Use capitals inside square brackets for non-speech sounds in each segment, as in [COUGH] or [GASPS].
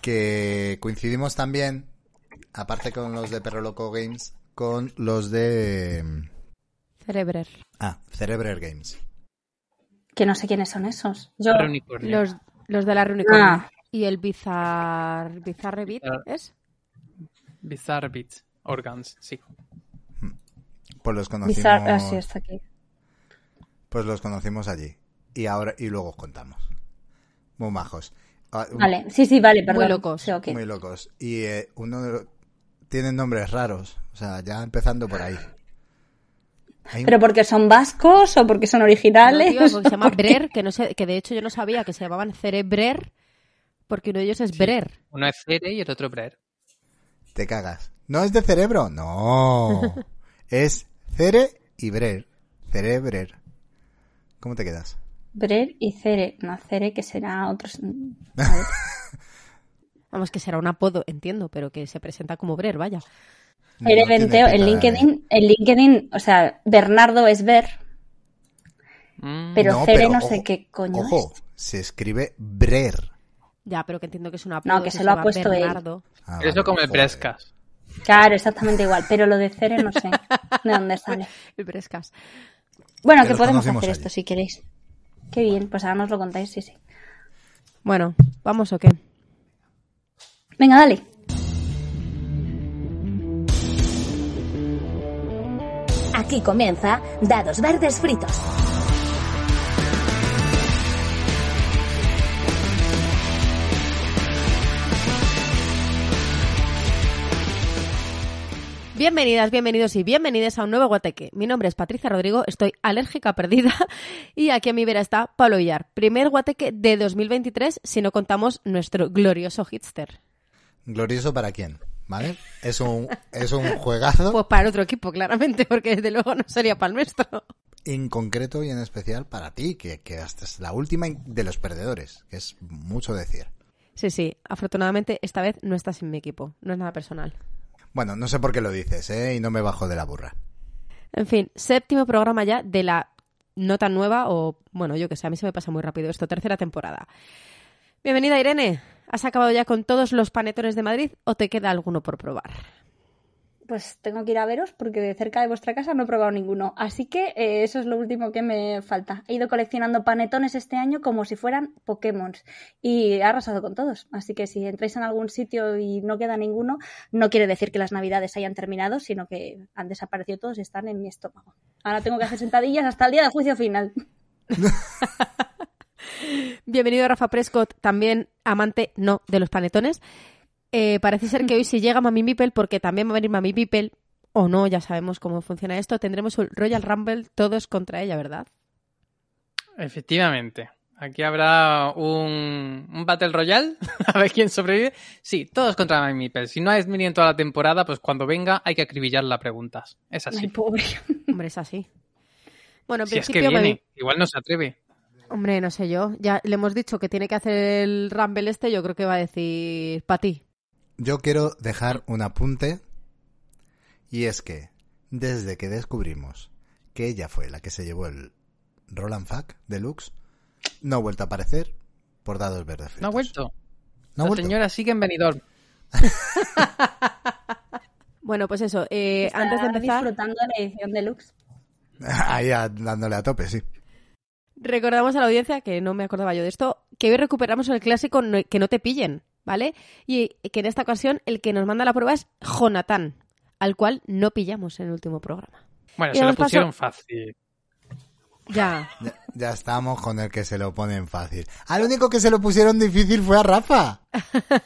que coincidimos también, aparte con los de Perro Loco Games, con los de... Cerebrer. Ah, Cerebrer Games. Que no sé quiénes son esos. Yo, Los, los de la Reunicornio. Ah. Y el Bizarre... Bizarre Beat, Bizarre- ¿es? Bizarre Beats Organs, sí. Pues los conocimos, Bizarre, ah, sí, está aquí. pues los conocimos allí. Y ahora, y luego os contamos. Muy majos. Ah, Vale, sí, sí, vale, perdón. locos. Sí, ok. Muy locos. Y eh, uno de los... Tienen nombres raros. O sea, ya empezando por ahí. Hay ¿Pero porque son vascos o porque son No, originales? tío, porque se [LAUGHS] llama. Brer, que, no sé, que de hecho yo no sabía que se llamaban Cerebrer, porque uno de ellos es Brer. Uno es Cere y el otro Brer. Te cagas. ¿No es de cerebro? No. [LAUGHS] es Cere y Brer. Cerebrer. ¿Cómo te quedas? Brer y Cere. No, Cere que será otros... A [LAUGHS] ver. Vamos, que será un apodo, entiendo, pero que se presenta como Brer, vaya. Cere No tiene Venteo, en LinkedIn, en LinkedIn, o sea, Bernardo es Ver, Mm, pero No, Cere pero no sé ojo, qué coño Ojo, es. se escribe Brer. Ya, pero que entiendo que es un apodo. No, que se lo ha puesto él. Bernardo. Ah, Eso como el. Brescas. Claro, exactamente igual, pero lo de Cere no sé [LAUGHS] de dónde sale. El Brescas. Bueno, Que podemos hacer allí. esto si queréis. Qué bien, pues ahora nos lo contáis, sí, sí. Bueno, ¿vamos o qué? Venga, dale. Aquí comienza Dados Verdes Fritos. Bienvenidas, bienvenidos y bienvenidas a un nuevo Guateque. Mi nombre es Patricia Rodrigo, estoy alérgica [LAUGHS] perdida y aquí a mi vera está Pablo Villar. Primer Guateque de 2023 si no contamos nuestro glorioso hitster. ¿Glorioso para quién? ¿Vale? Es un, es un juegazo Pues para otro equipo, claramente, porque desde luego no sería para el nuestro. en concreto y en especial para ti, que, que hasta es la última de los perdedores, que es mucho decir. Sí, sí, afortunadamente esta vez no estás en mi equipo, no es nada personal. Bueno, no sé por qué lo dices, ¿eh? Y no me bajo de la burra. En fin, séptimo programa ya de la no tan nueva o, bueno, yo que sé, a mí se me pasa muy rápido esto, tercera temporada. Bienvenida Irene, ¿has acabado ya con todos los panetones de Madrid o te queda alguno por probar? Pues tengo que ir a veros porque de cerca de vuestra casa no he probado ninguno. Así que eh, eso es lo último que me falta. He ido coleccionando panetones este año como si fueran Pokémon y he arrasado con todos. Así que si entráis en algún sitio y no queda ninguno, no quiere decir que las navidades hayan terminado, sino que han desaparecido todos y están en mi estómago. Ahora tengo que hacer sentadillas hasta el día del juicio final. [LAUGHS] Bienvenido Rafa Prescott, también amante no de los panetones. Eh, parece ser que [LAUGHS] hoy si llega Mami Mipel, porque también va a venir Mami Mipel, o no, ya sabemos cómo funciona esto, tendremos un Royal Rumble todos contra ella, ¿verdad? Efectivamente. Aquí habrá un, un Battle Royale. [LAUGHS] a ver quién sobrevive. Sí, todos contra My Meeple. Si no es Mini en toda la temporada, pues cuando venga hay que acribillarla a preguntas. Es Ay, así. pobre. [LAUGHS] Hombre, es así. Bueno, en Si es que viene. Mami- Igual no se atreve. hombre, no sé yo, ya le hemos dicho que tiene que hacer el Rumble este, yo creo que va a decir para ti. Yo quiero dejar un apunte y es que desde que descubrimos que ella fue la que se llevó el Roland Fack Deluxe, no ha vuelto a aparecer por dados verdes. No ha fritos. vuelto. No ha la vuelto. señora sigue en Benidorm. [LAUGHS] Bueno, pues eso, eh, Está antes de empezar, disfrutando la edición deluxe. [LAUGHS] Ahí a- dándole a tope, sí. recordamos a la audiencia, que no me acordaba yo de esto, que hoy recuperamos el clásico no- que no te pillen, ¿vale? Y que en esta ocasión el que nos manda la prueba es Jonathan, al cual no pillamos en el último programa. Bueno, Y se lo pasó- pusieron fácil. Ya, Ya, ya estamos con el que se lo ponen fácil. Al único que se lo pusieron difícil fue a Rafa.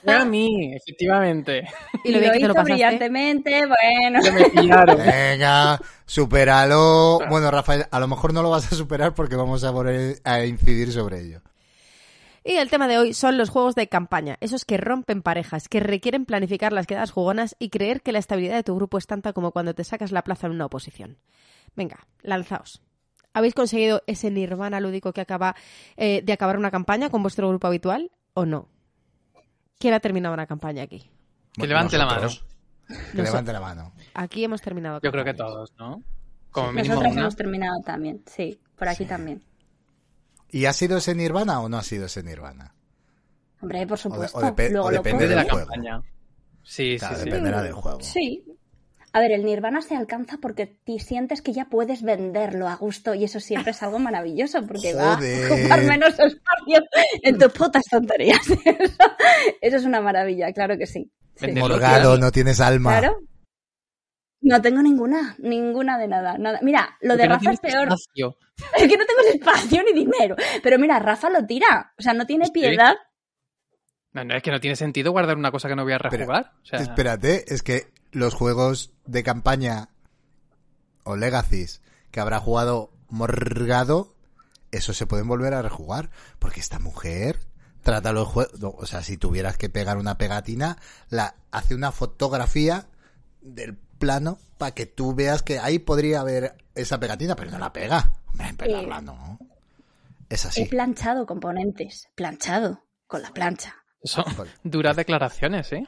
Fue a mí, efectivamente. y lo que te hizo lo brillantemente, bueno. Me pillaron. Venga, supéralo. Bueno, Rafael, a lo mejor no lo vas a superar porque vamos a, volver a incidir sobre ello. Y el tema de hoy son los juegos de campaña, esos que rompen parejas, que requieren planificar las quedadas jugonas y creer que la estabilidad de tu grupo es tanta como cuando te sacas la plaza en una oposición. Venga, lanzaos. ¿Habéis conseguido ese nirvana lúdico que acaba eh, de acabar una campaña con vuestro grupo habitual o no? ¿Quién ha terminado una campaña aquí? Que levante la mano. Que No sé. levante la mano. Aquí hemos terminado. Yo creo que todos, ¿no? Como mínimo Nosotros una. hemos terminado también, sí, por aquí también. ¿Y ha sido ese Nirvana o no ha sido ese Nirvana? Hombre, por supuesto. o depe- Luego o lo depende de la juego. campaña. Sí, Claro, sí, sí. dependerá del juego. Sí. A ver, el nirvana se alcanza porque te sientes que ya puedes venderlo a gusto y eso siempre es algo maravilloso porque va a ocupar menos espacio en tus putas tonterías. [LAUGHS] Eso, eso es una maravilla, claro que sí. Sí. Morgado, no tienes alma. Claro. No tengo ninguna, ninguna de nada. nada. Mira, lo de Porque no Rafa es peor. espacio. [LAUGHS] Es que no tengo espacio ni dinero. Pero mira, Rafa lo tira. O sea, no tiene piedad. No, no, es que no tiene sentido guardar una cosa que no voy a Pero- rejugar. O sea, Espérate, es que los juegos de campaña o Legacies que habrá jugado Morgado, eso se pueden volver a rejugar. Porque esta mujer trata los juegos. O sea, si tuvieras que pegar una pegatina, la hace una fotografía del plano para que tú veas que ahí podría haber esa pegatina, pero no la pega. Hombre, pegarla no. Es He así. planchado componentes. Planchado. Con la plancha. son Vale. duras declaraciones, ¿eh?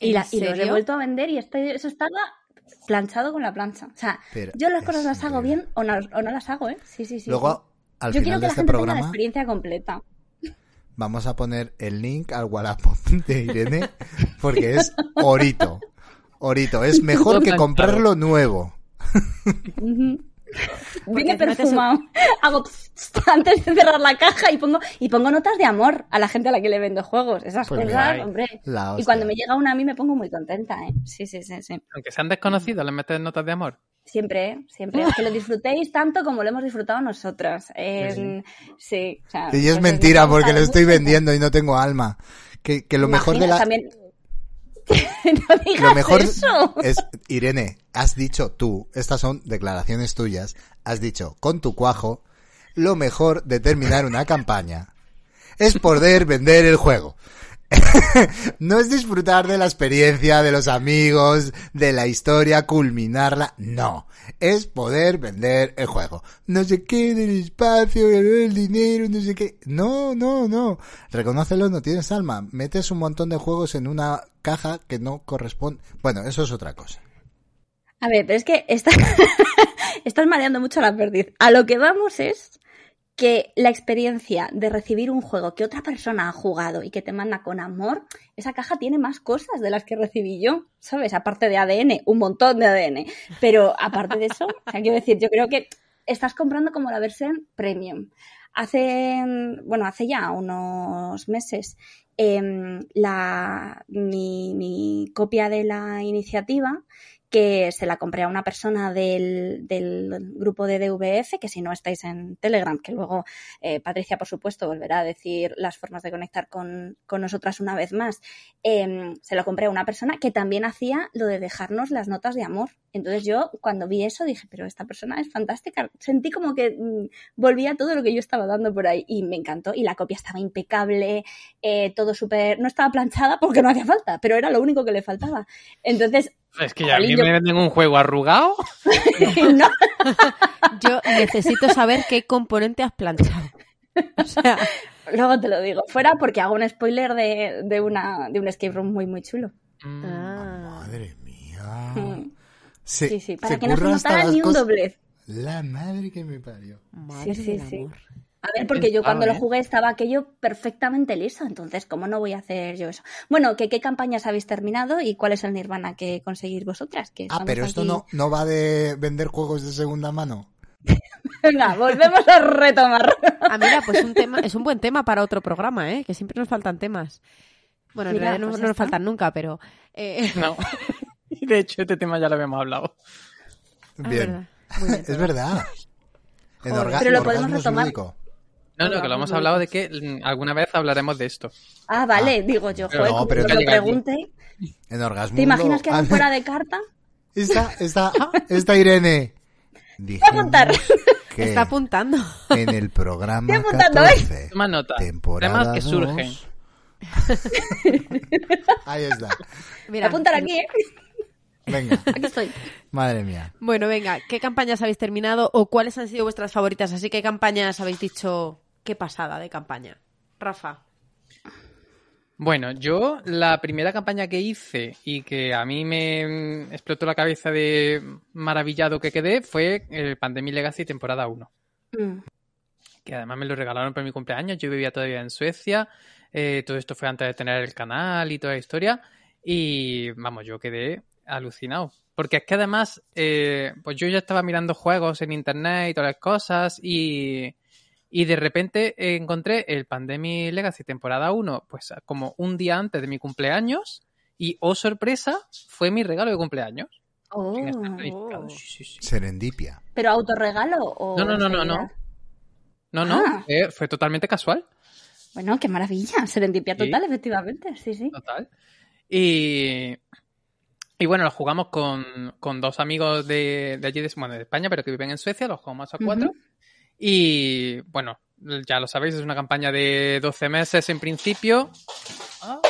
Y, ¿En la, y los he vuelto a vender y este, eso estaba planchado con la plancha. O sea, Pero yo las cosas las hago bien o no, o no las hago, ¿eh? Sí, sí, sí. Luego, al yo final quiero de que la este gente tenga la programa, experiencia completa. vamos a poner el link al Wallapop de Irene porque es orito. [LAUGHS] Orito. Es mejor que comprarlo nuevo. Viene perfumado. Hago antes de cerrar la caja y pongo y pongo notas de amor a la gente a la que le vendo juegos. Esas Pues cosas, mira, hombre. Y cuando me llega una a mí me pongo muy contenta, ¿eh? Sí, sí, sí, sí. Aunque sean desconocidos, les metes notas de amor. Siempre, ¿eh? siempre. [LAUGHS] Que lo disfrutéis tanto como lo hemos disfrutado nosotras. Eh, sí. o sea, Y es pues, mentira porque lo estoy vendiendo y no tengo alma. Que, que lo mejor de la... también- [LAUGHS] no digas Lo mejor eso. es, Irene, has dicho tú, estas son declaraciones tuyas, has dicho con tu cuajo, lo mejor de terminar una campaña es poder vender el juego. No es disfrutar de la experiencia, de los amigos, de la historia, culminarla, no. Es poder vender el juego. No sé qué del espacio, el dinero, no sé qué. No, no, no. Reconócelo, no tienes alma. Metes un montón de juegos en una caja que no corresponde. Bueno, eso es otra cosa. A ver, pero es que está... [LAUGHS] estás mareando mucho la perdiz. A lo que vamos es que la experiencia de recibir un juego que otra persona ha jugado y que te manda con amor, esa caja tiene más cosas de las que recibí yo, ¿sabes? Aparte de ADN, un montón de ADN. Pero aparte de eso, o sea, quiero decir, yo creo que estás comprando como la versión premium. Hace, bueno, hace ya unos meses, em, la, mi, mi copia de la iniciativa que se la compré a una persona del, del grupo de DVF, que si no estáis en Telegram, que luego eh, Patricia, por supuesto, volverá a decir las formas de conectar con, con nosotras una vez más, eh, se lo compré a una persona que también hacía lo de dejarnos las notas de amor. Entonces yo, cuando vi eso, dije, pero esta persona es fantástica. Sentí como que mm, volvía todo lo que yo estaba dando por ahí y me encantó. Y la copia estaba impecable, eh, todo súper... No estaba planchada porque no hacía falta, pero era lo único que le faltaba. Entonces, Es que ya a mí yo- me venden un juego arrugado. [LAUGHS] no, [LAUGHS] Yo necesito saber qué componente has planchado. O sea, Luego te lo digo. Fuera porque hago un spoiler de, de, una, de un escape room muy, muy chulo. Mm. ah, Madre mía. Mm. Se- Sí, sí, para se que no se notara ni un cosas- doblez. La madre que me parió. madre Sí, sí, sí. amor. A ver, porque yo cuando lo ¿eh? jugué estaba aquello perfectamente liso, entonces, ¿cómo no voy a hacer yo eso? Bueno, ¿que, ¿qué campañas habéis terminado y cuál es el Nirvana que conseguís vosotras? Que Ah, pero esto aquí- no, no va de vender juegos de segunda mano. [LAUGHS] Venga, volvemos a retomar. Ah, mira, pues un tema, es un buen tema para otro programa, ¿eh? Que siempre nos faltan temas. Bueno, en Mira, realidad no, pues no nos faltan nunca, pero... eh, [LAUGHS] No. [LAUGHS] De hecho, este tema ya lo habíamos hablado. ah, Bien. verdad. Muy bien. Es verdad. En Joder. Pero lo podemos retomar. lúdico. No, no, que lo hemos hablado de que mm, alguna vez hablaremos de esto. Ah, vale, digo yo, joder, no, pero ya lo pregunte. En orgasmo. ¿Te imaginas que hago [LAUGHS] fuera de carta? Esta, esta, esta Irene. Voy a apuntar. [LAUGHS] Que Está apuntando. en el programa Estoy apuntando, ¿eh? 14, Toma nota. temporada Temas que surgen. [LAUGHS] Ahí está. Voy a apuntar aquí, ¿eh? Venga, Aquí estoy. madre mía. Bueno, venga, ¿qué campañas habéis terminado o cuáles han sido vuestras favoritas? Así que campañas habéis dicho, qué pasada de campaña. Rafa. Bueno, yo la primera campaña que hice y que a mí me explotó la cabeza de maravillado que quedé fue el Pandemic Legacy temporada 1. Mm. que además me lo regalaron por mi cumpleaños. Yo vivía todavía en Suecia. Eh, todo esto fue antes de tener el canal y toda la historia. Y vamos, yo quedé alucinado. Porque es que además, eh, pues yo ya estaba mirando juegos en internet y todas las cosas y, y de repente encontré el Pandemic Legacy temporada 1, pues como un día antes de mi cumpleaños y, oh sorpresa, fue mi regalo de cumpleaños. Oh. Planificado. Sí, sí, sí. Serendipia. ¿Pero autorregalo o...? No, no, no, no, no. No, no, Ah. fue, fue totalmente casual. Bueno, qué maravilla. Serendipia Sí. total, efectivamente. Sí, sí. Total. Y, y bueno, lo jugamos con, con dos amigos de, de allí, de, bueno, de España, pero que viven en Suecia, los jugamos a cuatro. Ujú. Y bueno, ya lo sabéis, es una campaña de 12 meses en principio. Ah.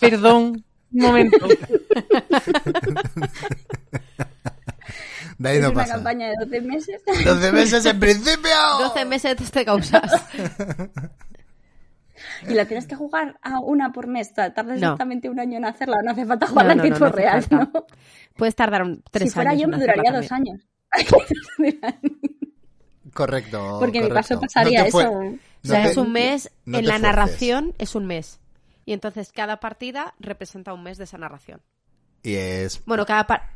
Perdón, un momento. De ahí es no una pasa. campaña de 12 meses. 12 meses en principio. 12 meses te causas. y la tienes que jugar a una por mes. Tardas No. exactamente un año en hacerla. No hace falta jugarla No, no, en no, tiempo real. ¿no? Puedes tardar un, tres si fuera años yo, me duraría dos también. años. [LAUGHS] Correcto. Porque mi correcto. paso pasaría No te fue- eso. O sea, te- es un mes, no en la fuerces. narración es un mes. Y entonces cada partida representa un mes de esa narración. Y es. Bueno, cada par-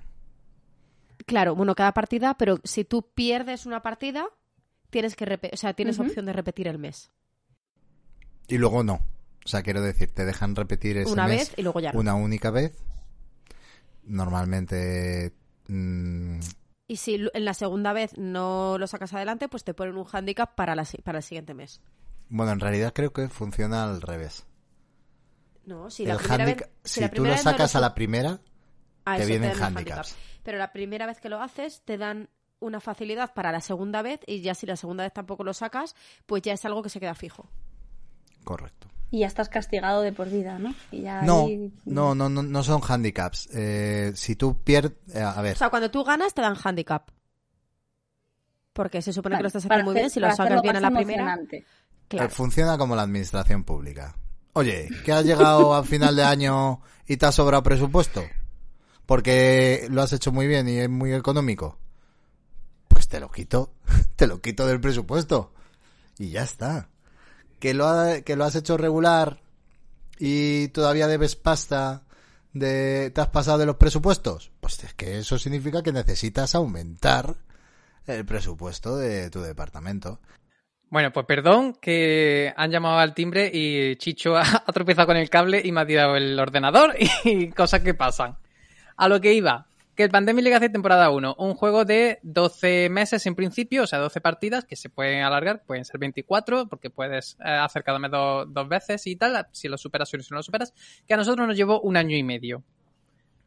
Claro, bueno, cada partida, pero si tú pierdes una partida, tienes que o sea, tienes opción de repetir el mes. Y luego no. O sea, quiero decir, te dejan repetir ese una mes vez y luego ya no. una única vez. Normalmente. mm, Y si en la segunda vez no lo sacas adelante, pues te ponen un handicap para, la, para el siguiente mes. bueno, en realidad creo que funciona al revés. No, si la primera vez, si, la tú lo no sacas a la primera, a te vienen handicaps. handicap. Pero la primera vez que lo haces, te dan una facilidad para la segunda vez y ya si la segunda vez tampoco lo sacas, pues ya es algo que se queda fijo. correcto. Y ya estás castigado de por vida, ¿no? Y ya No, ahí- no, no, no, no son handicaps. Eh, si tú pierdes, a ver, O sea, cuando tú ganas te dan handicap. Porque se supone que lo estás haciendo muy bien, si lo sacas bien a la primera. Claro. eh, funciona como la administración pública. Oye, que has llegado a final de año y te ha sobrado presupuesto porque lo has hecho muy bien y es muy económico. Pues te lo quito, [LAUGHS] te lo quito del presupuesto y ya está. Que lo, ha- que lo has hecho regular y todavía debes pasta de te has pasado de los presupuestos. Pues es que eso significa que necesitas aumentar el presupuesto de tu departamento. Bueno, pues perdón que han llamado al timbre y Chicho ha, [LAUGHS] ha tropezado con el cable y me ha tirado el ordenador [LAUGHS] y cosas que pasan. A lo que iba, que el Pandemic Legacy temporada 1, un juego de 12 meses en principio, o sea, 12 partidas que se pueden alargar, pueden ser 24, porque puedes eh, hacer cada mes do- dos veces y tal, si lo superas o si no lo superas, que a nosotros nos llevó un año y medio.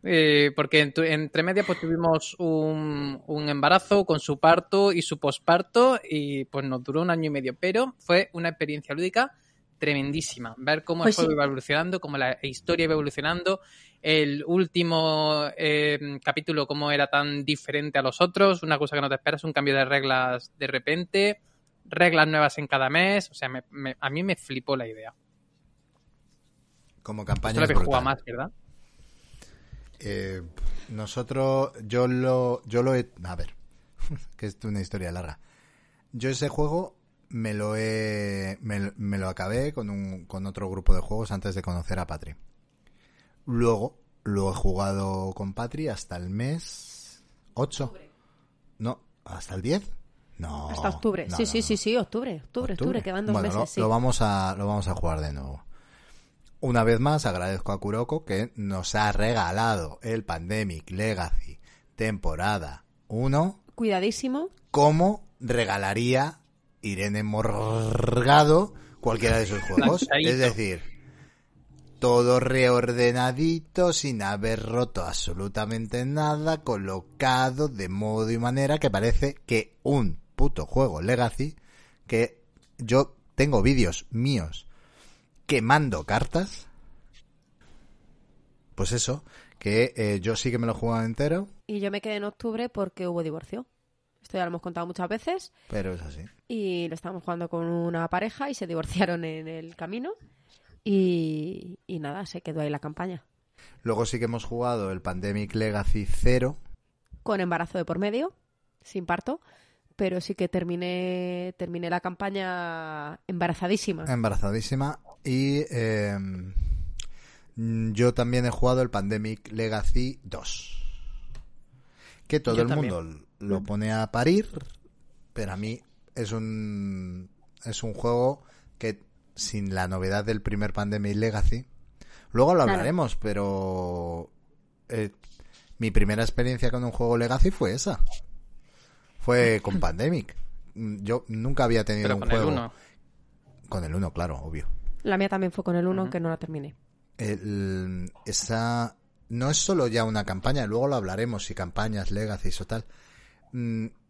Eh, porque en tu- entre media pues tuvimos un embarazo con su parto y su posparto y pues nos duró un año y medio, pero fue una experiencia lúdica tremendísima. Ver cómo Pues el juego sí. iba evolucionando, cómo la historia iba evolucionando, el último eh, capítulo cómo era tan diferente a los otros, una cosa que no te esperas, un cambio de reglas de repente, reglas nuevas en cada mes, o sea, me- me- a mí me flipó la idea. Como Esto campaña lo es habéis jugado brutal. más, ¿verdad? Eh, nosotros, yo lo, yo lo he, a ver, [LAUGHS] que es una historia larga. Yo ese juego me lo he, me, me lo acabé con un, con otro grupo de juegos antes de conocer a Patri. Luego lo he jugado con Patri hasta el mes 8. No, hasta el 10. No. Hasta octubre. no, sí, no, sí, no. sí, sí, octubre, octubre, octubre, quedan dos Bueno, meses, lo, sí. lo vamos a, lo vamos a jugar de nuevo. Una vez más, agradezco a Kuroko que nos ha regalado el Pandemic Legacy temporada 1 Cuidadísimo. como regalaría Irene Morgado cualquiera de sus juegos. Es decir, todo reordenadito, sin haber roto absolutamente nada, colocado de modo y manera que parece que un puto juego Legacy, que yo tengo vídeos míos quemando cartas, pues eso, que eh, yo sí que me lo he jugado entero, Y yo me quedé en octubre porque hubo divorcio. Esto ya lo hemos contado muchas veces. pero es así. Y lo estábamos jugando con una pareja y se divorciaron en el camino. Y, y nada, se quedó ahí la campaña. Luego sí que hemos jugado el Pandemic Legacy 0, Con embarazo de por medio, sin parto. pero sí que terminé, terminé la campaña embarazadísima. Embarazadísima. Y eh, mm, yo también he jugado el Pandemic Legacy 2. Que todo Yo el también. mundo lo pone a parir, pero a mí es un, es un juego que sin la novedad del primer Pandemic Legacy, luego lo Claro. hablaremos, pero eh, mi primera experiencia con un juego Legacy fue esa. Fue con Pandemic. Mm, Yo nunca había tenido Pero un con el juego. 1. Con el 1, claro, obvio. La mía también fue con el 1, Ujú. aunque no la terminé. el- esa no es solo ya una campaña, luego lo hablaremos, si campañas, legacies o tal.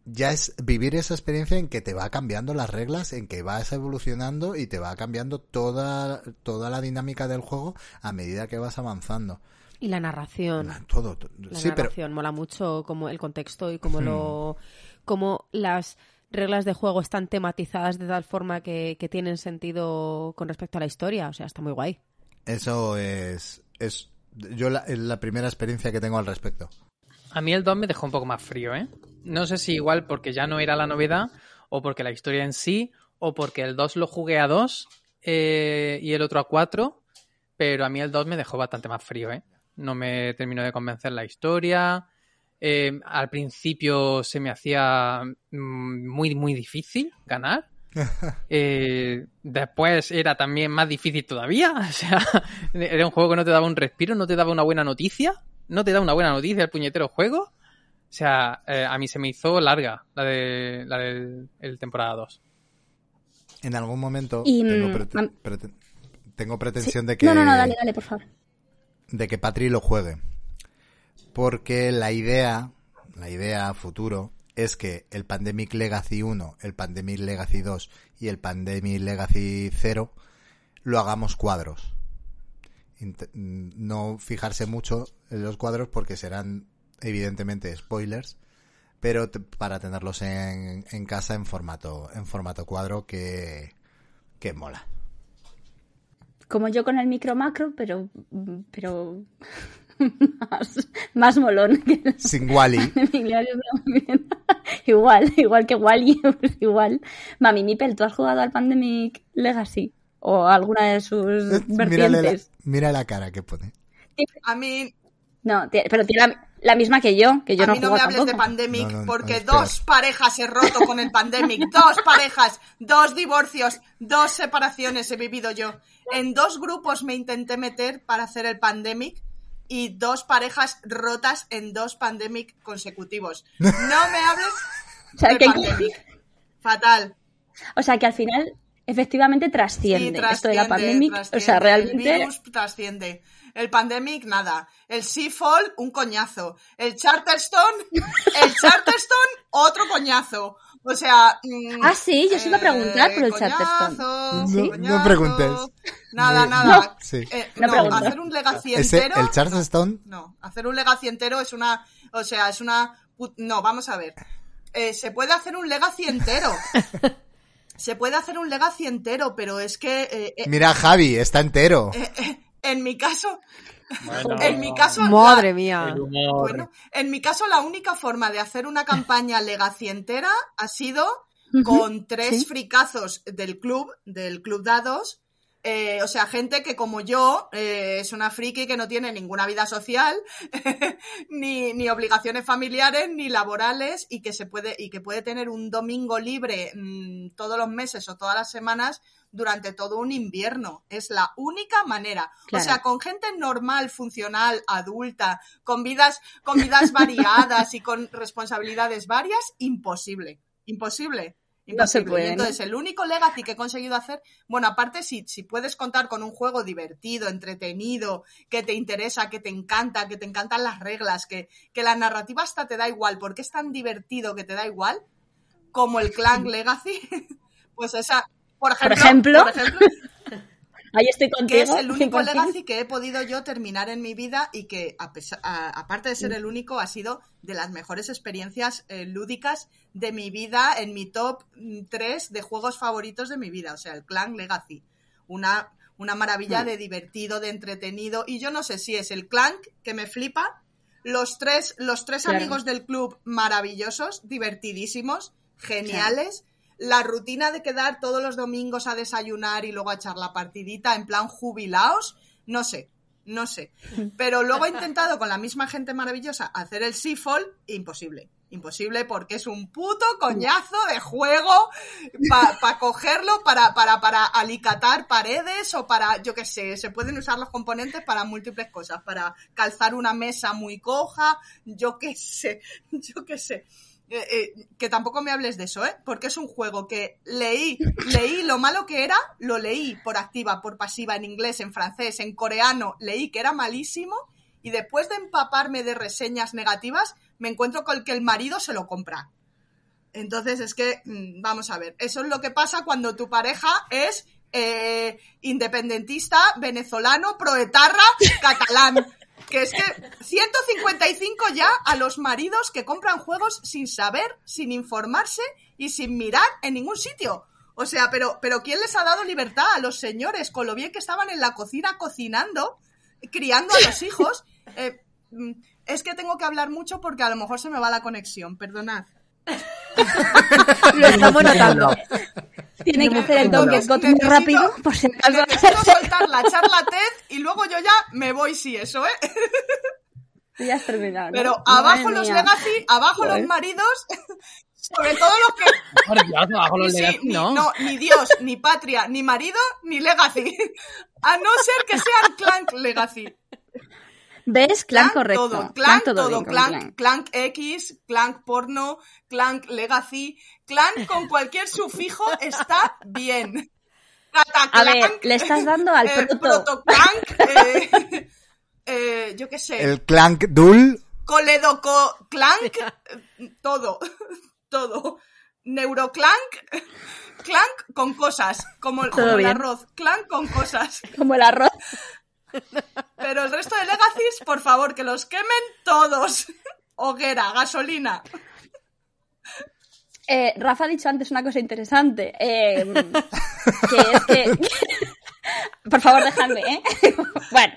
Ya es vivir esa experiencia en que te va cambiando las reglas, en que vas evolucionando y te va cambiando toda, toda la dinámica del juego a medida que vas avanzando. Y la narración. Todo, todo. La sí, pero narración mola mucho como el contexto y como Hmm. lo como las reglas de juego están tematizadas de tal forma que, que tienen sentido con respecto a la historia. O sea, está muy guay. eso es, es yo la, es la primera experiencia que tengo al respecto. A mí el 2 me dejó un poco más frío, ¿eh? No sé si igual porque ya no era la novedad, o porque la historia en sí, o porque el 2 lo jugué a 2 eh, y el otro a 4, pero a mí el 2 me dejó bastante más frío, ¿eh? No me terminó de convencer la historia. eh, al principio se me hacía mm, muy, muy difícil ganar. [LAUGHS] Eh, después era también más difícil todavía. [LAUGHS] O sea, era un juego que no te daba un respiro, no te daba una buena noticia. No te da una buena noticia el puñetero juego. O sea, eh, a mí se me hizo larga la de la del el temporada 2. En algún momento Y, tengo, mm, prete- mam- prete- tengo pretensión Sí. de que No, no, no, dale, dale, por favor. de que Patri lo juegue. Porque la idea, la idea a futuro es que el Pandemic Legacy 1, el Pandemic Legacy 2 y el Pandemic Legacy 0 lo hagamos cuadros. Int- No fijarse mucho en los cuadros porque serán evidentemente spoilers, pero para tenerlos en, en casa en formato en formato cuadro que que mola. Como yo con el micro macro, pero, pero más, más molón que el [LAUGHS] Sin Wally. [LAUGHS] [LAUGHS] igual, igual que Wally, igual. Mami Mipel, ¿tú has jugado al Pandemic Legacy? O alguna de sus la, vertientes. mira la cara que pone. A mí, No, pero tiene la, misma que yo, que yo a no mí he no me hables de. Pandemic, No, no, no, porque espera. dos parejas he roto con el Pandemic, dos parejas, dos divorcios, dos separaciones he vivido yo. En dos grupos me intenté meter para hacer el Pandemic y dos parejas rotas en dos Pandemic consecutivos. No me hables [LAUGHS] O sea, del que- Pandemic. Fatal. O sea, que al final efectivamente Sí, trasciende esto de la pandemia. O sea, El realmente virus trasciende. El Pandemic, nada. El Seafall, un coñazo. El Charterstone, el Charterstone, otro coñazo. O sea. mm, Ah, sí, yo os iba a preguntar por el coñazo, Charterstone. Sí. No- preguntes. Nada, Muy- nada. Sí. Eh, No no, pregunto. hacer un Legacy Ese, entero. el Charleston, No, hacer un Legacy entero es una. O sea, es una. put- No, vamos a ver. Eh, se puede hacer un Legacy entero. [LAUGHS] Se puede hacer un Legacy entero, pero es que. eh, eh, mira Javi, está entero. En mi caso. En mi caso. Madre la- mía. Bueno, en mi caso, la única forma de hacer una campaña [LAUGHS] Legacy entera ha sido con tres sí. fricazos del club, del club dados. eh, o sea, gente que como yo eh, es una friki que no tiene ninguna vida social, [LAUGHS] ni, ni obligaciones familiares, ni laborales, y que se puede, y que puede tener un domingo libre mm, todos los meses o todas las semanas durante todo un invierno. Es la única manera. Claro. O sea, con gente normal, funcional, adulta, con vidas, con vidas [LAUGHS] variadas y con responsabilidades varias, imposible. Imposible. No se Imposible. puede, entonces, el único legacy que he conseguido hacer, bueno, aparte, si, si puedes contar con un juego divertido, entretenido, que te interesa, que te encanta, que te encantan las reglas, que, que la narrativa hasta te da igual, porque es tan divertido que te da igual, como el Clank Legacy, [LAUGHS] pues esa, por ejemplo, ejemplo, por ejemplo, [LAUGHS] ahí estoy contigo. que es el único 100%. legacy que he podido yo terminar en mi vida y que, a pesar- a- aparte de ser el único, ha sido de las mejores experiencias eh, lúdicas de mi vida en mi top 3 de juegos favoritos de mi vida. O sea, el Clan Legacy. Una, una maravilla de divertido, de entretenido. Y yo no sé si es el Clank que me flipa. Los tres, los tres Claro. amigos del club maravillosos, divertidísimos, geniales. La rutina de quedar todos los domingos a desayunar y luego a echar la partidita en plan jubilaos, no sé, no sé. Pero luego he intentado con la misma gente maravillosa hacer el Seafall, imposible. Imposible porque es un puto coñazo de juego para cogerlo, para, para, para alicatar paredes o para, yo qué sé, se pueden usar los componentes para múltiples cosas, para calzar una mesa muy coja, yo qué sé, [LAUGHS] yo qué sé. Eh, eh, que tampoco me hables de eso, ¿eh? Porque es un juego que leí, leí lo malo que era, lo leí por activa, por pasiva, en inglés, en francés, en coreano, leí que era malísimo y después de empaparme de reseñas negativas, me encuentro con que el marido se lo compra. Entonces es que, mm, vamos a ver, eso es lo que pasa cuando tu pareja es eh, independentista, venezolano, proetarra, catalán. Que es que 155 ya a los maridos que compran juegos sin saber, sin informarse y sin mirar en ningún sitio. O sea, pero, pero ¿quién les ha dado libertad a los señores con lo bien que estaban en la cocina cocinando, criando a los hijos? [LAUGHS] Eh, mm, es que tengo que hablar mucho porque a lo mejor se me va la conexión, perdonad. Lo estamos notando. Tiene que hacer el Donkey Kong muy rápido, por si acaso. Necesito soltar la charla TED y luego yo ya me voy si eso, ¿eh? Ya has terminado. ¿no? Pero Madre abajo los mía. legacy, abajo los maridos, [LAUGHS] sobre todo los que... Por Dios, abajo los Sí, Legacy, ni, no. no, ni Dios, ni patria, ni marido, ni legacy. [LAUGHS] A no ser que sean clank legacy. ¿Ves? Clan correcto. todo, clank, todo clank, clan. clank X, clank porno, clank legacy, clank con cualquier sufijo está bien. A ver, le estás dando al eh, proto. protoclank, eh, [LAUGHS] eh, yo qué sé, El Clank Duel. coledoco clank, todo, todo. Neuroclank, clank con cosas, como, como el arroz, clank con cosas. Como el arroz. [LAUGHS] Pero el resto de legacies, por favor, que los quemen todos. Hoguera, gasolina. Eh, Rafa ha dicho antes una cosa interesante. eh, que es que. Por favor, dejadme, ¿eh? bueno.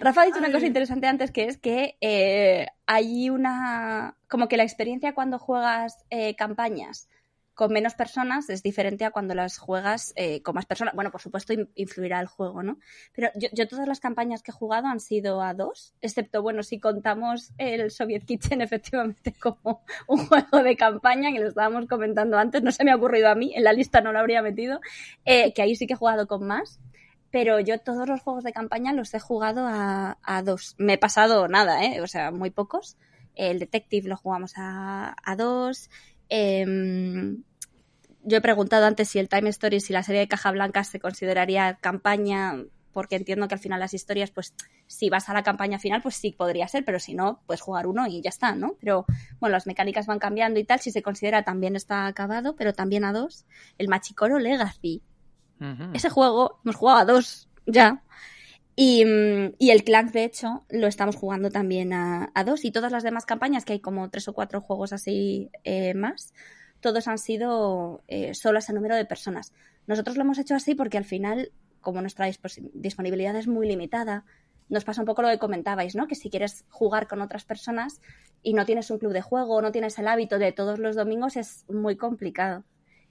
Rafa ha dicho una cosa interesante antes que es que eh, hay una. Como que la experiencia cuando juegas eh, campañas con menos personas es diferente a cuando las juegas eh, con más personas. Bueno, por supuesto, in- influirá el juego, ¿no? Pero yo, yo todas las campañas que he jugado han sido a dos, excepto, bueno, si contamos el Soviet Kitchen [LAUGHS] efectivamente como un juego de campaña, que lo estábamos comentando antes, no se me ha ocurrido a mí, en la lista no lo habría metido, eh, que ahí sí que he jugado con más. Pero yo todos los juegos de campaña los he jugado a, a dos. Me he pasado nada, ¿eh? O sea, muy pocos. El Detective lo jugamos a, a dos. Em, yo he preguntado antes si el Time Stories y la serie de Caja Blanca se consideraría campaña, porque entiendo que al final las historias, pues si vas a la campaña final, pues sí podría ser, pero si no, pues jugar uno y ya está, ¿no? Pero bueno, las mecánicas van cambiando y tal, si se considera también está acabado, pero también a dos. El Machicoro Legacy, ese juego hemos jugado a dos ya. Y, mm, y el Clank, de hecho, lo estamos jugando también a, dos. Y todas las demás campañas, que hay como tres o cuatro juegos así eh, más, todos han sido eh, solo ese número de personas. Nosotros lo hemos hecho así porque al final, como nuestra disponibilidad es muy limitada, nos pasa un poco lo que comentabais, ¿no? Que si quieres jugar con otras personas y no tienes un club de juego, no tienes el hábito de todos los domingos, es muy complicado.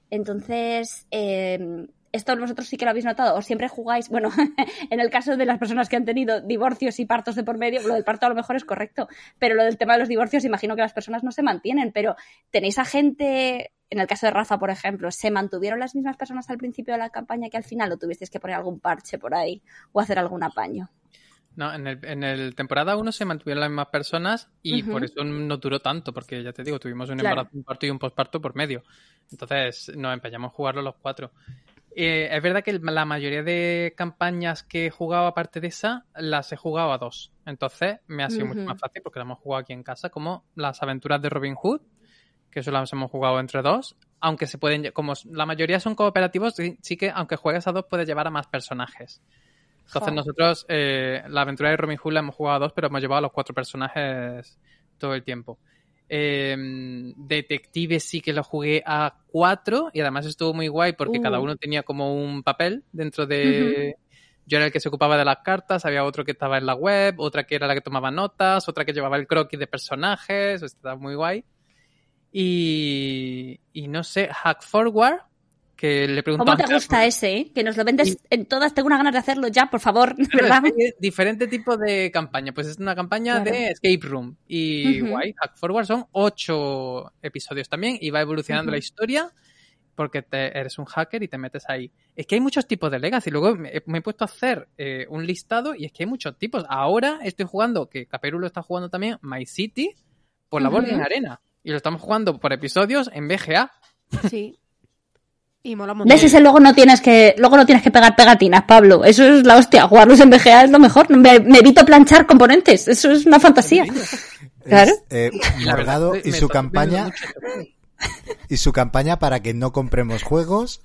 Entonces, eh, esto vosotros sí que lo habéis notado, o siempre jugáis, bueno, [LAUGHS] en el caso de las personas que han tenido divorcios y partos de por medio, lo del parto a lo mejor es correcto, pero lo del tema de los divorcios, imagino que las personas no se mantienen, pero tenéis a gente, en el caso de Rafa, por ejemplo, ¿se mantuvieron las mismas personas al principio de la campaña que al final o tuvisteis que poner algún parche por ahí o hacer algún apaño? No, en el, en el temporada 1 se mantuvieron las mismas personas y por eso no duró tanto, porque ya te digo, tuvimos un Claro. embarazo, un parto y un posparto por medio. Entonces nos empeñamos a jugarlo los cuatro. Eh, es verdad que la mayoría de campañas que he jugado aparte de esa, las he jugado a dos. Entonces me ha sido mucho más fácil porque las hemos jugado aquí en casa, como las aventuras de Robin Hood, que eso las hemos jugado entre dos. Aunque se pueden, como la mayoría son cooperativos, sí, sí que aunque juegues a dos puedes llevar a más personajes. Entonces nosotros eh, la aventura de Robin Hood la hemos jugado a dos, pero hemos llevado a los cuatro personajes todo el tiempo. Eh, Detective sí que lo jugué a cuatro y además estuvo muy guay porque Uh. cada uno tenía como un papel dentro de... Yo era el que se ocupaba de las cartas, había otro que estaba en la web, otra que era la que tomaba notas, otra que llevaba el croquis de personajes, estaba muy guay. Y, y no sé, Hack Forward, que le pregunto ¿Cómo te gusta ese, eh? Que nos lo vendes en todas. Tengo una ganas de hacerlo ya, por favor, [LAUGHS] ¿verdad? Diferente tipo de campaña. Pues es una campaña Claro. de Escape Room. Y Ujú. guay, Hack Forward son ocho episodios también y va evolucionando la historia porque te- eres un hacker y te metes ahí. Es que hay muchos tipos de Legacy. Luego me, me he puesto a hacer eh, un listado y es que hay muchos tipos. Ahora estoy jugando, que Caperu lo está jugando también, My City por la Ujú. Boarding Arena. Y lo estamos jugando por episodios en BGA. Sí. Y mola un montón. ¿Ves? Ese luego no tienes que, luego no tienes que pegar pegatinas, Pablo. Eso es la hostia. Jugarlos en VGA es lo mejor. Me, me evito planchar componentes. Eso es una fantasía. [LAUGHS] Claro. Es, eh, Y Morgado su campaña y su campaña para que no compremos juegos.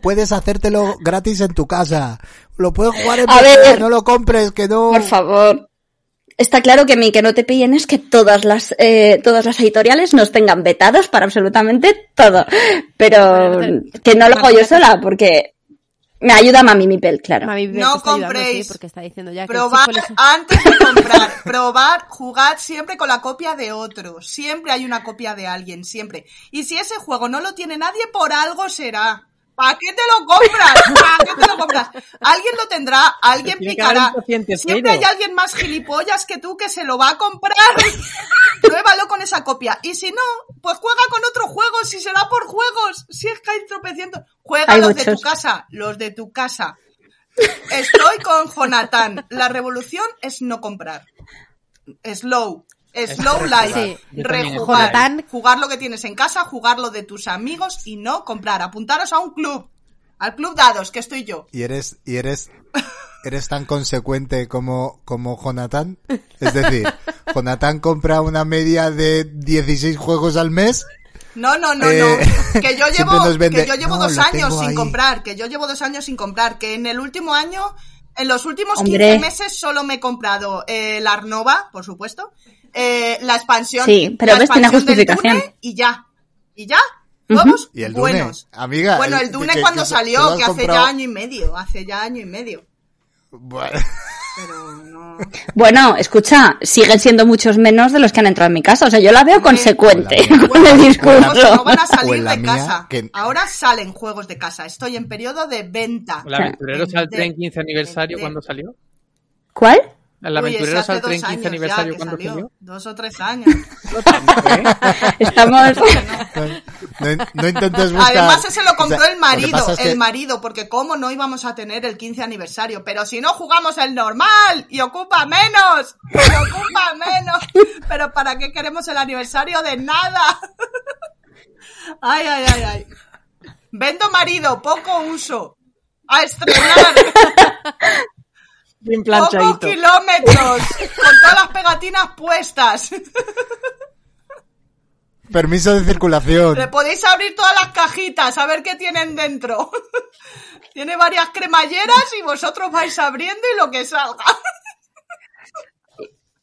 Puedes hacértelo gratis en tu casa. Lo puedes jugar en A ver. no lo compres, que no. Por favor. Está claro que mi que no te pillen es que todas las eh, todas las editoriales nos tengan vetadas para absolutamente todo. Pero que no lo hago yo sola porque me ayuda Mami Mipel, claro. Mami Bebé No compréis. sí, porque está diciendo ya que Probar sí, antes de [LAUGHS] comprar. Probar, jugad siempre con la copia de otro. Siempre hay una copia de alguien, siempre. Y si ese juego no lo tiene nadie, por algo será. ¿Para qué te lo compras? ¿Para qué te lo compras? Alguien lo tendrá, alguien picará. Siempre hay alguien más gilipollas que tú que se lo va a comprar. [LAUGHS] Pruébalo con esa copia. Y si no, pues juega con otro juego, si será por juegos. Si es que hay tropecientos. Juega Hay los de tu casa, los de tu casa. Estoy con Jonathan. La revolución es no comprar. Slow. Slow life. Sí. Rejugar. Jugar lo que tienes en casa, jugar lo de tus amigos y no comprar. Apuntaros a un club. Al club dados, que estoy yo. Y eres, y eres, [LAUGHS] eres tan consecuente como, como Jonathan. Es decir, [LAUGHS] Jonathan compra una media de 16 juegos al mes. No, no, no, Eh, no. Que yo [LAUGHS] llevo, que yo llevo "No, dos años sin ahí". comprar. Que yo llevo dos años sin comprar. Que en el último año, en los últimos Hombre. 15 meses solo me he comprado eh, la Arnova, por supuesto. Eh, la expansión. Sí, pero la ves, tiene expansión del justificación. Dune y ya. Y ya. Juegos Y el Dune, buenos. amiga. Bueno, el Dune que- cuando que salió, has que hace comprado- ya año y medio. Hace ya año y medio. Bueno, Pero no. Bueno, escucha, siguen siendo muchos menos de los que han entrado en mi casa. O sea, yo la veo consecuente [LAUGHS] mía. con el discurso. no van a salir en la de mía, casa. que- Ahora salen juegos de casa. Estoy en periodo de venta. ¿El Aventureros al Vender, Tren 15 aniversario cuándo salió? ¿Cuál? ¿El hace al Tren dos 15 años ya aniversario que cuándo salió. Dos o tres años. [LAUGHS] [LAUGHS] No ¿eh? Estamos... no, no intentes buscar. Además, ese lo o compró sea, el marido, pasa es que- el marido, porque cómo no íbamos a tener el 15 aniversario, pero si no jugamos el normal y ocupa menos, y ocupa menos, pero ¿para qué queremos el aniversario de nada? [LAUGHS] Ay, ay, ay, ay. Vendo marido, poco uso. A estrenar, Bien pocos planchadito. kilómetros, con todas las pegatinas puestas. Permiso de circulación. Le podéis abrir todas las cajitas a ver qué tienen dentro. Tiene varias cremalleras y vosotros vais abriendo y lo que salga.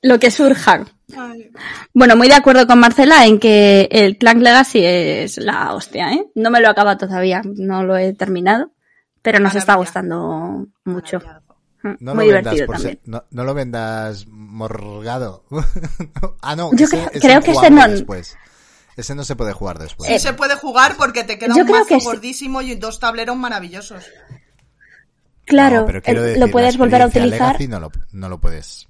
Lo que surja. Ay. Bueno, muy de acuerdo con Marcela en que el Clank Legacy es la hostia, ¿eh? No me lo he acabado todavía, no lo he terminado, pero nos está gustando mucho. Mm, No muy lo vendas divertido por también. ser- no, no lo vendas morgado. [LAUGHS] ah, no. Yo ese- creo- ese creo que ese no- Después. Ese no se puede jugar después. Sí se puede jugar porque te queda Yo un mazo que sí. gordísimo y dos tableros maravillosos. Claro, No, pero decir, lo puedes volver a utilizar. Legacy no lo, no lo puedes.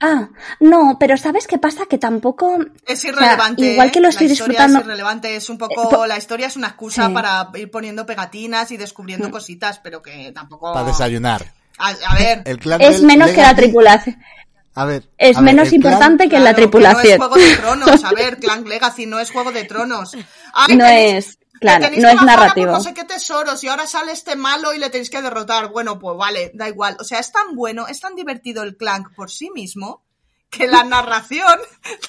Ah, no, pero ¿sabes qué pasa? Que tampoco... Es o sea, irrelevante. igual que ¿eh? lo estoy la historia disfrutando... Es irrelevante, es un Eh, poco. po- La historia es una excusa Sí. para ir poniendo pegatinas y Mm. descubriendo cositas, pero que tampoco. Para desayunar. A, a ver. El clan Es menos que la tripulación. A ver. Es a ver, menos clan- importante que la Claro, que No tripulación. es Juego de Tronos, a ver, [LAUGHS] Clan Legacy no es Juego de Tronos. Ay, No tenéis- es, claro, no es narrativo. No sé qué tesoros y ahora sale este malo y le tenéis que derrotar. Bueno, pues vale, da igual. O sea, es tan bueno, es tan divertido el Clank por sí mismo que la [LAUGHS] narración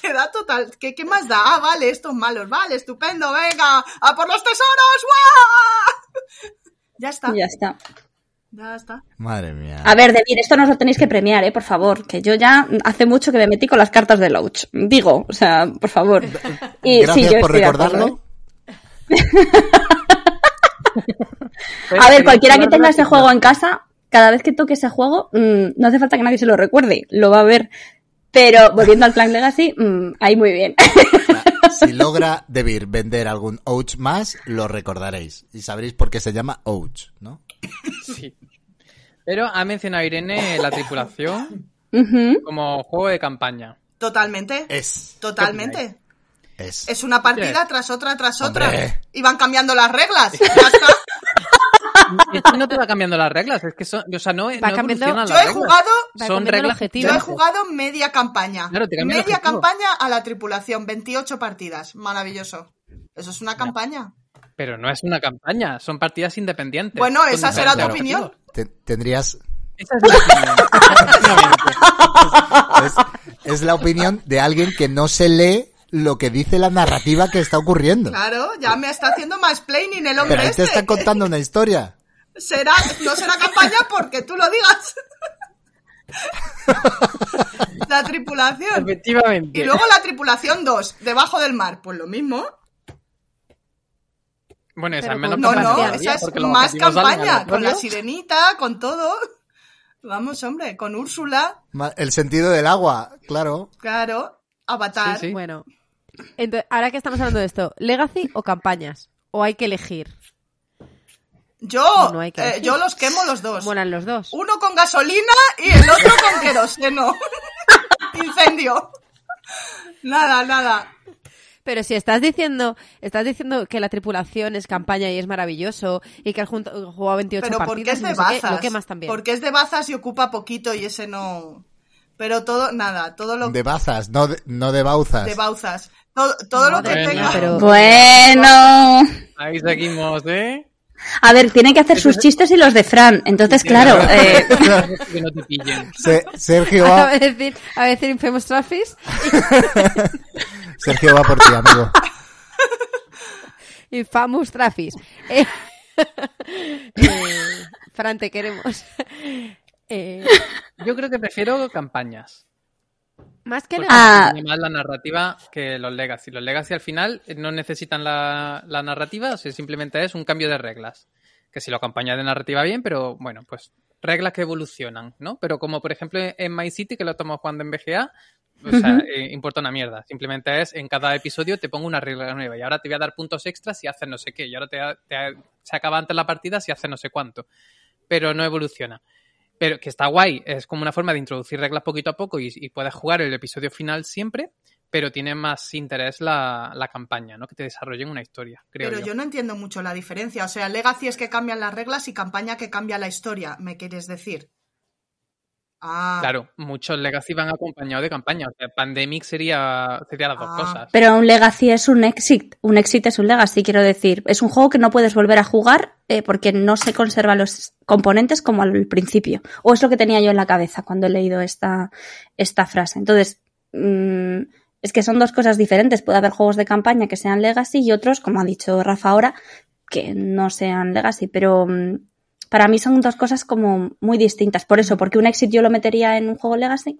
te da total. ¿Qué, qué más da? Ah, vale, estos malos, vale, estupendo, venga, a por los tesoros. Ya está, Ya está. Ya está. Madre mía. A ver, David, esto nos lo tenéis que premiar, ¿eh? Por favor, que yo ya hace mucho que me metí con las cartas de Loach. Digo, o sea, por favor. [LAUGHS] Y Gracias sí, yo por acuerdo, recordarlo. ¿eh? [LAUGHS] A ver, cualquiera que tenga ese juego en casa, cada vez que toque ese juego, mm, no hace falta que nadie se lo recuerde, lo va a ver. Pero volviendo al Clan Legacy, mm, ahí muy bien. si [LAUGHS] logra Debir vender algún Ouch más, lo recordaréis. Y sabréis por qué se llama Ouch, ¿no? Sí. Pero ha mencionado Irene la tripulación como juego de campaña. Totalmente. Es. Totalmente. Es. Es una partida tras otra tras Hombre. otra. Y van cambiando las reglas. [LAUGHS] Ya está. No te va cambiando las reglas, es que son, o sea, no, no cambiando- evolucionan Yo las he reglas. jugado, Va Son reglas yo he jugado media campaña. Claro, media campaña a la tripulación, 28 partidas. Maravilloso. Eso es una campaña. Pero no es una campaña, son partidas independientes. Bueno, esa será tu opinión. tendrías. Esa es mi opinión. [LAUGHS] Efectivamente. Es, es la opinión de alguien que no se lee lo que dice la narrativa que está ocurriendo. Claro, ya me está haciendo más planning el hombre Pero ahí te este. está contando una historia. Será, no será campaña porque tú lo digas. [LAUGHS] la tripulación. Efectivamente. Y luego la tripulación 2, debajo del mar. Pues lo mismo. Bueno, esa es menos No, no, todavía, esa es más campaña. Con la sirenita, con todo. Vamos, hombre, con Úrsula, El sentido del agua, claro. claro. Avatar. Sí, sí. Bueno, entonces, ahora que estamos hablando de esto, ¿Legacy o campañas? ¿O hay que elegir? Yo, No hay que eh, yo los quemo los dos. Molan los dos. Uno con gasolina y el otro con queroseno. [LAUGHS] Incendio. Nada, nada. Pero si estás diciendo, estás diciendo que la tripulación es campaña y es maravilloso y que junto- jugado 28 Pero porque es de no sé qué, bazas. lo quemas también. Porque es de bazas y ocupa poquito y ese no. Pero todo, nada, todo lo De bazas, no de, no de bauzas. de bauzas. Todo, todo lo que Madre tenga. pero- Bueno. Ahí seguimos, ¿eh? A ver, tiene que hacer sus chistes y los de Fran. Entonces, claro, eh, [LAUGHS] Que no te pillen. Se- Sergio [LAUGHS] a va, decir, a decir Infamous Trophies [LAUGHS] Sergio va por ti, amigo. [LAUGHS] Infamous Trophies. Eh, [LAUGHS] eh, Fran, te queremos. [LAUGHS] Eh, Yo creo que prefiero campañas. más que nada, Ah. tiene más la narrativa que los Legacy. Los Legacy al final no necesitan la, la narrativa, o sea, simplemente es un cambio de reglas. Que si lo acompaña de narrativa bien, pero bueno, pues reglas que evolucionan, ¿no? Pero como por ejemplo en My City, que lo estamos jugando en BGA, o sea, eh, importa una mierda. Simplemente es en cada episodio te pongo una regla nueva y ahora te voy a dar puntos extras si haces no sé qué. Y ahora te, te- se acaba antes la partida si haces no sé cuánto. Pero no evoluciona. Pero que está guay, es como una forma de introducir reglas poquito a poco y, y puedes jugar el episodio final siempre, pero tiene más interés la, la campaña, ¿no? Que te desarrollen una historia, creo Pero yo. yo no entiendo mucho la diferencia. O sea, Legacy es que cambian las reglas y campaña que cambia la historia, ¿me quieres decir? Ah, Claro, muchos Legacy van acompañados de campaña. O sea, Pandemic sería, sería las dos Ah. cosas. pero un legacy es un exit. Un exit es un legacy, quiero decir. Es un juego que no puedes volver a jugar eh, porque no se conservan los componentes como al principio. O es lo que tenía yo en la cabeza cuando he leído esta, esta frase. Entonces, mm, es que son dos cosas diferentes. Puede haber juegos de campaña que sean legacy y otros, como ha dicho Rafa ahora, que no sean legacy. Pero mm, para mí son dos cosas como muy distintas. Por eso, porque un exit yo lo metería en un juego legacy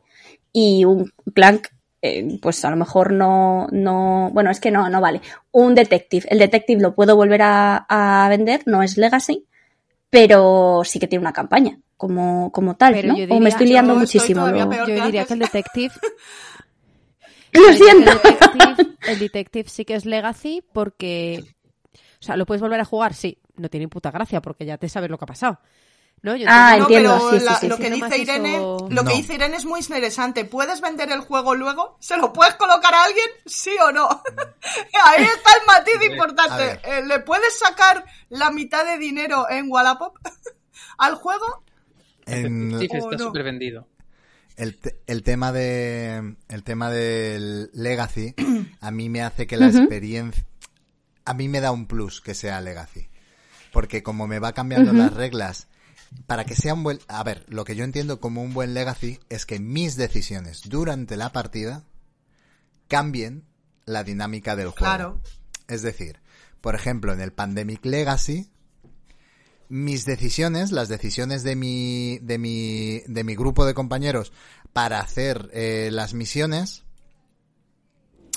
y un clank eh, pues a lo mejor no, no, bueno, es que no, no vale. Un detective, el detective lo puedo volver a, a vender, no es legacy, pero sí que tiene una campaña como, como tal, Pero ¿no? o me estoy liando Yo muchísimo. [LAUGHS] lo- yo diría que el detective Lo El siento. detective, el detective sí que es legacy porque. O sea, ¿lo puedes volver a jugar? Sí. No tiene puta gracia porque ya te sabes lo que ha pasado. ¿No? Yo Ah, No, entiendo, pero sí, sí, la- sí, lo sí. que dice Irene, eso- lo que No. dice Irene es muy interesante. ¿Puedes vender el juego luego? ¿Se lo puedes colocar a alguien? ¿Sí o no? [LAUGHS] Ahí está el matiz importante. Eh, ¿Le puedes sacar la mitad de dinero en Wallapop [LAUGHS] al juego? En- Sí, está no. súper vendido. el, te- el tema de el tema del legacy [CLEARS THROAT] a mí me hace que la experiencia a mí me da un plus que sea legacy porque como me va cambiando las reglas para que sea un buen a ver lo que yo entiendo como un buen legacy es que mis decisiones durante la partida cambien la dinámica del juego Claro. es decir por ejemplo en el Pandemic Legacy mis decisiones, las decisiones de mi, de mi, de mi grupo de compañeros para hacer eh, las misiones,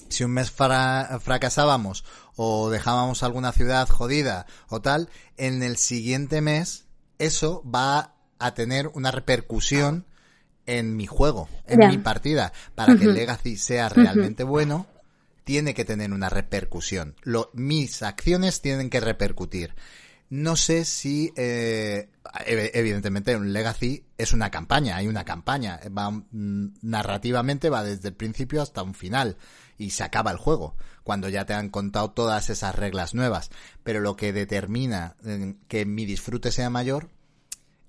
si un mes fra- fracasábamos o dejábamos alguna ciudad jodida o tal, en el siguiente mes eso va a tener una repercusión en mi juego, en mi partida, para que el. Legacy sea realmente bueno. tiene que tener una repercusión. Lo, mis acciones tienen que repercutir. No sé si, eh, ev- evidentemente, un Legacy es una campaña, hay una campaña. Va, mm, narrativamente va desde el principio hasta un final y se acaba el juego, cuando ya te han contado todas esas reglas nuevas. Pero lo que determina eh, que mi disfrute sea mayor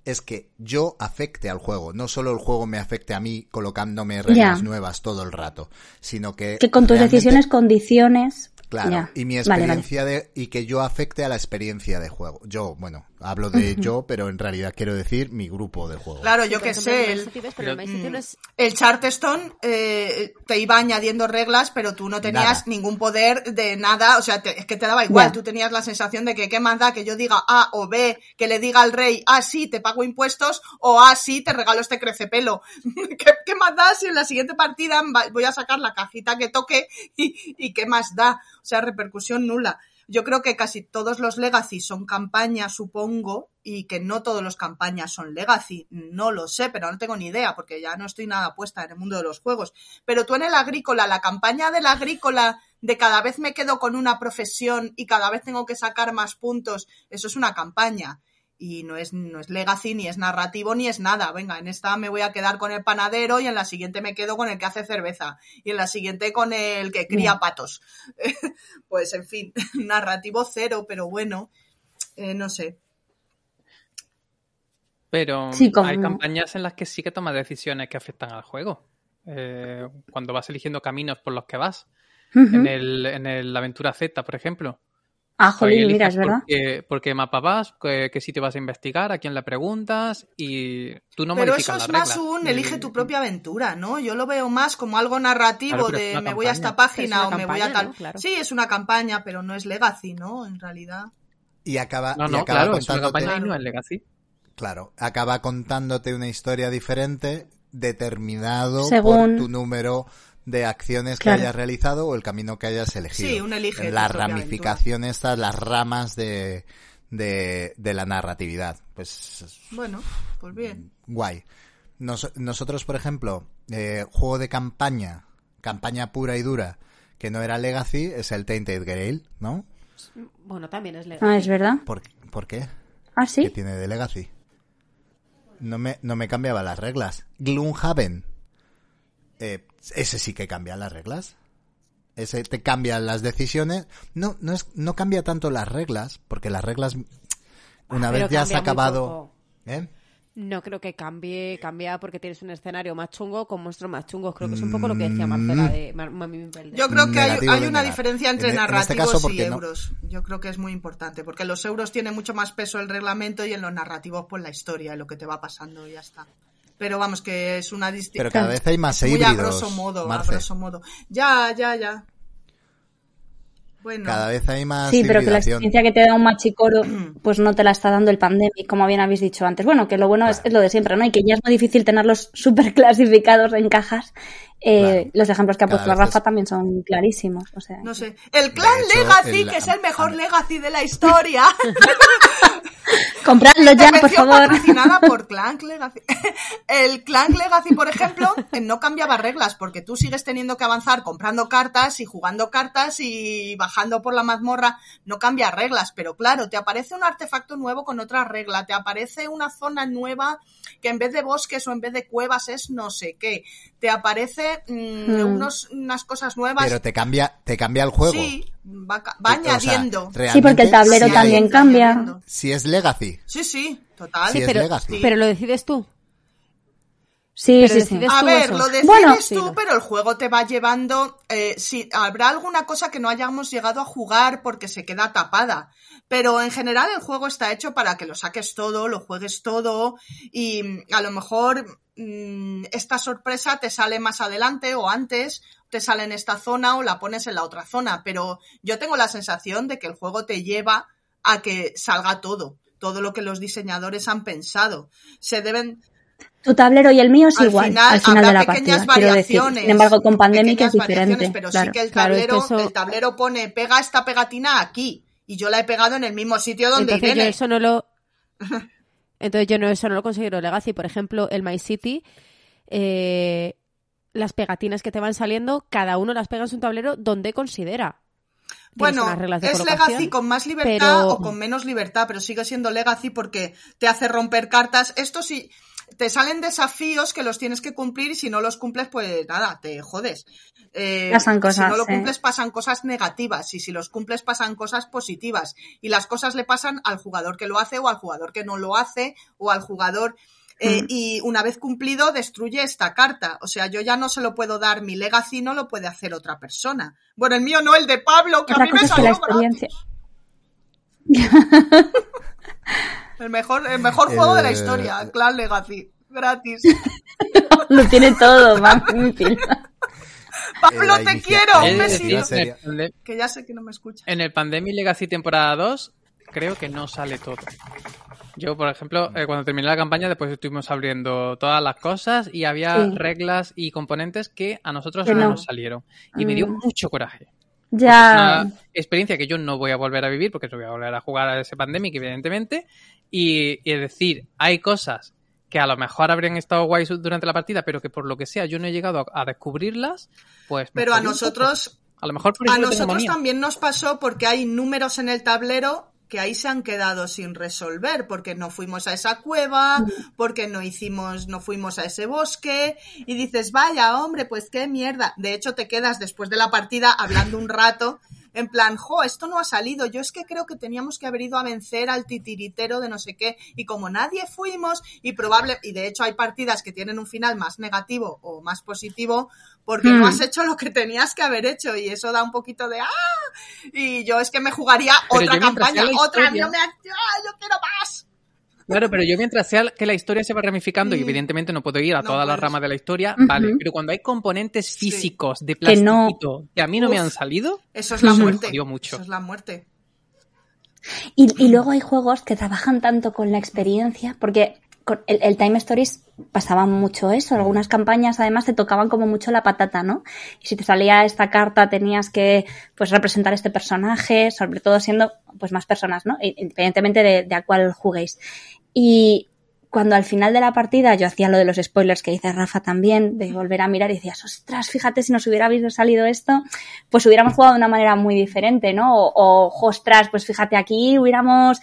es que yo afecte al juego, no solo el juego me afecte a mí colocándome reglas nuevas todo el rato, sino que Que con tus realmente- decisiones, condiciones. Claro, y mi Vale, vale. experiencia de y que yo afecte a la experiencia de juego. Yo, bueno, hablo de [LAUGHS] yo, pero en realidad quiero decir mi grupo de juego. Claro, yo que sé, el pero es- el Charterstone eh, te iba añadiendo reglas, pero tú no tenías Nada. ningún poder de nada, o sea, te- es que te daba igual, tú tenías la sensación de que qué más da que yo diga A o B, que le diga al rey, ah, sí, te pago impuestos, o ah, sí, te regalo este crecepelo. [LAUGHS] ¿Qué, ¿Qué más da si en la siguiente partida voy a sacar la cajita que toque y, y qué más da? O sea, repercusión nula. Yo creo que casi todos los Legacy son campañas, supongo, y que no todos los campañas son Legacy. No lo sé, pero no tengo ni idea, porque ya no estoy nada puesta en el mundo de los juegos. Pero tú en el agrícola, la campaña del agrícola de cada vez me quedo con una profesión y cada vez tengo que sacar más puntos, eso es una campaña. Y no es, no es legacy, ni es narrativo, ni es nada. Venga, en esta me voy a quedar con el panadero y en la siguiente me quedo con el que hace cerveza. Y en la siguiente con el que cría patos. [LAUGHS] pues en fin, [LAUGHS] narrativo cero, pero bueno, eh, no sé. Pero Sí, como- hay campañas en las que sí que tomas decisiones que afectan al juego. Eh, cuando vas eligiendo caminos por los que vas. En el, en el Aventura Z, por ejemplo. Ah, jolín, mira, es verdad. Por qué, por qué mapa vas, qué, qué sitio vas a investigar, a quién le preguntas y tú no pero eso es más reglas. un elige tu propia aventura, ¿no? Yo lo veo más como algo narrativo Claro, de me voy a esta página es o me voy a tal. ¿no? Claro. Sí, es una campaña, pero no es legacy, ¿no? En realidad. Y acaba, No, y no, acaba claro, es una contándote, campaña y no es Legacy. claro, acaba contándote una historia diferente determinado Según- por tu número de acciones Claro. que hayas realizado o el camino que hayas elegido. Sí, un elige La ramificación estas, las ramas de, de, de la narratividad. Pues Bueno, pues bien. guay. Nos- nosotros, por ejemplo, eh, juego de campaña, campaña pura y dura, que no era Legacy, es el Tainted Grail, ¿no? Bueno, también es legal. Ah, es verdad. ¿Por, ¿por qué? Ah, ¿Qué sí. tiene de Legacy? No me, no me cambiaba las reglas. Gloomhaven. Eh, ese sí que cambia las reglas. Ese te cambia las decisiones. No, no es, no cambia tanto las reglas, porque las reglas, una Pero vez ya has acabado. ¿eh? No creo que cambie, cambia porque tienes un escenario más chungo con monstruos más chungos. Creo que es un poco lo que decía Marcela de Mar- Mami Builder. Yo creo que hay, Negativo hay una diferencia entre En- en este narrativos caso, y no- euros. Yo creo que es muy importante, porque en los euros tiene mucho más peso el reglamento y en los narrativos pues la historia y lo que te va pasando y ya está. Pero vamos, que es una Pero distinción. cada vez hay más Muy a híbridos. grosso modo, a Marce. grosso modo. Ya, ya, ya. Bueno, Cada vez hay más Sí, pero que la experiencia que te da un machicoro, [CLEARS THROAT] pues no te la está dando el pandemic, como bien habéis dicho antes. Bueno, que lo bueno es, es lo de siempre, ¿no? Y que ya es muy difícil tenerlos [LAUGHS] súper clasificados en cajas. Eh, Claro. Los ejemplos que ha puesto la Rafa es- también son clarísimos. O sea, no sé. El clan hecho, Legacy, el- que es el mejor a- Legacy de la historia. [LAUGHS] [LAUGHS] compradlo ya, por favor. patrocinada [LAUGHS] por Clank Legacy. El Clank Legacy, por ejemplo, no cambiaba reglas porque tú sigues teniendo que avanzar comprando cartas y jugando cartas y bajando por la mazmorra. No cambia reglas, pero claro, te aparece un artefacto nuevo con otra regla, te aparece una zona nueva que en vez de bosques o en vez de cuevas es no sé qué. Te aparece mm, Hmm. unos, unas cosas nuevas. Pero te cambia, te cambia el juego. Sí, va, ca- va O sea, añadiendo. Sí, porque el realmente, tablero también cambia. añadiendo. Si es Legacy, Sí, sí, total. si es pero, Legacy. pero lo decides tú. Sí, Pero sí, sí. decides- A ver, eso? lo decides Bueno, tú, sí, no. pero el juego te va llevando. Eh, si habrá alguna cosa que no hayamos llegado a jugar porque se queda tapada. Pero en general el juego está hecho para que lo saques todo, lo juegues todo y mm, a lo mejor mm, esta sorpresa te sale más adelante o antes, te sale en esta zona o la pones en la otra zona. Pero yo tengo la sensación de que el juego te lleva a que salga todo, todo lo que los diseñadores han pensado. Se deben, Tu tablero y el mío es al igual final al final habrá de la pequeñas partida, quiero decir. variaciones. Sin embargo, con Pandemic es diferente. Pero claro. sí que el Claro, es que tablero, eso- el tablero pone pega esta pegatina aquí. Y yo la he pegado en el mismo sitio donde Entonces yo eso no lo... [LAUGHS] Entonces yo no, eso no lo considero legacy. Por ejemplo, el My City, eh, las pegatinas que te van saliendo, cada uno las pega en su tablero donde considera. Bueno, es Legacy con más libertad pero- o con menos libertad, pero sigue siendo Legacy porque te hace romper cartas. Esto sí, te salen desafíos que los tienes que cumplir y si no los cumples, pues nada, te jodes. Eh, Pasan Si cosas, no lo cumples, pasan cosas negativas y si los cumples, pasan cosas positivas. Y las cosas le pasan al jugador que lo hace o al jugador que no lo hace o al jugador eh, Mm. y una vez cumplido destruye esta carta. O sea, yo ya no se lo puedo dar mi legacy, no lo puede hacer otra persona. Bueno, el mío no, el de Pablo, que a mí me cosa es que la salió gratis. experiencia. [LAUGHS] El mejor, el mejor juego de la Eh, historia, Clan Legacy, gratis. [LAUGHS] Lo tiene todo, [LAUGHS] va muy fino. Pablo, la te quiero, un besito. Que ya sé que no me escucha. En el Pandemic Legacy temporada 2, creo que no sale todo. Yo, por ejemplo, eh, cuando terminé la campaña, después estuvimos abriendo todas las cosas y había Sí. reglas y componentes que a nosotros Que no, no. nos salieron. Y me dio Mm. mucho coraje. Ya. Una experiencia que yo no voy a volver a vivir porque no voy a volver a jugar a ese Pandemic, evidentemente. Y, y es decir, hay cosas que a lo mejor habrían estado guays durante la partida, pero que por lo que sea yo no he llegado a, a descubrirlas, pues... Pero a nosotros, A lo mejor por a nosotros también nos pasó porque hay números en el tablero que ahí se han quedado sin resolver porque no fuimos a esa cueva, porque no hicimos, no fuimos a ese bosque y dices, vaya hombre, pues qué mierda. De hecho te quedas después de la partida hablando un rato en plan, jo, esto no ha salido, yo es que creo que teníamos que haber ido a vencer al titiritero de no sé qué y como nadie fuimos y probable, y de hecho hay partidas que tienen un final más negativo o más positivo porque no Hmm. has hecho lo que tenías que haber hecho y eso da un poquito de ¡ah! Y yo es que me jugaría Pero otra yo campaña, otra, no me ¡ah, yo quiero más. Claro, pero yo mientras sea que la historia se va ramificando y Mm. evidentemente no puedo ir a No todas las ramas de la historia, vale, pero cuando hay componentes Sí. físicos de Que no- plastiquito que a mí no me han salido, Eso es la muerte. Mucho. Eso es la muerte. Y, y luego hay juegos que trabajan tanto con la experiencia, porque el, el Time Stories pasaba mucho eso. Algunas campañas además te tocaban como mucho la patata, ¿no? Y si te salía esta carta tenías que pues representar este personaje, sobre todo siendo pues más personas, ¿no? Independientemente de, de a cuál juguéis. Y cuando al final de la partida yo hacía lo de los spoilers que dice Rafa también, de volver a mirar y decías, ostras, fíjate si nos hubiera salido esto, pues hubiéramos jugado de una manera muy diferente, ¿no? O, o, ostras, pues fíjate aquí, hubiéramos,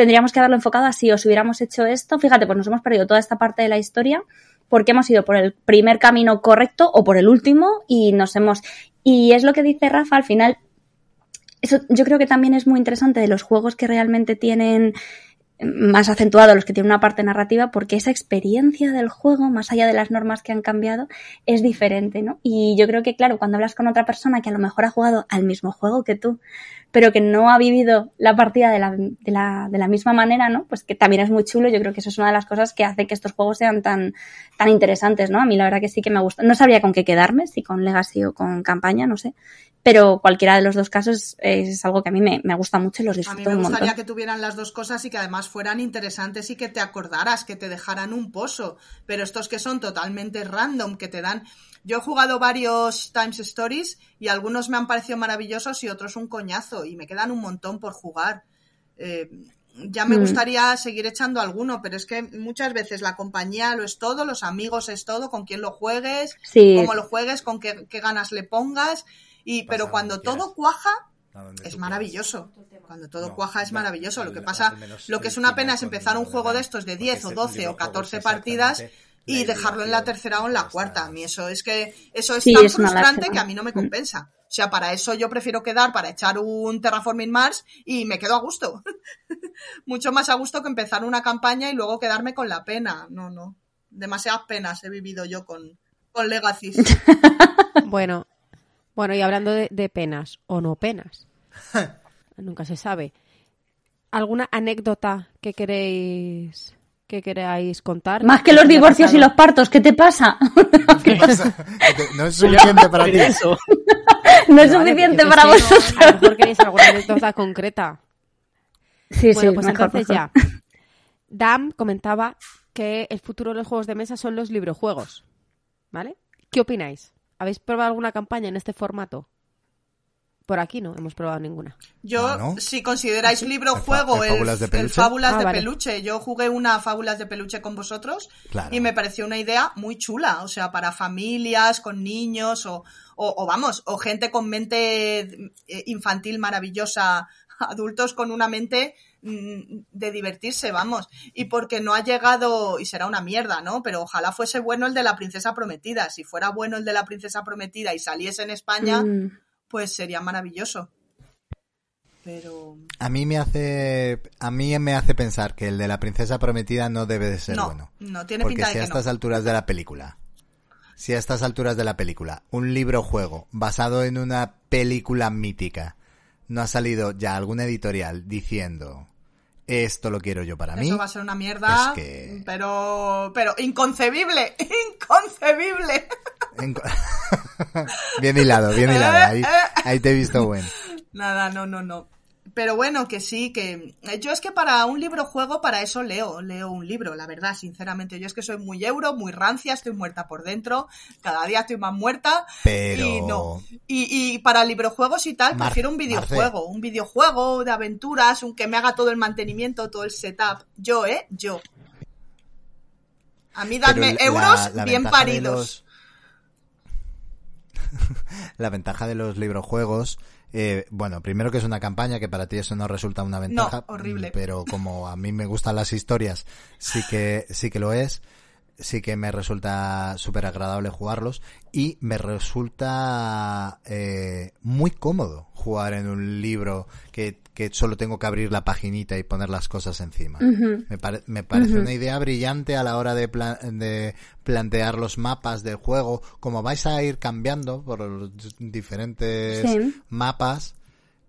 tendríamos que haberlo enfocado así, o si hubiéramos hecho esto, fíjate, pues nos hemos perdido toda esta parte de la historia porque hemos ido por el primer camino correcto o por el último y nos hemos, y es lo que dice Rafa, al final, eso yo creo que también es muy interesante de los juegos que realmente tienen más acentuado los que tienen una parte narrativa porque esa experiencia del juego, más allá de las normas que han cambiado, es diferente, ¿no? Y yo creo que, claro, cuando hablas con otra persona que a lo mejor ha jugado al mismo juego que tú, pero que no ha vivido la partida de la, de la, de la misma manera, ¿no? Pues que también es muy chulo. Yo creo que eso es una de las cosas que hace que estos juegos sean tan, tan interesantes, ¿no? A mí la verdad que sí que me gusta. No sabría con qué quedarme, si con Legacy o con campaña, no sé. Pero cualquiera de los dos casos es algo que a mí me, me gusta mucho y los A mí disfruto me un gustaría montón. que tuvieran las dos cosas y que además fueran interesantes y que te acordaras, que te dejaran un pozo. Pero estos que son totalmente random, que te dan. Yo he jugado varios Times Stories y algunos me han parecido maravillosos y otros un coñazo y me quedan un montón por jugar. Eh, ya me Mm. gustaría seguir echando alguno, pero es que muchas veces la compañía lo es todo, los amigos es todo, con quién lo juegues, Sí. cómo lo juegues, con qué, qué ganas le pongas. Y, pero cuando todo cuaja, es maravilloso. Cuando todo No, cuaja es no, maravilloso. Lo que pasa, lo que es una pena es empezar un juego de estos de porque 10 ese o 12 o videojuego 14 es partidas y dejarlo en la tercera o en la cuarta. A mí eso es que eso es Sí, tan es frustrante que a mí no me Mm. compensa. O sea, para eso yo prefiero quedar para echar un Terraforming Mars y me quedo a gusto. [LAUGHS] Mucho más a gusto que empezar una campaña y luego quedarme con la pena. No, no. Demasiadas penas he vivido yo con, con Legacy. [LAUGHS] Bueno, bueno, y hablando de, de penas o no penas, [LAUGHS] nunca se sabe. ¿Alguna anécdota que queréis que queráis contar? Más que los divorcios y los partos, ¿qué te pasa? [LAUGHS] ¿Qué pasa? No es suficiente para ti. Eso. [LAUGHS] no es Vale, suficiente para vosotros. A lo mejor queréis alguna anécdota concreta. Sí, bueno, sí, pues mejor, entonces mejor. ya. Dam comentaba que el futuro de los juegos de mesa son los librojuegos. ¿Vale? ¿Qué opináis? ¿Habéis probado alguna campaña en este formato? Por aquí no, hemos probado ninguna. Yo, Ah, ¿no? si consideráis libro ¿El fa- juego, el el, Fábulas de el Peluche? Fábulas Ah, de vale. Peluche, yo jugué una Fábulas de Peluche con vosotros Claro. y me pareció una idea muy chula, o sea, para familias, con niños o, o, o vamos, o gente con mente eh, infantil maravillosa, [LAUGHS] adultos con una mente de divertirse, vamos, y porque no ha llegado, y será una mierda, ¿no? Pero ojalá fuese bueno el de la princesa prometida, si fuera bueno el de la princesa prometida y saliese en España, Mm. pues sería maravilloso. Pero A mí me hace a mí me hace pensar que el de la princesa prometida no debe de ser no, bueno. no tiene Porque pinta de si a que no. estas alturas de la película, si a estas alturas de la película, un libro juego basado en una película mítica, no ha salido ya algún editorial diciendo esto lo quiero yo para mí, Eso va a ser una mierda, es que- pero pero inconcebible, [LAUGHS] inconcebible. En- [LAUGHS] bien hilado, bien [LAUGHS] hilado. Ahí, ahí te he visto buen. Nada, no, no, no. Pero bueno, que sí, que yo es que para un libro juego, para eso leo, leo un libro, la verdad, sinceramente. Yo es que soy muy euro, muy rancia, estoy muerta por dentro, cada día estoy más muerta. Pero Y no. Y, y para librojuegos y tal, Mar- prefiero un videojuego, un videojuego de aventuras, un que me haga todo el mantenimiento, todo el setup. Yo, ¿eh? Yo. A mí dadme la- euros la bien paridos. los- [LAUGHS] la ventaja de los librojuegos, eh, bueno, primero que es una campaña que para ti eso no resulta una ventaja, horrible. mm, pero como a mí me gustan las historias, sí que sí que lo es. Sí que me resulta súper agradable jugarlos y me resulta eh, muy cómodo jugar en un libro que, que solo tengo que abrir la paginita y poner las cosas encima. Me, pare- me parece una idea brillante a la hora de, pla- de plantear los mapas del juego. Como vais a ir cambiando por los diferentes Sí. mapas,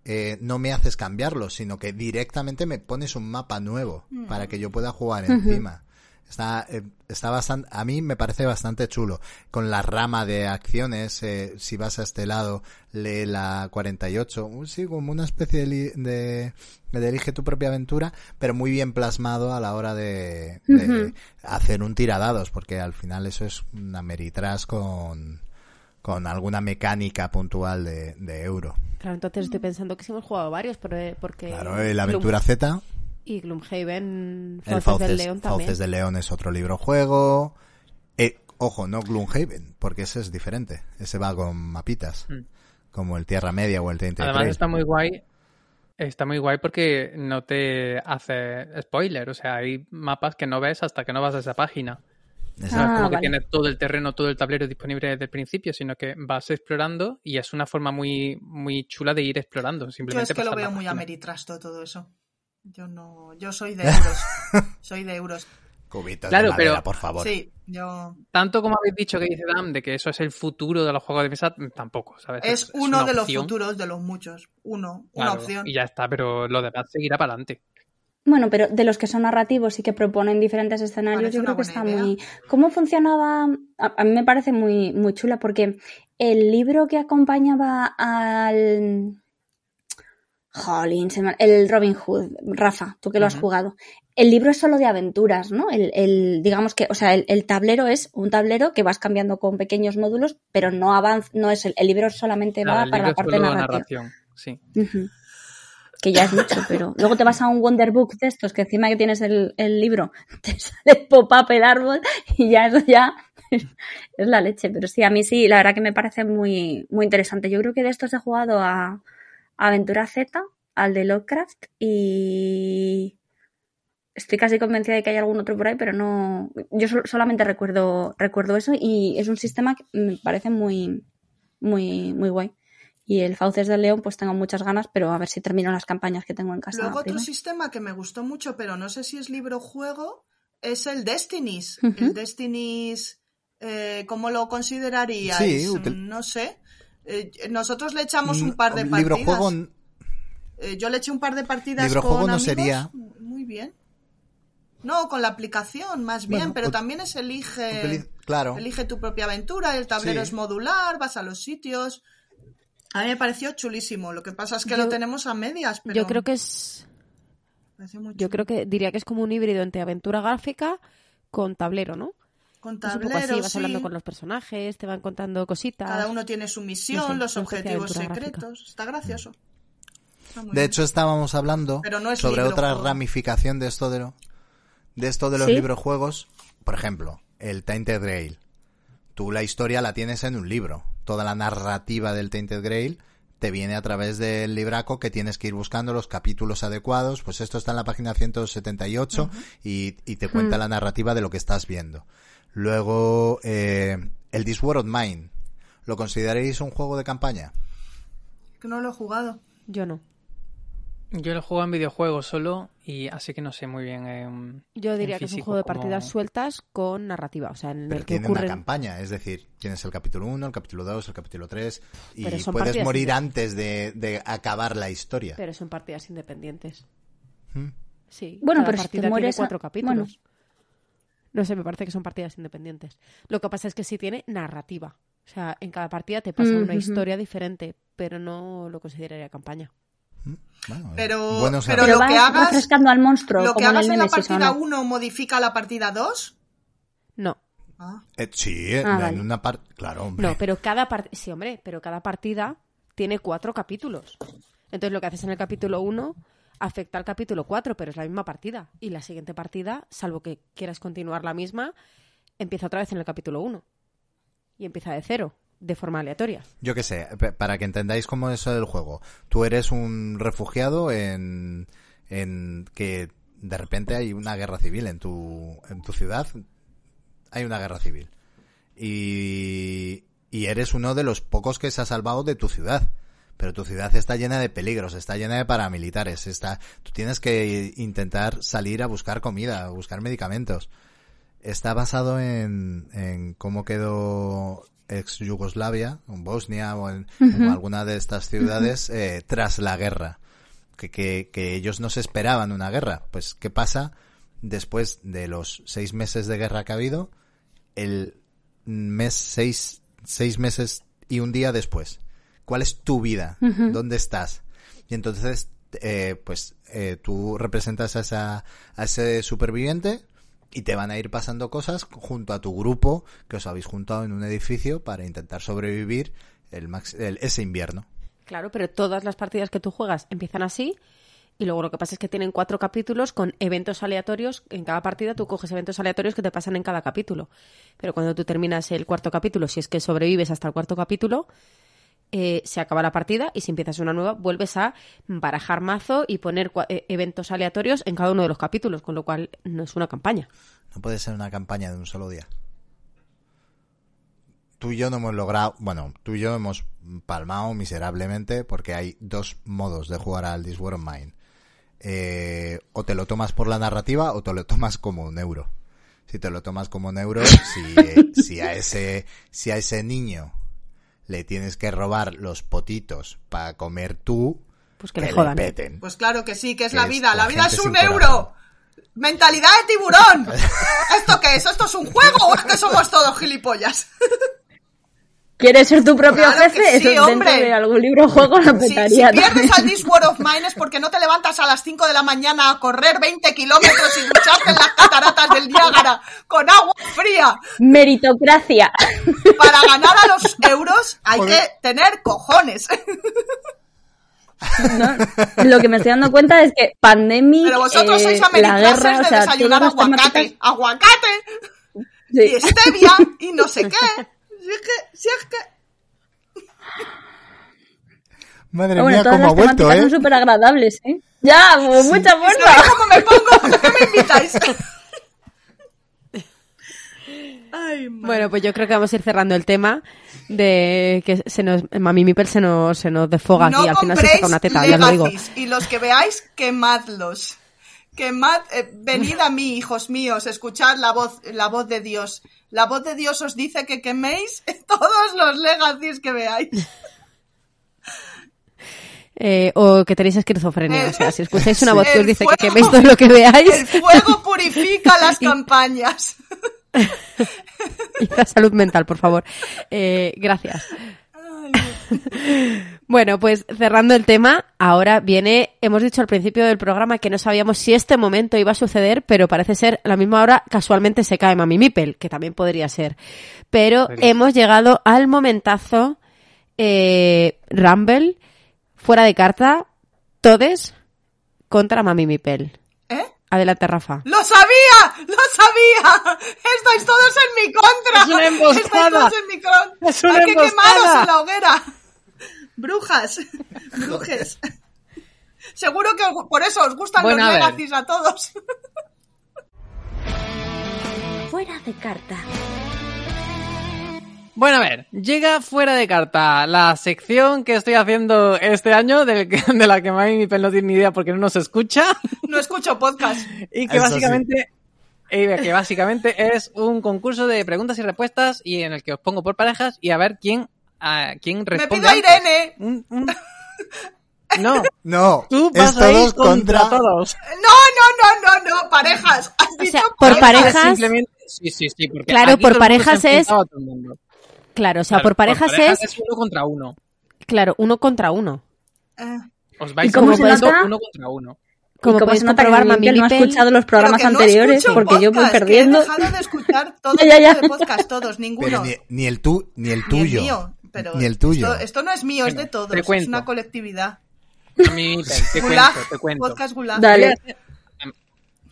eh, no me haces cambiarlos, sino que directamente me pones un mapa nuevo para que yo pueda jugar encima. Está, eh, está bastante, a mí me parece bastante chulo. Con la rama de acciones, eh, si vas a este lado, lee la 48. un- Sí, como una especie de, li- de, de elige tu propia aventura, pero muy bien plasmado a la hora de, hacer un tiradados, porque al final eso es una meritras con, con alguna mecánica puntual de, de euro. Claro, entonces estoy pensando que sí hemos jugado varios, pero- porque... Claro, eh, la aventura Z, Y Gloomhaven, el Fauces del León también. Fauces del León es otro libro juego. Eh, ojo, no Gloomhaven, porque ese es diferente. Ese va con mapitas, Mm. como el Tierra Media o el 33. Además está muy guay. Está muy guay porque no te hace spoiler. O sea, hay mapas que no ves hasta que no vas a esa página. No es. Ah, como que vale. tienes todo el terreno, todo el tablero disponible desde el principio, sino que vas explorando y es una forma muy, muy chula de ir explorando. Yo Simplemente es que lo veo muy ameritrasto todo eso. Yo no, yo soy de [LAUGHS] euros. soy de euros. Cubitos Claro, de madera, pero- por favor. Sí, yo. Tanto como habéis dicho que dice Dan de que eso es el futuro de los juegos de mesa, tampoco, ¿sabes? Es uno de los futuros, de los muchos. Uno, una opción. Y ya está, pero lo demás seguirá para adelante. Bueno, pero de los que son narrativos y que proponen diferentes escenarios, Parece yo creo que está idea. muy. ¿Cómo funcionaba? A, a mí me parece muy, muy chula porque el libro que acompañaba al. Jolín, el Robin Hood, Rafa, tú que lo has jugado. El libro es solo de aventuras, ¿no? El, el- digamos que, o sea, el, el tablero es un tablero que vas cambiando con pequeños módulos, pero no avanza, no es el, el libro solamente va para la parte solo narrativa. narración. Sí. Que ya es mucho, pero luego te vas a un Wonderbook de estos, que encima que tienes el, libro, [LAUGHS] te sale pop-up el árbol y ya eso ya [LAUGHS] es, la leche. Pero sí, a mí sí, la verdad que me parece muy, muy interesante. Yo creo que de estos he jugado a Aventura Z, al de Lovecraft y estoy casi convencida de que hay algún otro por ahí, pero no, yo sol- solamente recuerdo, recuerdo eso y es un sistema que me parece muy, muy, muy guay. Y el Fauces del León, pues tengo muchas ganas, pero a ver si termino las campañas que tengo en casa. Luego otro sistema que me gustó mucho, pero no sé si es libro juego, es el Destinies. El Destinies, eh, ¿cómo lo consideraríais? Sí. No sé. Eh, nosotros le echamos un par de partidas. libro juego Eh, yo le eché un par de partidas Libro con juego no amigos. sería- Muy bien. No, con la aplicación, más bien, Bueno, pero ut- también es elige... claro. Elige tu propia aventura, el tablero Sí. es modular, vas a los sitios. A mí me pareció chulísimo. Lo que pasa es que Yo- lo tenemos a medias, pero Yo creo que es... Yo creo que diría que es como un híbrido entre aventura gráfica con tablero, ¿no? Con Es un poco así, tableros, vas hablando con los personajes, te van contando cositas. Cada uno tiene su misión, No sé, los objetivos gráfica. secretos. Está gracioso. Está De bien. hecho, estábamos hablando Pero no es sobre libro, otra ramificación de esto de, lo- de esto de los ¿Sí? librojuegos. Por ejemplo, el Tainted Grail. Tú la historia la tienes en un libro. Toda la narrativa del Tainted Grail te viene a través del libraco que tienes que ir buscando los capítulos adecuados. Pues esto está en la página 178 y, y te cuenta la narrativa de lo que estás viendo. Luego, eh, el This War of Mine. ¿Lo consideráis un juego de campaña? Que no lo he jugado. Yo no. Yo lo juego en videojuegos solo y así que no sé muy bien. em, Yo diría en que es un juego de partidas sueltas con narrativa, o sea, en Pero el que tiene una ocurren... campaña, es decir, tienes el capítulo 1, el capítulo 2, el capítulo 3 y puedes morir antes de, de acabar la historia. Pero son partidas independientes. ¿Mm? Sí. Bueno, cada pero si te mueres a- cuatro capítulos. bueno. No sé, me parece que son partidas independientes. Lo que pasa es que sí tiene narrativa. O sea, en cada partida te pasa Mm, una historia diferente, pero no lo consideraría campaña. ¿Mm? Bueno, Pero- bueno pero saber. Pero lo que hagas- refrescando al monstruo, ¿Lo que como en hagas en la Nemesis, ¿o partida no? 1 modifica la partida 2? No, Ah. Eh, sí, en Ah, vale. una parte, claro, hombre. no, pero cada partida... Sí, hombre, pero cada partida tiene cuatro capítulos. Entonces lo que haces en el capítulo 1 afecta al capítulo 4, pero es la misma partida. Y la siguiente partida, salvo que quieras continuar la misma, empieza otra vez en el capítulo 1. Y empieza de cero, de forma aleatoria. Yo qué sé, para que entendáis cómo es el juego. Tú eres un refugiado en, en que de repente hay una guerra civil en tu, en tu ciudad. Hay una guerra civil. Y, y eres uno de los pocos que se ha salvado de tu ciudad. Pero tu ciudad está llena de peligros, está llena de paramilitares, está, tú tienes que intentar salir a buscar comida, a buscar medicamentos. Está basado en, en cómo quedó ex Yugoslavia, en Bosnia o en, en alguna de estas ciudades eh, tras la guerra. Que, que, que ellos no se esperaban una guerra. Pues, ¿qué pasa después de los seis meses de guerra que ha habido? El mes, seis, seis meses y un día después. ¿Cuál es tu vida? ¿Dónde estás? Y entonces, eh, pues, eh, tú representas a, esa, a ese superviviente y te van a ir pasando cosas junto a tu grupo que os habéis juntado en un edificio para intentar sobrevivir el, max- el- ese invierno. Claro, pero todas las partidas que tú juegas empiezan así. Y luego lo que pasa es que tienen cuatro capítulos con eventos aleatorios. En cada partida tú coges eventos aleatorios que te pasan en cada capítulo. Pero cuando tú terminas el cuarto capítulo, si es que sobrevives hasta el cuarto capítulo, eh, se acaba la partida y si empiezas una nueva, vuelves a barajar mazo y poner eh, eventos aleatorios en cada uno de los capítulos, con lo cual no es una campaña. No puede ser una campaña de un solo día. Tú y yo no hemos logrado, bueno, tú y yo hemos palmado miserablemente porque hay dos modos de jugar al This War of Mine. Eh, o te lo tomas por la narrativa o te lo tomas como un euro. Si te lo tomas como un euro, si, eh, [LAUGHS] si a ese, si a ese niño le tienes que robar los potitos para comer tú, Pues que que le le jodan. peten. Pues claro que sí, que es Que la es vida. la La vida es un euro. corazón. ¡Mentalidad de tiburón! [LAUGHS] ¿Esto qué es? ¿Esto es un juego o es que somos todos gilipollas? [LAUGHS] ¿Quieres ser tu propio Claro que jefe? sí, Eso hombre. dentro de algún libro o juego lo Si, si petaría. pierdes al This War of Mine es porque no te levantas a las 5 de la mañana a correr 20 kilómetros y ducharte en las cataratas del Niágara con agua fría. Meritocracia. Para ganar a los euros hay que tener cojones. ¿no? Lo que me estoy dando cuenta es que Pandemic, Pero vosotros eh, sois la guerra, o de sea, desayunar aguacate. Aguacate Sí. y stevia y no sé qué. Si es que, si es que... Madre Bueno, mía, cómo ha vuelto, ¿eh? son súper agradables, ¿eh? Ya, pues, mucha ¿Veis fuerza. cómo me pongo? ¿Por qué me invitáis? [LAUGHS] Ay, madre. Bueno, pues yo creo que vamos a ir cerrando el tema de que se nos, Mami Mipel se nos, se nos desfoga aquí, al final se saca una teta, ya lo digo. Y los que veáis, quemadlos. Quemad, eh, venid a mí, hijos míos, escuchad la voz, la voz de Dios. La voz de Dios os dice que queméis [LAUGHS] todos los legacies que veáis. Eh, o que tenéis esquizofrenia, o sea, si escucháis una [LAUGHS] voz que os dice fuego- que queméis todo lo que veáis El fuego purifica [LAUGHS] las campañas. y la salud mental, por favor. Eh, gracias. Bueno, pues cerrando el tema, ahora viene, hemos dicho al principio del programa que no sabíamos si este momento iba a suceder, pero parece ser a la misma hora casualmente se cae Mami Mipel, que también podría ser. Pero hemos llegado al momentazo eh, Rumble, fuera de carta, Todes contra Mami Mipel. ¿Eh? Adelante, Rafa. ¡Lo sabía! ¡Lo sabía! ¡Estáis todos en mi contra! ¡Es una emboscada! ¡Estáis todos en mi contra! ¡Es una ¡Hay que quemaros en la hoguera! ¡Brujas! [LAUGHS] ¡Brujes! Seguro que por eso os gustan Bueno, a los legacies a todos. [LAUGHS] Fuera de carta. Bueno, a ver, llega fuera de carta la sección que estoy haciendo este año, [LAUGHS] de la que Mami Mipel no tiene ni idea porque no nos escucha, No escucho podcast. y que Eso básicamente, que básicamente es un concurso de preguntas y respuestas y en el que os pongo por parejas y a ver quién, a quién Me responde. pido a. Irene. Un- un- [LAUGHS] No, No, tú es vas a ir todos contra, contra... todos. No, no, no, no, no, parejas. Has O sea, por parejas. parejas- Simplemente, sí, sí, sí, porque Claro, por parejas es- enfrentado a todo el mundo. Claro, o sea, Claro, por parejas, es, uno contra uno. claro, uno contra uno. Eh, Os vais ¿Y cómo se enfrentando nota? uno contra uno. Como ¿Y cómo podéis comprobar, Mami no ha escuchado los programas no anteriores? escucho porque yo voy podcast, que perdiendo. he dejado de escuchar [LAUGHS] todo Ya, ya, ya. tipo de podcast, todos, ninguno. Pero ni, ni el tu, ni el Ni el tuyo. mío, pero Ni el tuyo. Esto, esto no es mío, es de todos. te Es cuento. una colectividad. A mí, te Gulag, cuento, te cuento. podcast Gulag. Dale.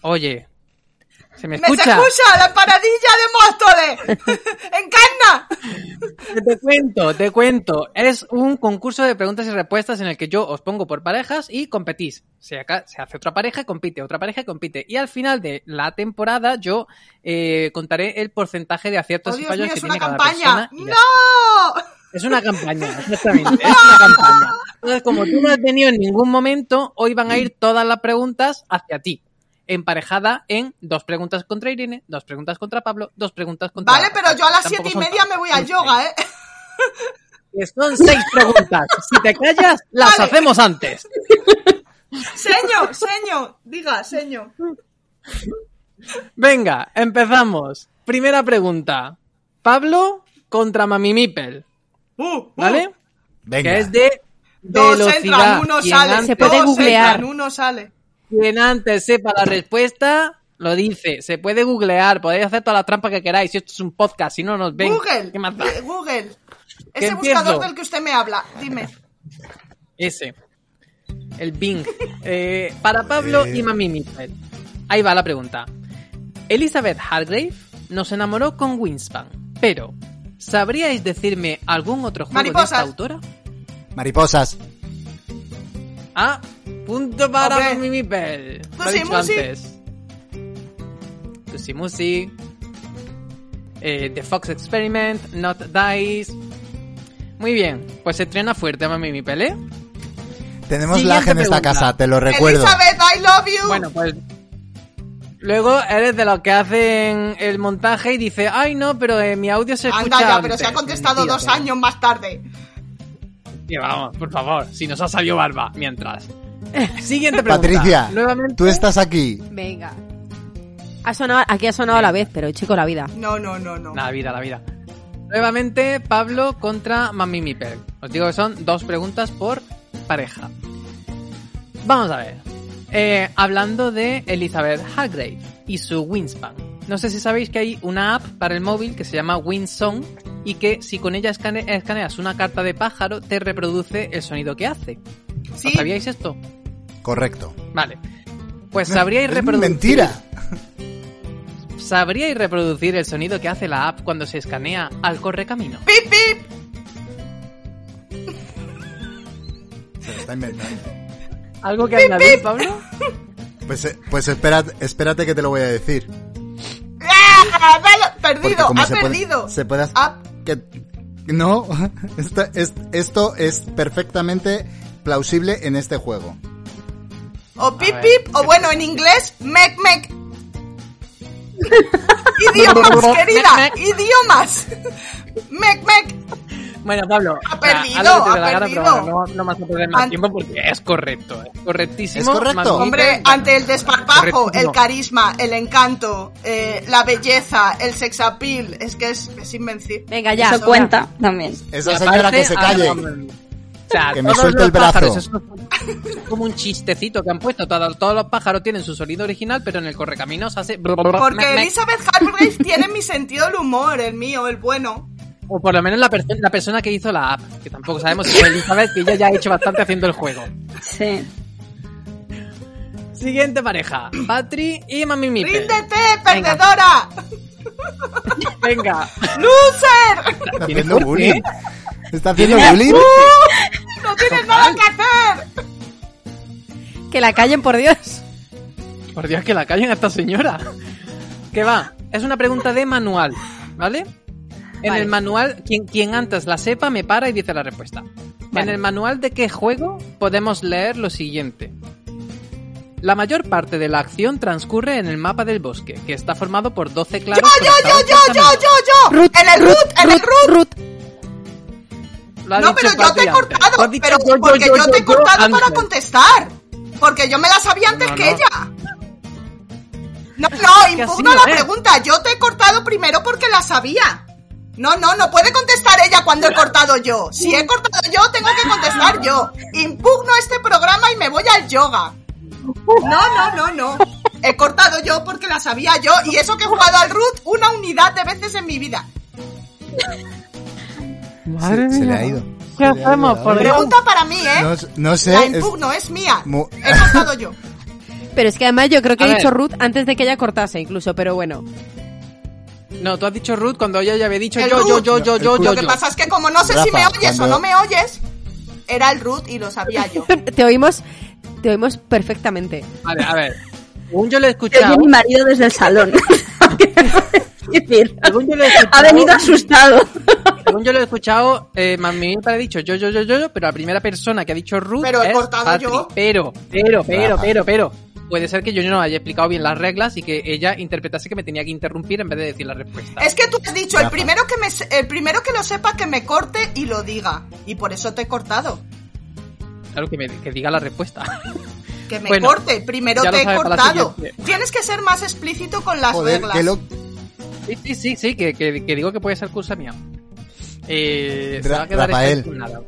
Oye, ¿se me ¡Me se escucha? escucha! ¡La paradilla de Móstoles! [LAUGHS] ¡Encarna! Te cuento, te cuento. Es un concurso de preguntas y respuestas en el que yo os pongo por parejas y competís. Se, acá, se hace otra pareja y compite, otra pareja y compite. Y al final de la temporada yo eh, contaré el porcentaje de ¡Oh, aciertos y Dios fallos mío, que es una tiene cada campaña! persona. y ya ¡No! Es una campaña, exactamente. Es una campaña. Entonces, como tú no has venido en ningún momento, hoy van a ir todas las preguntas hacia ti. Emparejada en dos preguntas contra Irene, dos preguntas contra Pablo, dos preguntas contra. Vale, pero yo a las Tampoco siete y media me voy al yoga, ¿eh? Son seis preguntas. Si te callas, las Vale. hacemos antes. Seño, seño, diga, seño. Venga, empezamos. Primera pregunta. Pablo contra Mami Mipel, Uh, uh. ¿vale? Venga. Que es de Dos velocidad. entran, uno Quien sale. antes- Se puede dos googlear. entran, uno sale. Quien antes sepa la respuesta, lo dice. Se puede googlear, podéis hacer todas las trampas que queráis. Si esto es un podcast, si no nos ven. Google. ¿Qué más da? Google. ¿Qué Ese buscador del que usted me habla. Dime. Ese. El Bing. Eh, para Pablo Eh. y Mami Mipel. Ahí va la pregunta. Elizabeth Hargrave nos enamoró con Winspan, pero ¿sabríais decirme algún otro juego de esta Mariposas. autora? Mariposas. Ah, punto para Hombre. Mami Mipel. Lo he Tusi dicho Musi. antes. Tusi Musi. Eh, The Fox Experiment, Not Dice. Muy bien, pues se estrena fuerte Mami Mipel, ¿eh? Tenemos Siguiente lag en esta casa, te lo recuerdo. Elizabeth, I love you. Bueno, pues. Luego eres de los que hacen el montaje y dice, ay no, pero eh, mi audio se escucha. Anda ya, pero se ha antes". contestado Mentira, dos años más tarde. Tío, vamos, por favor, si nos ha salido barba mientras. [LAUGHS] Siguiente pregunta. Patricia, Nuevamente. tú estás aquí. Venga. Ha sonado, aquí ha sonado a la vez, pero chico, la vida. No, no, no, no. La vida, la vida. Nuevamente, Pablo contra Mami Mipel. Os digo que son dos preguntas por pareja. Vamos a ver. Eh, hablando de Elizabeth Hargrave y su Winspan. No sé si sabéis que hay una app para el móvil que se llama Winsong y que si con ella escane- escaneas una carta de pájaro te reproduce el sonido que hace. ¿Os Sí, ¿Sabíais esto? Correcto. Vale. Pues sabríais Es reproducir. mentira. ¿Sabríais reproducir el sonido que hace la app cuando se escanea al correcamino? pip, pip. Se lo está inventando. ¿Algo que añadir, Pablo? [LAUGHS] Pues, eh, pues espera- espérate que te lo voy a decir. ¡Ah! Dale, Perdido, ha se puede- perdido. se puede hacer- Ah, que no, [LAUGHS] esto es, esto es perfectamente plausible en este juego. o pip, ver, pip, o ¿qué bueno, en inglés, mec, mec. idiomas, [LAUGHS] querida, idiomas. Mec, mec. Bueno, Pablo. Ha o sea, perdido, ha gana, pero bueno, no, no vas a perder más tiempo porque es correcto. Es correctísimo. ¿Es correcto? Hombre, ante el desparpajo, el carisma, el encanto, eh, la belleza, el sex appeal, es que es, es invencible. Venga, ya. Eso cuenta también. Esa señora aparte, que se calle. ahora- O sea, Que me todos suelte los el brazo. pájaros, eso es como un chistecito que han puesto. Todo- todos los pájaros tienen su sonido original, pero en el correcaminos hace... Porque Elizabeth Hargrave [LAUGHS] tiene mi sentido del humor, el mío, el bueno. O por lo menos la, perso- la persona que hizo la app, que tampoco sabemos si fue Elizabeth, que ella ya ha hecho bastante haciendo el juego. Sí. Siguiente pareja, Patri y Mami Mipe. ¡Ríndete, perdedora! Venga. ¡Loser! Está ¿Tiene haciendo bullying. Está haciendo bullying. ¡No tienes nada que hacer! Que la callen, por Dios. Por Dios, que la callen a esta señora. ¿Qué va? Es una pregunta de manual, ¿vale? En Vale. el manual, quien, quien antes la sepa me para y dice la respuesta. En el manual de qué juego podemos leer lo siguiente. La mayor parte de la acción transcurre en el mapa del bosque, que está formado por 12 ¡Yo, claros. yo, yo, yo, yo, caminos. yo, yo! ¡En el root, en el root! No, dicho pero yo te he cortado, pero yo, yo, porque yo, yo, yo, te he yo cortado para contestar. Porque yo me la sabía antes No, que no. ella. No, no, impugno la pregunta. Yo te he cortado primero porque la sabía. No, no, no puede contestar ella cuando he cortado yo. Si he cortado yo, tengo que contestar yo. Impugno este programa y me voy al yoga. No, no, no, no. He cortado yo porque la sabía yo. Y eso que he jugado al root una unidad de veces en mi vida. Madre Se, se le mía. ha ido. ¿Qué hacemos? Pregunta para mí, ¿eh? No, no sé. La es- impugno, es mía. mu- He cortado yo. Pero es que además yo creo que A he ver. dicho Ruth antes de que ella cortase, incluso, pero bueno. No, tú has dicho Ruth cuando ella ya había dicho El yo, yo, Ruth. yo, yo, yo, yo, Lo que pasa es que como no sé si me oyes cuando- o no me oyes, era el root y lo sabía yo. [LAUGHS] Te oímos, te oímos perfectamente. Vale, a ver. Según yo le he escuchado, mi marido desde el salón. [LAUGHS] Según yo le he escuchado, ha venido asustado. según yo lo he escuchado, eh, Mami ha dicho yo, yo, yo, yo, yo, pero la primera persona que ha dicho Ruth Pero he es cortado Patri. yo. Pero, pero, pero, pero, pero. Puede ser que yo no haya explicado bien las reglas y que ella interpretase que me tenía que interrumpir en vez de decir la respuesta. Es que tú has dicho, el primero que me se- el primero que lo sepa que me corte y lo diga. Y por eso te he cortado. Claro, que, me, que diga la respuesta. Que me Bueno, corte, primero te he cortado. Tienes que ser más explícito con las Joder, reglas. que lo, Sí, sí, sí, sí, que, que, que digo que puede ser cosa mía. Eh, se Ra- va a quedar esta Rafael. impugnada.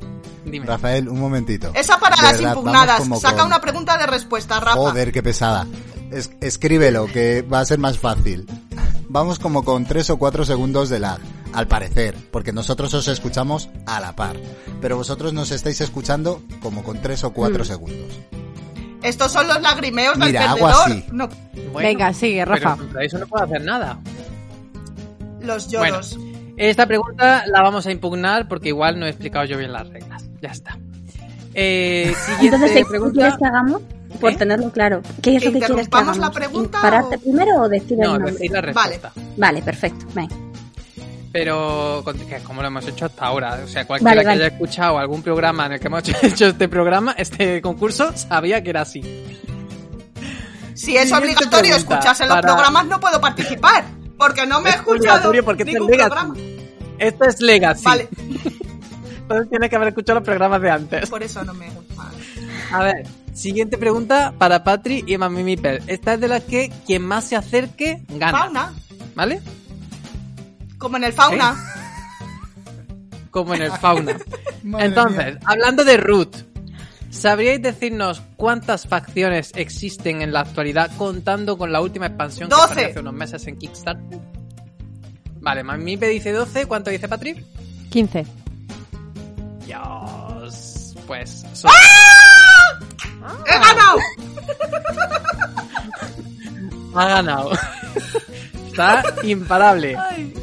Dime. Rafael, un momentito. Esa para De las verdad, impugnadas. Saca con- una pregunta de respuesta, Rafa. Joder, qué pesada. Es- escríbelo, que va a ser más fácil. Vamos como con tres o cuatro segundos de lag, al parecer, porque nosotros os escuchamos a la par, pero vosotros nos estáis escuchando como con tres o cuatro segundos. Estos son los lagrimeos del Mira, así. No, Bueno, Venga, sigue, Rafa. Pero contra eso no puedo hacer nada. los lloros. Esta pregunta la vamos a impugnar porque igual no he explicado yo bien las reglas. Ya está. Eh, siguiente Entonces, ¿qué pregunta. quieres que hagamos? Por ¿Eh? tenerlo claro. ¿Qué es ¿Que lo que quieres que hagamos? la pregunta ¿Pararte o- primero o decir el No, nombre? decir la respuesta. Vale, perfecto. Venga. Pero como lo hemos hecho hasta ahora. O sea, cualquiera Vale, que vale. haya escuchado algún programa en el que hemos [LAUGHS] hecho este programa, este concurso, sabía que era así. Si es obligatorio escucharse los para- programas, no puedo participar. Porque no me he Es escuchado obligatorio porque este es ningún Legacy. programa. Esto es Legacy. Vale, [LAUGHS] Entonces tiene que haber escuchado los programas de antes. por eso no me gusta. A ver, siguiente pregunta para Patri y Mami Mipel. Esta es de las que quien más se acerque gana. Fauna, ¿Vale? como en el fauna. Como en el fauna. [LAUGHS] Entonces, hablando de Root, ¿sabríais decirnos cuántas facciones existen en la actualidad contando con la última expansión que 12. salió hace unos meses en Kickstarter? Vale, Mamipe dice 12, ¿cuánto dice Patri? 15. Dios, pues son... ¡He ganado! [LAUGHS] ha ganado. Está imparable. Ay,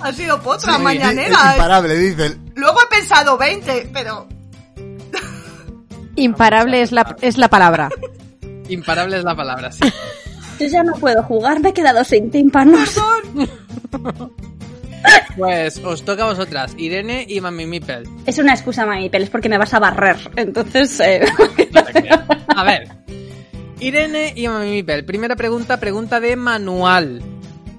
ha sido potra Sí, mañanera. Es imparable, dice. Luego he pensado 20, pero Imparable es la, es la palabra. Imparable es la palabra, sí. [LAUGHS] Yo ya no puedo jugar, me he quedado sin tímpanos. [LAUGHS] Pues os toca a vosotras, Irene y Mami Mipel. Es una excusa, mami, pero es porque me vas a barrer. Entonces, eh, [LAUGHS] A ver. Irene y Mami Mipel. Primera pregunta, pregunta de manual.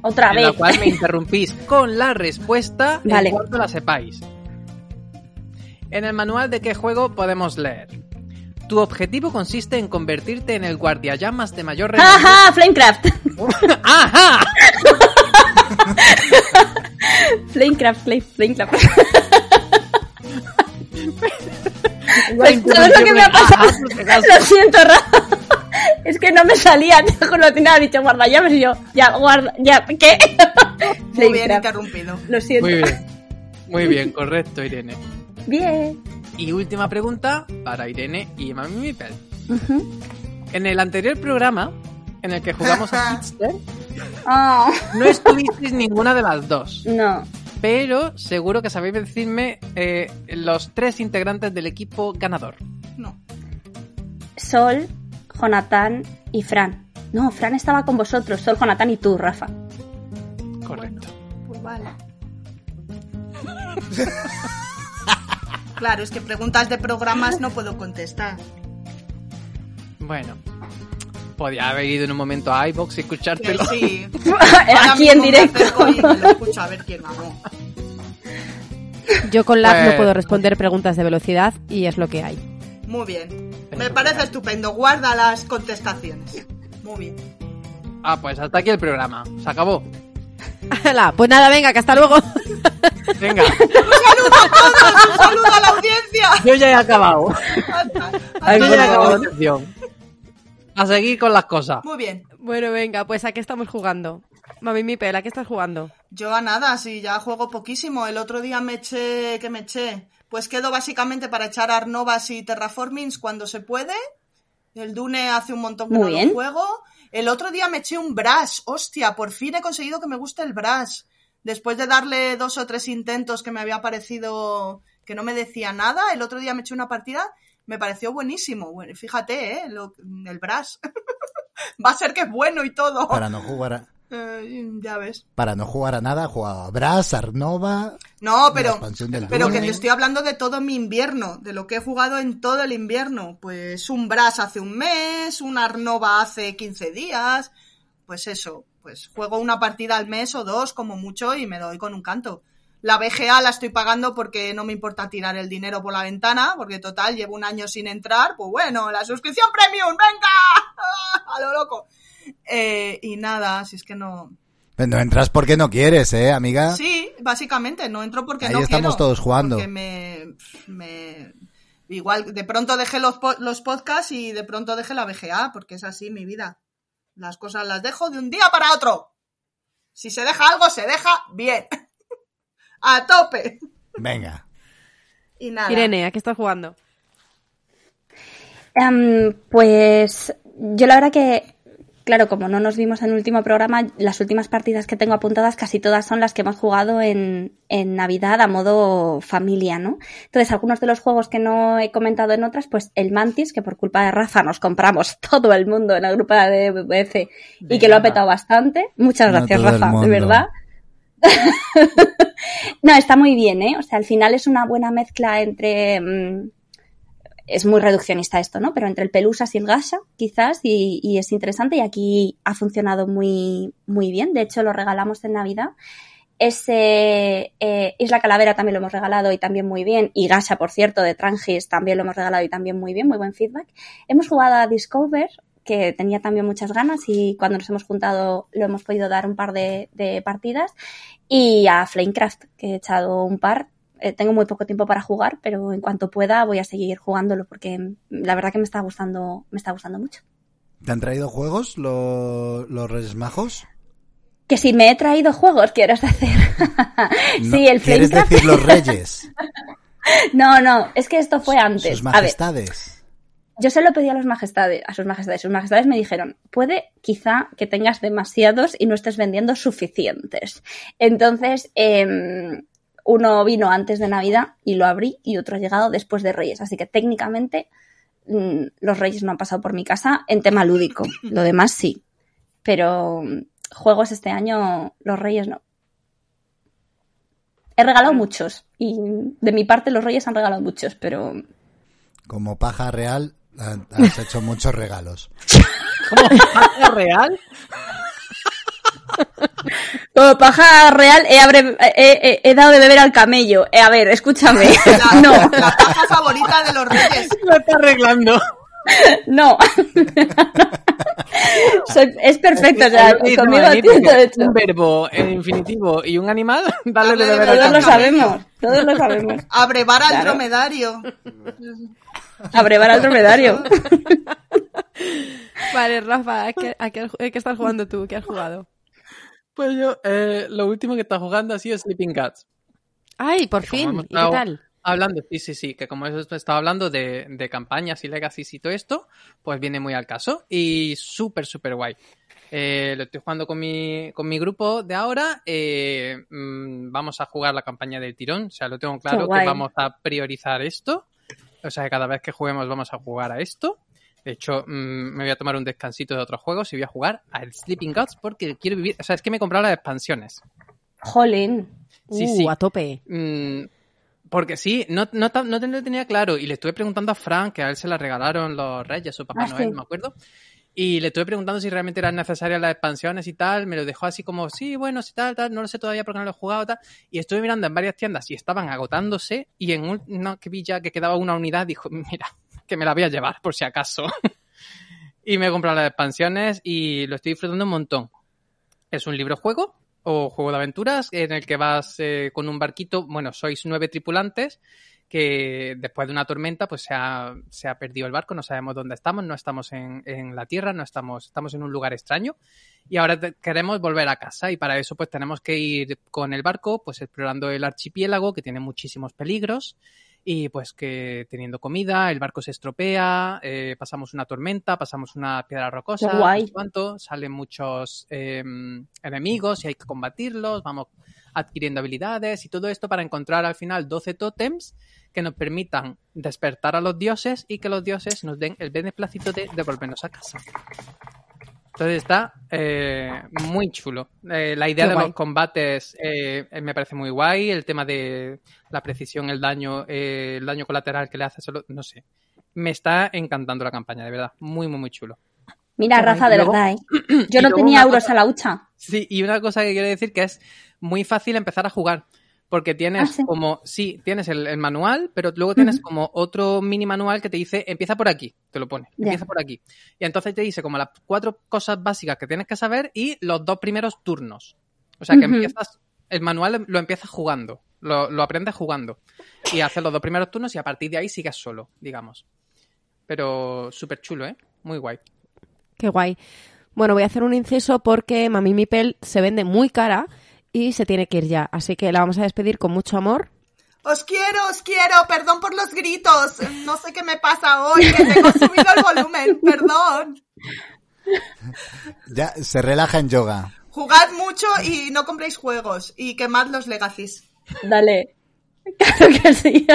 otra en la vez. cual me interrumpís con la respuesta Vale. en cuanto la sepáis. En el manual de qué juego podemos leer. Tu objetivo consiste en convertirte en el guardiallamas de mayor renombre. [LAUGHS] ¡Ajá! Flamecraft. ¡Ajá! Flamecraft, flame, Flamecraft. Pues, ¿Sabes lo que me ha pasado? Lo siento, Rafa. Es que no me salía, te juro, tenía dicho guarda llaves y yo, ya, guarda, ya, ¿qué? Muy bien Flamecraft. interrumpido. Lo siento. Muy bien. Muy bien, correcto, Irene. Bien. Y última pregunta para Irene y Mami Mipel. En el anterior programa, en el que jugamos a Hitster, Oh, no estuvisteis ninguna de las dos. no. Pero seguro que sabéis decirme eh, los tres integrantes del equipo ganador. No. Sol, Jonathan y Fran. No, Fran estaba con vosotros, Sol, Jonathan y tú, Rafa. Correcto. Pues vale. [LAUGHS] claro, es que preguntas de programas no puedo contestar. Bueno. Podía haber ido en un momento a iBox y escuchártelo. sí. [LAUGHS] Ahora Aquí en directo. y lo escucho a ver quién ganó. Yo con lag no Pues- puedo responder preguntas de velocidad y es lo que hay. Muy bien. Me parece estupendo. Guarda las contestaciones. Muy bien. Ah, pues hasta aquí el programa. Se acabó. Hala, pues nada, venga, que hasta luego. Venga, [LAUGHS] ¡Un saludo a la audiencia! yo ya he acabado. Hasta- hasta ya he por acabado la sección. A seguir con las cosas. Muy bien. Bueno, venga, pues ¿a qué estamos jugando? Mami Mipel, ¿a qué estás jugando? Yo a nada, sí, ya juego poquísimo. El otro día me eché, que me eché. Pues quedo básicamente para echar Arnovas y Terraformings cuando se puede. El Dune hace un montón que Muy no bien. lo juego. El otro día me eché un Brash. Hostia, por fin he conseguido que me guste el Brash. Después de darle dos o tres intentos que me había parecido que no me decía nada, el otro día me eché una partida, me pareció buenísimo. Fíjate, ¿eh? Lo- el Brash. [LAUGHS] Va a ser que es bueno y todo. Para no jugar Eh, ya ves. para no jugar a nada, jugaba a Brass, Arnova. No, pero, pero que te estoy hablando de todo mi invierno, de lo que he jugado en todo el invierno. Pues un Brass hace un mes, un Arnova hace 15 días. Pues eso, pues juego una partida al mes o dos como mucho y me doy con un canto. La BGA la estoy pagando porque no me importa tirar el dinero por la ventana, porque total, llevo un año sin entrar. Pues bueno, la suscripción premium, venga, [LAUGHS] a lo loco. Eh, y nada, si es que no, Pero no entras porque no quieres, ¿eh, amiga? Sí, básicamente, no entro porque Ahí no estamos quiero, todos jugando. Porque me, me- Igual, de pronto dejé los, los podcasts y de pronto dejé la BGA, porque es así mi vida. Las cosas las dejo de un día para otro. Si se deja algo, se deja bien. [LAUGHS] A tope. Venga. Y nada. Irene, ¿a qué estás jugando? Em, pues yo la verdad que, claro, como no nos vimos en el último programa, las últimas partidas que tengo apuntadas casi todas son las que hemos jugado en, en Navidad a modo familia, ¿no? Entonces, algunos de los juegos que no he comentado en otras, pues el Mantis, que por culpa de Rafa nos compramos [LAUGHS] todo el mundo en la grupa de BBF y que lo ha petado bastante. Muchas No gracias, Rafa, de verdad. [LAUGHS] no, está muy bien, ¿eh? O sea, al final es una buena mezcla entre... mm, es muy reduccionista esto, ¿no? Pero entre el Pelusas y el Gasha, quizás, y, es interesante, y aquí ha funcionado muy, muy bien. De hecho, lo regalamos en Navidad. Ese eh, Isla Calavera también lo hemos regalado y también muy bien. Y Gasha, por cierto, de Trangis también lo hemos regalado y también muy bien, muy buen feedback. Hemos jugado a Discover, que tenía también muchas ganas y cuando nos hemos juntado lo hemos podido dar un par de, de partidas. Y a Flamecraft, que he echado un par. Eh, tengo muy poco tiempo para jugar, pero en cuanto pueda voy a seguir jugándolo porque la verdad que me está gustando, me está gustando mucho. ¿Te han traído juegos lo- los Reyes Majos? Que si me he traído juegos, quieres decir. [LAUGHS] No, sí, el ¿Quieres Flamecraft. decir los Reyes? [LAUGHS] No, no, es que esto fue antes. Sus A ver, majestades. yo se lo pedí a los majestades, a sus majestades. Sus majestades me dijeron, puede quizá que tengas demasiados y no estés vendiendo suficientes. Entonces, em, uno vino antes de Navidad y lo abrí y otro ha llegado después de Reyes. Así que técnicamente mm, los Reyes no han pasado por mi casa en tema lúdico. [LAUGHS] Lo demás sí. Pero mm, juegos este año, los Reyes no. He regalado muchos y de mi parte los Reyes han regalado muchos, pero Como paja real, ha- has hecho muchos regalos. [LAUGHS] ¿Cómo? ¿Es real? Como paja real he, abre- he- he- he dado de beber al camello. Eh, a ver, escúchame. [LAUGHS] La, [LAUGHS] No, la paja favorita de los reyes. [LAUGHS] Lo está arreglando. no. Soy- es perfecto, conmigo hecho. Un verbo en infinitivo y un animal, dale de beber verdad. Todos al lo camello. sabemos, todos lo sabemos. Abrevar al dromedario. Abrevar al dromedario. Vale, Rafa, ¿a qué, a qué- a qué estás jugando tú? ¿Qué has jugado? Pues yo, eh, lo último que está jugando ha sido Sleeping Cats. Ay, por fin. ¿Y qué tal? Hablando, sí, sí, sí, que como eso estaba hablando de, de campañas y legacies y todo esto, pues viene muy al caso y súper, súper guay. Eh, lo estoy jugando con mi, con mi grupo de ahora. eh, mm, vamos a jugar la campaña del tirón. O sea, lo tengo claro que vamos a priorizar esto. O sea, que cada vez que juguemos vamos a jugar a esto. De hecho, mm, me voy a tomar un descansito de otros juegos y voy a jugar al Sleeping Gods porque quiero vivir. O sea, es que me he comprado las expansiones. Jolín. Sí, uh, sí. a tope. Mm, porque sí, no, no, no lo tenía claro. Y le estuve preguntando a Frank, que a él se la regalaron los Reyes o Papá Ah, Noel, sí. no me acuerdo. Y le estuve preguntando si realmente eran necesarias las expansiones y tal. Me lo dejó así como, sí, bueno, sí, tal, tal. No lo sé todavía porque no lo he jugado, tal. Y estuve mirando en varias tiendas y estaban agotándose. Y en un- una que vi ya que quedaba una unidad, dijo, mira, que me la voy a llevar por si acaso. [LAUGHS] y me he comprado las expansiones y lo estoy disfrutando un montón. Es un libro juego o juego de aventuras en el que vas eh, con un barquito. Bueno, sois nueve tripulantes que después de una tormenta pues se ha, se ha perdido el barco, no sabemos dónde estamos, no estamos en, en la tierra, no estamos, estamos en un lugar extraño y ahora queremos volver a casa y para eso pues tenemos que ir con el barco pues explorando el archipiélago que tiene muchísimos peligros y pues que teniendo comida, el barco se estropea, eh, pasamos una tormenta, pasamos una piedra rocosa, guay. cuánto, salen muchos eh, enemigos y hay que combatirlos, vamos adquiriendo habilidades y todo esto para encontrar al final 12 tótems que nos permitan despertar a los dioses y que los dioses nos den el beneplácito de devolvernos a casa. Entonces está eh, muy chulo. Eh, la idea de guay. los combates eh, me parece muy guay. El tema de la precisión, el daño, el daño colateral que le hace solo, no sé. Me está encantando la campaña, de verdad. Muy, muy, muy chulo. Mira, Qué Rafa, guay. de Luego- verdad, ¿eh? [CLEARS THROAT] Yo no tenía euros cosa- a la hucha. Sí, y una cosa que quiero decir que es muy fácil empezar a jugar. Porque tienes Ah, sí. como, sí, tienes el, el manual, pero luego tienes como otro mini manual que te dice, empieza por aquí, te lo pone, empieza por aquí. Y entonces te dice como las cuatro cosas básicas que tienes que saber y los dos primeros turnos. O sea que empiezas, el manual lo empiezas jugando, lo, lo aprendes jugando. Y haces los dos primeros turnos y a partir de ahí sigues solo, digamos. Pero súper chulo, ¿eh? Muy guay. Qué guay. Bueno, voy a hacer un inciso porque Mami Mipel se vende muy cara y se tiene que ir ya. Así que la vamos a despedir con mucho amor. Os quiero, os quiero, perdón por los gritos. No sé qué me pasa hoy, que tengo [LAUGHS] subido el volumen, perdón. Ya se relaja en yoga. Jugad mucho y no compréis juegos y quemad los legacies. Dale. [LAUGHS] Claro que sí.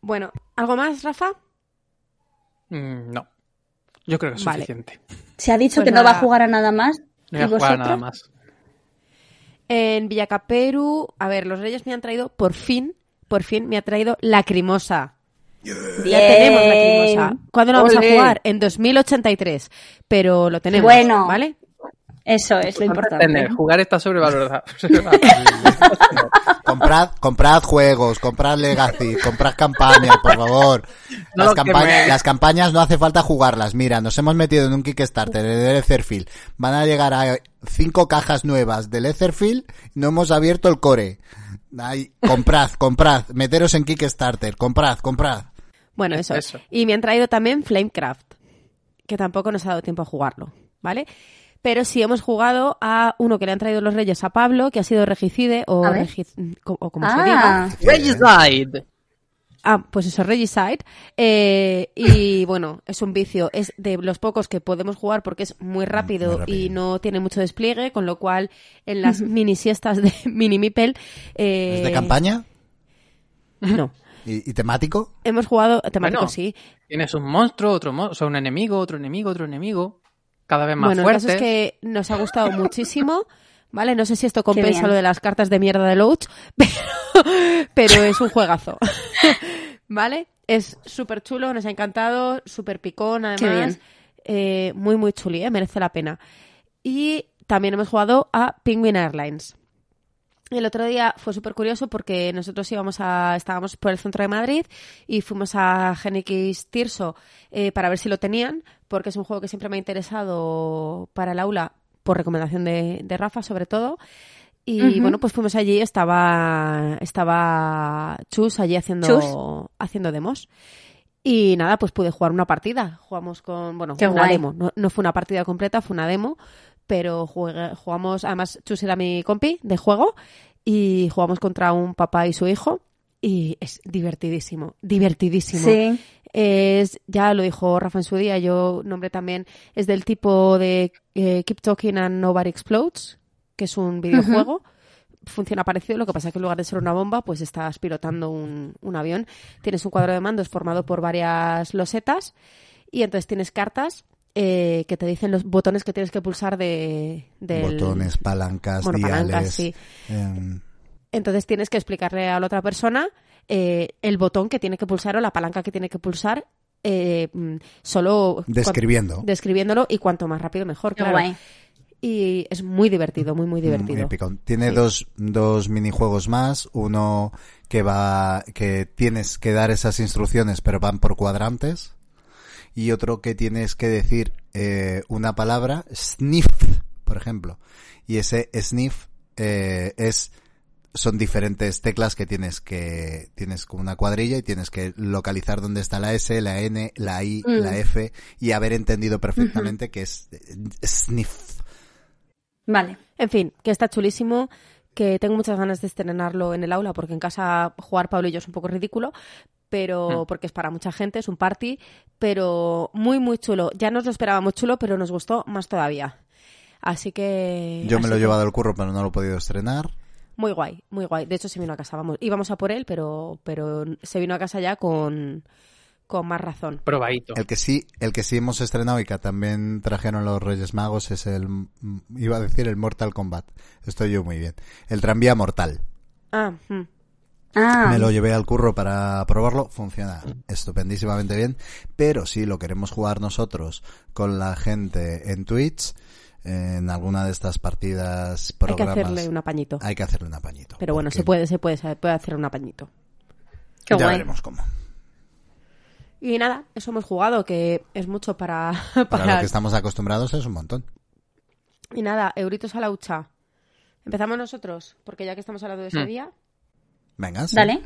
Bueno, ¿algo más, Rafa? Mm, no. Yo creo que es Vale. suficiente. Se ha dicho Pues que no va a jugar a nada más. No ¿Y voy a jugar a nada más. En Villacaperu, a ver, los Reyes me han traído, por fin, por fin me ha traído Lacrimosa. Ya tenemos Lacrimosa. ¿Cuándo lo vamos a jugar? En 2083. Pero lo tenemos, Bueno. ¿vale? Eso es lo importante. Tener, jugar está sobrevalorado. [LAUGHS] Comprad, comprad juegos, comprad Legacy, comprad campañas, por favor. No Las, campañas no hace falta jugarlas. Mira, nos hemos metido en un Kickstarter de Etherfield. Van a llegar a cinco cajas nuevas del Etherfield. No hemos abierto el core. Ay, comprad, comprad. Meteros en Kickstarter. Comprad, comprad. Bueno, eso. Eso. Y me han traído también Flamecraft, que tampoco nos ha dado tiempo a jugarlo, ¿vale? Pero sí hemos jugado a uno que le han traído los Reyes a Pablo, que ha sido Regicide, o. Regi- o como se diga. Ah, Regicide. Ah, pues eso, Regicide. Eh, y [LAUGHS] bueno, es un vicio. Es de los pocos que podemos jugar porque es muy rápido, muy rápido. y no tiene mucho despliegue, con lo cual en las mini siestas de [LAUGHS] Mini Mipel. eh, ¿Es de campaña? No. ¿Y, y temático? Hemos jugado, temático Bueno, sí. Tienes un monstruo, otro monstruo, o sea, un enemigo, otro enemigo, otro enemigo. Cada vez más Bueno, el fuertes. caso es que nos ha gustado muchísimo. ¿Vale? No sé si esto compensa lo de las cartas de mierda de Loach, [LAUGHS] pero, pero es un juegazo. [LAUGHS] ¿Vale? Es súper chulo, nos ha encantado, súper picón, además. Qué bien. Eh, muy, muy chuli, ¿eh? merece la pena. Y también hemos jugado a Penguin Airlines. El otro día fue súper curioso porque nosotros íbamos a, estábamos por el centro de Madrid y fuimos a Genikis Tirso eh, para ver si lo tenían porque es un juego que siempre me ha interesado para el aula, por recomendación de, de Rafa sobre todo. Y bueno, pues fuimos allí, estaba, estaba Chus allí haciendo, Chus. haciendo demos. Y nada, pues pude jugar una partida. Jugamos con, bueno, Qué una guay. demo. No, no fue una partida completa, fue una demo. Pero jugué- jugamos, además Chus era mi compi de juego. Y jugamos contra un papá y su hijo. Y es divertidísimo, divertidísimo. Sí. Es, ya lo dijo Rafa en su día, yo nombré también, es del tipo de eh, Keep Talking and Nobody Explodes, que es un videojuego. Funciona parecido, lo que pasa que en lugar de ser una bomba, pues estás pilotando un, un avión. Tienes un cuadro de mandos formado por varias losetas y entonces tienes cartas eh, que te dicen los botones que tienes que pulsar de, del... Botones, palancas, Bueno, diales. palancas, sí. em, Entonces tienes que explicarle a la otra persona eh, el botón que tiene que pulsar o la palanca que tiene que pulsar eh, mm, solo Describiendo. describiéndolo y cuanto más rápido mejor, claro. guay. Y es muy divertido, muy muy divertido. Muy. Tiene Sí. dos, dos minijuegos más. Uno que va, que tienes que dar esas instrucciones, pero van por cuadrantes. Y otro que tienes que decir eh, una palabra, sniff, por ejemplo. Y ese sniff eh, es son diferentes teclas que tienes que tienes como una cuadrilla y tienes que localizar dónde está la S, la N, la I, Mm. la F y haber entendido perfectamente que es sniff. Vale. En fin, que está chulísimo, que tengo muchas ganas de estrenarlo en el aula, porque en casa jugar Pablo y yo es un poco ridículo, pero Mm. porque es para mucha gente, es un party, pero muy muy chulo. Ya nos lo esperábamos chulo, pero nos gustó más todavía. Así que Yo me lo he que llevado al curro, pero no lo he podido estrenar. Muy guay, muy guay. De hecho se vino a casa, vamos, íbamos a por él, pero pero se vino a casa ya con con más razón. Probadito. El que sí, el que sí hemos estrenado y que también trajeron los Reyes Magos es el, mm, iba a decir el Mortal Kombat. Estoy yo muy bien. El tranvía mortal. Ah, mm. Ah, Me lo llevé al curro para probarlo. Funciona estupendísimamente bien. Pero si lo queremos jugar nosotros con la gente en Twitch, en alguna de estas partidas, hay que programas, hacerle un apañito. hay que hacerle un apañito. Pero bueno, porque se puede, se puede, se puede hacer un apañito. qué Ya guay. veremos cómo. Y nada, eso hemos jugado, que es mucho para... Para [LAUGHS] para- lo que estamos acostumbrados es un montón. Y nada, euritos a la hucha. Empezamos nosotros, porque ya que estamos hablando de ese Hmm. día... Venga, sí. Dale.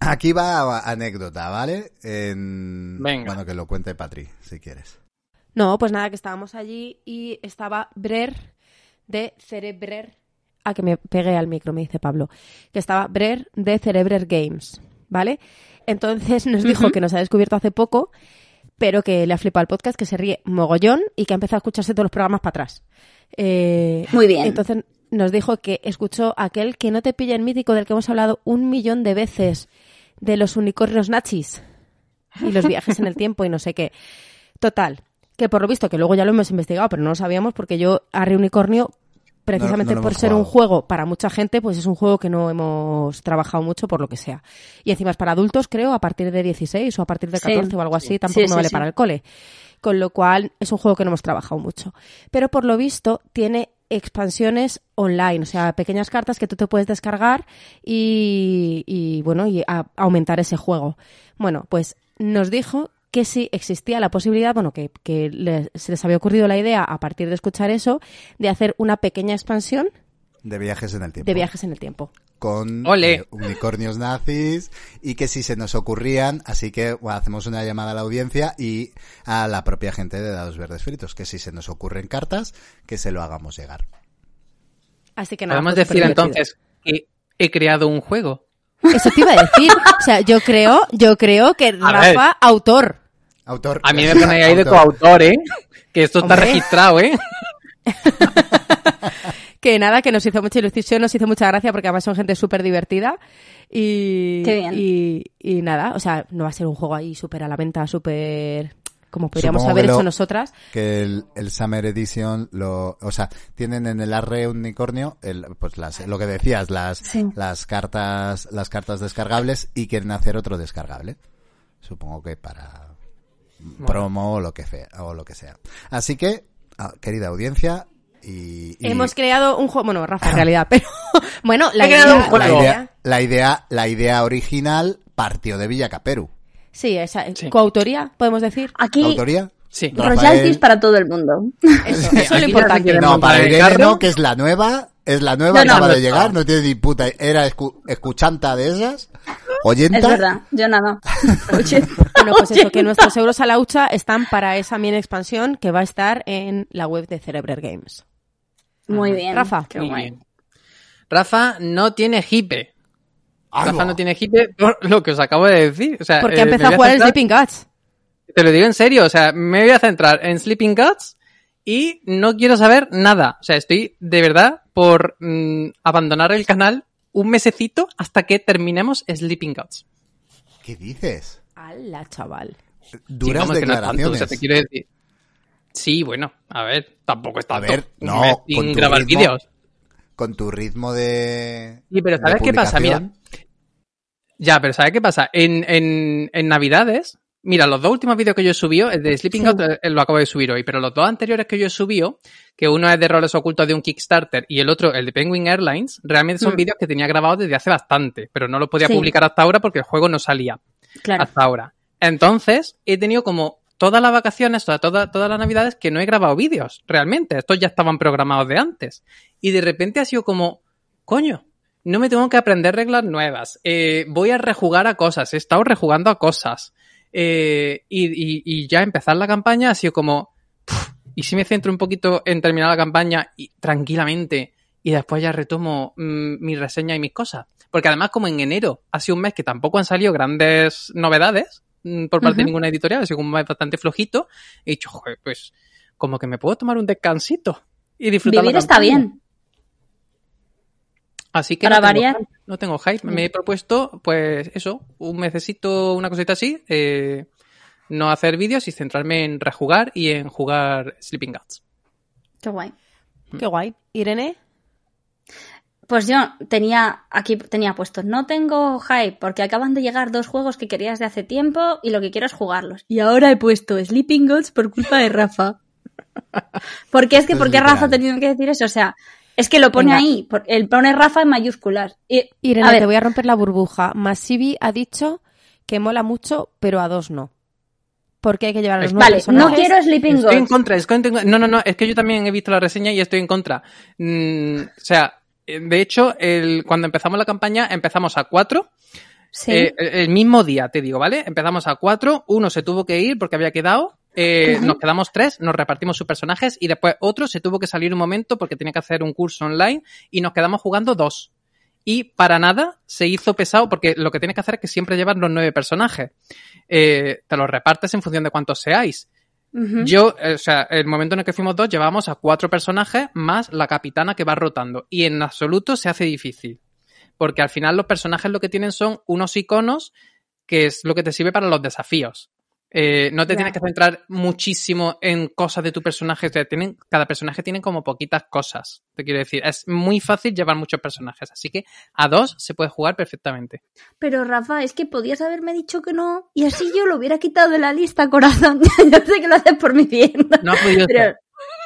Aquí va anécdota, ¿vale? En... Venga. Bueno, que lo cuente Patri, si quieres. No, pues nada, que estábamos allí y estaba Brer de Cerebrer... Ah, que me pegué al micro, me dice Pablo. Que estaba Brer de Cerebrer Games, ¿vale? Entonces nos dijo que nos ha descubierto hace poco, pero que le ha flipado el podcast, que se ríe mogollón y que ha empezado a escucharse todos los programas para atrás. Eh, Muy bien. Entonces nos dijo que escuchó aquel que no te pilla en mítico del que hemos hablado un millón de veces, de los unicornios nachis y los viajes en el tiempo y no sé qué. Total, que por lo visto, que luego ya lo hemos investigado, pero no lo sabíamos porque yo Harry Unicornio, precisamente No- no por ser un juego para mucha gente, pues es un juego que no hemos trabajado mucho por lo que sea. Y encima es para adultos, creo, a partir de 16 o a partir de Sí. 14 o algo así, tampoco Sí, me sí, vale sí. para el cole. Con lo cual es un juego que no hemos trabajado mucho. Pero por lo visto tiene expansiones online, o sea, pequeñas cartas que tú te puedes descargar y, y, bueno, y a- aumentar ese juego. Bueno, pues nos dijo que sí existía la posibilidad, bueno, que, que les- se les había ocurrido la idea a partir de escuchar eso, de hacer una pequeña expansión De viajes en el tiempo. de viajes en el tiempo. Con eh, unicornios nazis y que si se nos ocurrían, así que bueno, hacemos una llamada a la audiencia y a la propia gente de Dados Verdes Fritos, que si se nos ocurren cartas, que se lo hagamos llegar. Así que nada. Podemos fue decir entonces que he creado un juego. Eso te iba a decir. O sea, yo creo, yo creo que A ver. Rafa, autor. Autor. A mí me [LAUGHS] ponéis ahí de Autor. coautor, ¿eh? Que esto está Hombre. registrado, ¿eh? [LAUGHS] Que nada, que nos hizo mucha ilusión, nos hizo mucha gracia porque además son gente súper divertida. Y, Qué bien. Y, y nada, o sea, no va a ser un juego ahí súper a la venta, súper como podríamos Supongo haber hecho nosotras. que el, el Summer Edition lo, o sea, tienen en el arre unicornio, el, pues las, lo que decías, las, Sí. las cartas, las cartas descargables y quieren hacer otro descargable. Supongo que para promo o lo que sea, o lo que sea. Así que, ah, querida audiencia, y, y Hemos creado un juego, bueno, Rafa en realidad, [LAUGHS] pero [LAUGHS] bueno, la idea, un la juego. la idea- idea, la idea, la idea original partió de Villa Caperu. Sí, esa, Sí. coautoría, podemos decir. Aquí, ¿Autoría? Sí. Rafael- royalties para todo el mundo. Eso, Sí, eso es lo importante. no- para Irene no, que es la nueva, es la nueva, No, no. acaba de No llegar, está. no tiene ni puta, era escu- escuchanta de esas, oyenta. Es verdad, yo nada. [LAUGHS] Bueno, pues eso, que nuestros euros a la hucha están para esa mini expansión que va a estar en la web de Cerebrer Games. Muy bien. Rafa. Qué Muy guay. bien. Rafa no tiene hipe. Rafa no tiene hipe por lo que os acabo de decir. O sea, Porque eh, ha empezado me a jugar el centrar- Sleeping Guts. Te lo digo en serio, o sea, me voy a centrar en Sleeping Guts y no quiero saber nada. O sea, estoy de verdad por mm, abandonar el canal un mesecito hasta que terminemos Sleeping Guts. ¿Qué dices? ¡Hala, chaval! Sí, Duras vamos, que no tanto, declaraciones. o sea, te quiero decir. Sí, bueno, a ver, tampoco está A ver, no, sin grabar ritmo- vídeos. Con tu ritmo de... Sí, pero ¿sabes qué pasa? Mira. Ya, pero ¿sabes qué pasa? En, en, en Navidades, mira, los dos últimos vídeos que yo he subido, el de Sleeping Sí. Out eh, lo acabo de subir hoy, pero los dos anteriores que yo he subido, que uno es de roles ocultos de un Kickstarter y el otro el de Penguin Airlines, realmente son Hmm. vídeos que tenía grabados desde hace bastante, pero no los podía Sí. publicar hasta ahora porque el juego no salía Claro. hasta ahora. Entonces, he tenido como todas las vacaciones, toda, toda- todas las navidades que no he grabado vídeos, realmente. Estos ya estaban programados de antes. Y de repente ha sido como, coño, no me tengo que aprender reglas nuevas. Eh, voy a rejugar a cosas. He estado rejugando a cosas. Eh, y, y- y ya empezar la campaña ha sido como, "Puf, ¿y si me centro un poquito en terminar la campaña y, tranquilamente y después ya retomo mm, mi reseña y mis cosas? Porque además como en enero ha sido un mes que tampoco han salido grandes novedades mm, por parte de ninguna editorial, ha sido un mes bastante flojito, he dicho, joder, pues como que me puedo tomar un descansito y disfrutar la Vivir está campaña". bien. Así que Para no tengo variar. no tengo hype. Me he propuesto, pues eso, un mesecito, una cosita así, eh, no hacer vídeos y centrarme en rejugar y en jugar Sleeping Guts. Qué guay. ¡Qué guay! Irene, Pues yo tenía aquí tenía puesto, no tengo hype porque acaban de llegar dos juegos que querías de hace tiempo y lo que quiero es jugarlos. Y ahora he puesto Sleeping Gods por culpa de Rafa. [LAUGHS] Porque es que Esto es ¿por qué Rafa ha tenido que decir eso? O sea, es que lo pone Venga. ahí, por- él pone Rafa en mayúsculas. Y, Irene, a ver, te voy a romper la burbuja. Masivi ha dicho que mola mucho, pero a dos no. Porque hay que llevar a los vale, no quiero Sleeping Estoy en Gods. contra, estoy en- no, no, no, es que yo también he visto la reseña y estoy en contra. Mm, o sea, eh, de hecho, el, cuando empezamos la campaña empezamos a cuatro, Sí. Eh, el mismo día, te digo, ¿vale? Empezamos a cuatro, uno se tuvo que ir porque había quedado, eh, nos quedamos tres, nos repartimos sus personajes y después otro se tuvo que salir un momento porque tenía que hacer un curso online y nos quedamos jugando dos. Y para nada se hizo pesado porque lo que tienes que hacer es que siempre llevas los nueve personajes. Eh, te los repartes en función de cuántos seáis. Yo, eh, o sea, el momento en el que fuimos dos, llevábamos a cuatro personajes más la capitana que va rotando. Y en absoluto se hace difícil. Porque al final los personajes lo que tienen son unos iconos que es lo que te sirve para los desafíos. Eh, no te tienes que centrar muchísimo en cosas de tu personaje. O sea, tienen, cada personaje tiene como poquitas cosas. Te quiero decir, es muy fácil llevar muchos personajes. Así que a dos se puede jugar perfectamente. Pero Rafa, es que podías haberme dicho que no y así yo lo hubiera quitado de la lista, corazón. [LAUGHS] yo sé que lo haces por mi bien. No ha podido Pero ser.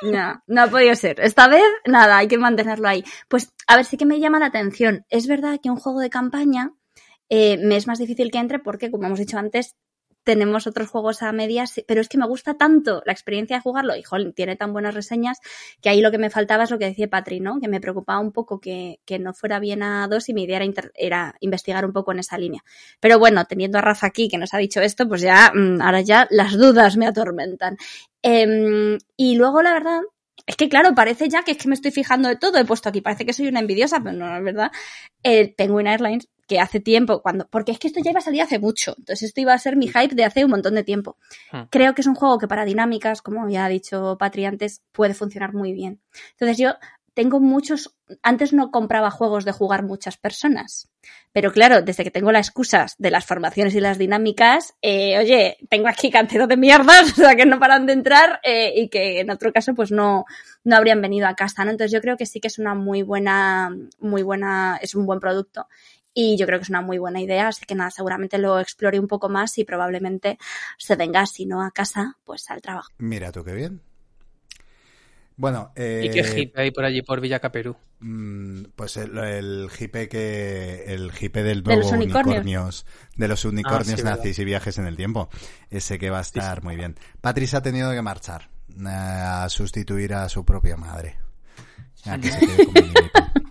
no, no ha podido ser. Esta vez, nada, hay que mantenerlo ahí. Pues, a ver, sí que me llama la atención. Es verdad que un juego de campaña eh, me es más difícil que entre porque, como hemos dicho antes, tenemos otros juegos a medias, pero es que me gusta tanto la experiencia de jugarlo y, jolín, tiene tan buenas reseñas que ahí lo que me faltaba es lo que decía Patri, ¿no? Que me preocupaba un poco que, que no fuera bien a dos y mi idea era, inter- era investigar un poco en esa línea. Pero bueno, teniendo a Rafa aquí que nos ha dicho esto, pues ya, mm, ahora ya las dudas me atormentan. Em, y luego, la verdad, es que claro, parece ya que es que me estoy fijando de todo. He puesto aquí, parece que soy una envidiosa, pero no es verdad. El Penguin Airlines, que hace tiempo, cuando. Porque es que esto ya iba a salir hace mucho. Entonces, esto iba a ser mi hype de hace un montón de tiempo. Hmm. Creo que es un juego que para dinámicas, como ya ha dicho Patri antes, puede funcionar muy bien. Entonces, yo tengo muchos. Antes no compraba juegos de jugar muchas personas. Pero claro, desde que tengo las excusas de las formaciones y las dinámicas, eh, oye, tengo aquí cantidad de mierdas, [LAUGHS] o sea, que no paran de entrar eh, y que en otro caso pues no, no habrían venido a casa, ¿no? Entonces yo creo que sí que es una muy buena, muy buena, es un buen producto y yo creo que es una muy buena idea, así que nada, seguramente lo explore un poco más y probablemente se venga, si no a casa, pues al trabajo. Mira tú qué bien. Bueno, eh, ¿Y qué hippie hay por allí, por Villa Caperú? mm, pues el, el hippie que el hippie del De los nuevo unicornios. unicornios de los unicornios Ah, sí, verdad. nazis y viajes en el tiempo. Ese que va a estar muy bien. Patrice ha tenido que marchar eh, a sustituir a su propia madre. Ya que se quede con Minnie Mipel. [LAUGHS]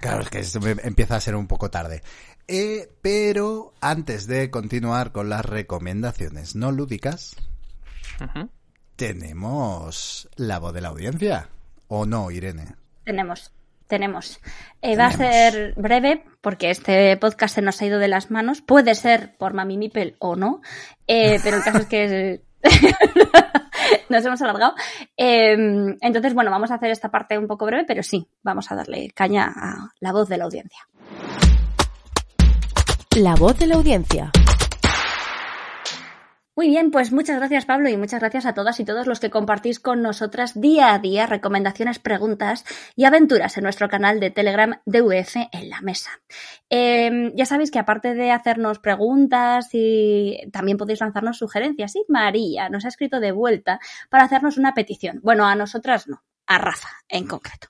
Claro, es que esto me- empieza a ser un poco tarde. Eh, pero antes de continuar con las recomendaciones no lúdicas, tenemos la voz de la audiencia. ¿O no, Irene? Tenemos, tenemos. Eh, va a ser breve porque este podcast se nos ha ido de las manos. Puede ser por Mami Mipel o no, eh, pero el caso es que [LAUGHS] [LAUGHS] [LAUGHS] nos hemos alargado. Eh, entonces, bueno, vamos a hacer esta parte un poco breve, pero sí, vamos a darle caña a la voz de la audiencia. La voz de la audiencia. Muy bien, pues muchas gracias Pablo y muchas gracias a todas y todos los que compartís con nosotras día a día recomendaciones, preguntas y aventuras en nuestro canal de Telegram DUF en la mesa. Eh, ya sabéis que aparte de hacernos preguntas y también podéis lanzarnos sugerencias y María nos ha escrito de vuelta para hacernos una petición. Bueno, a nosotras no, a Rafa en concreto.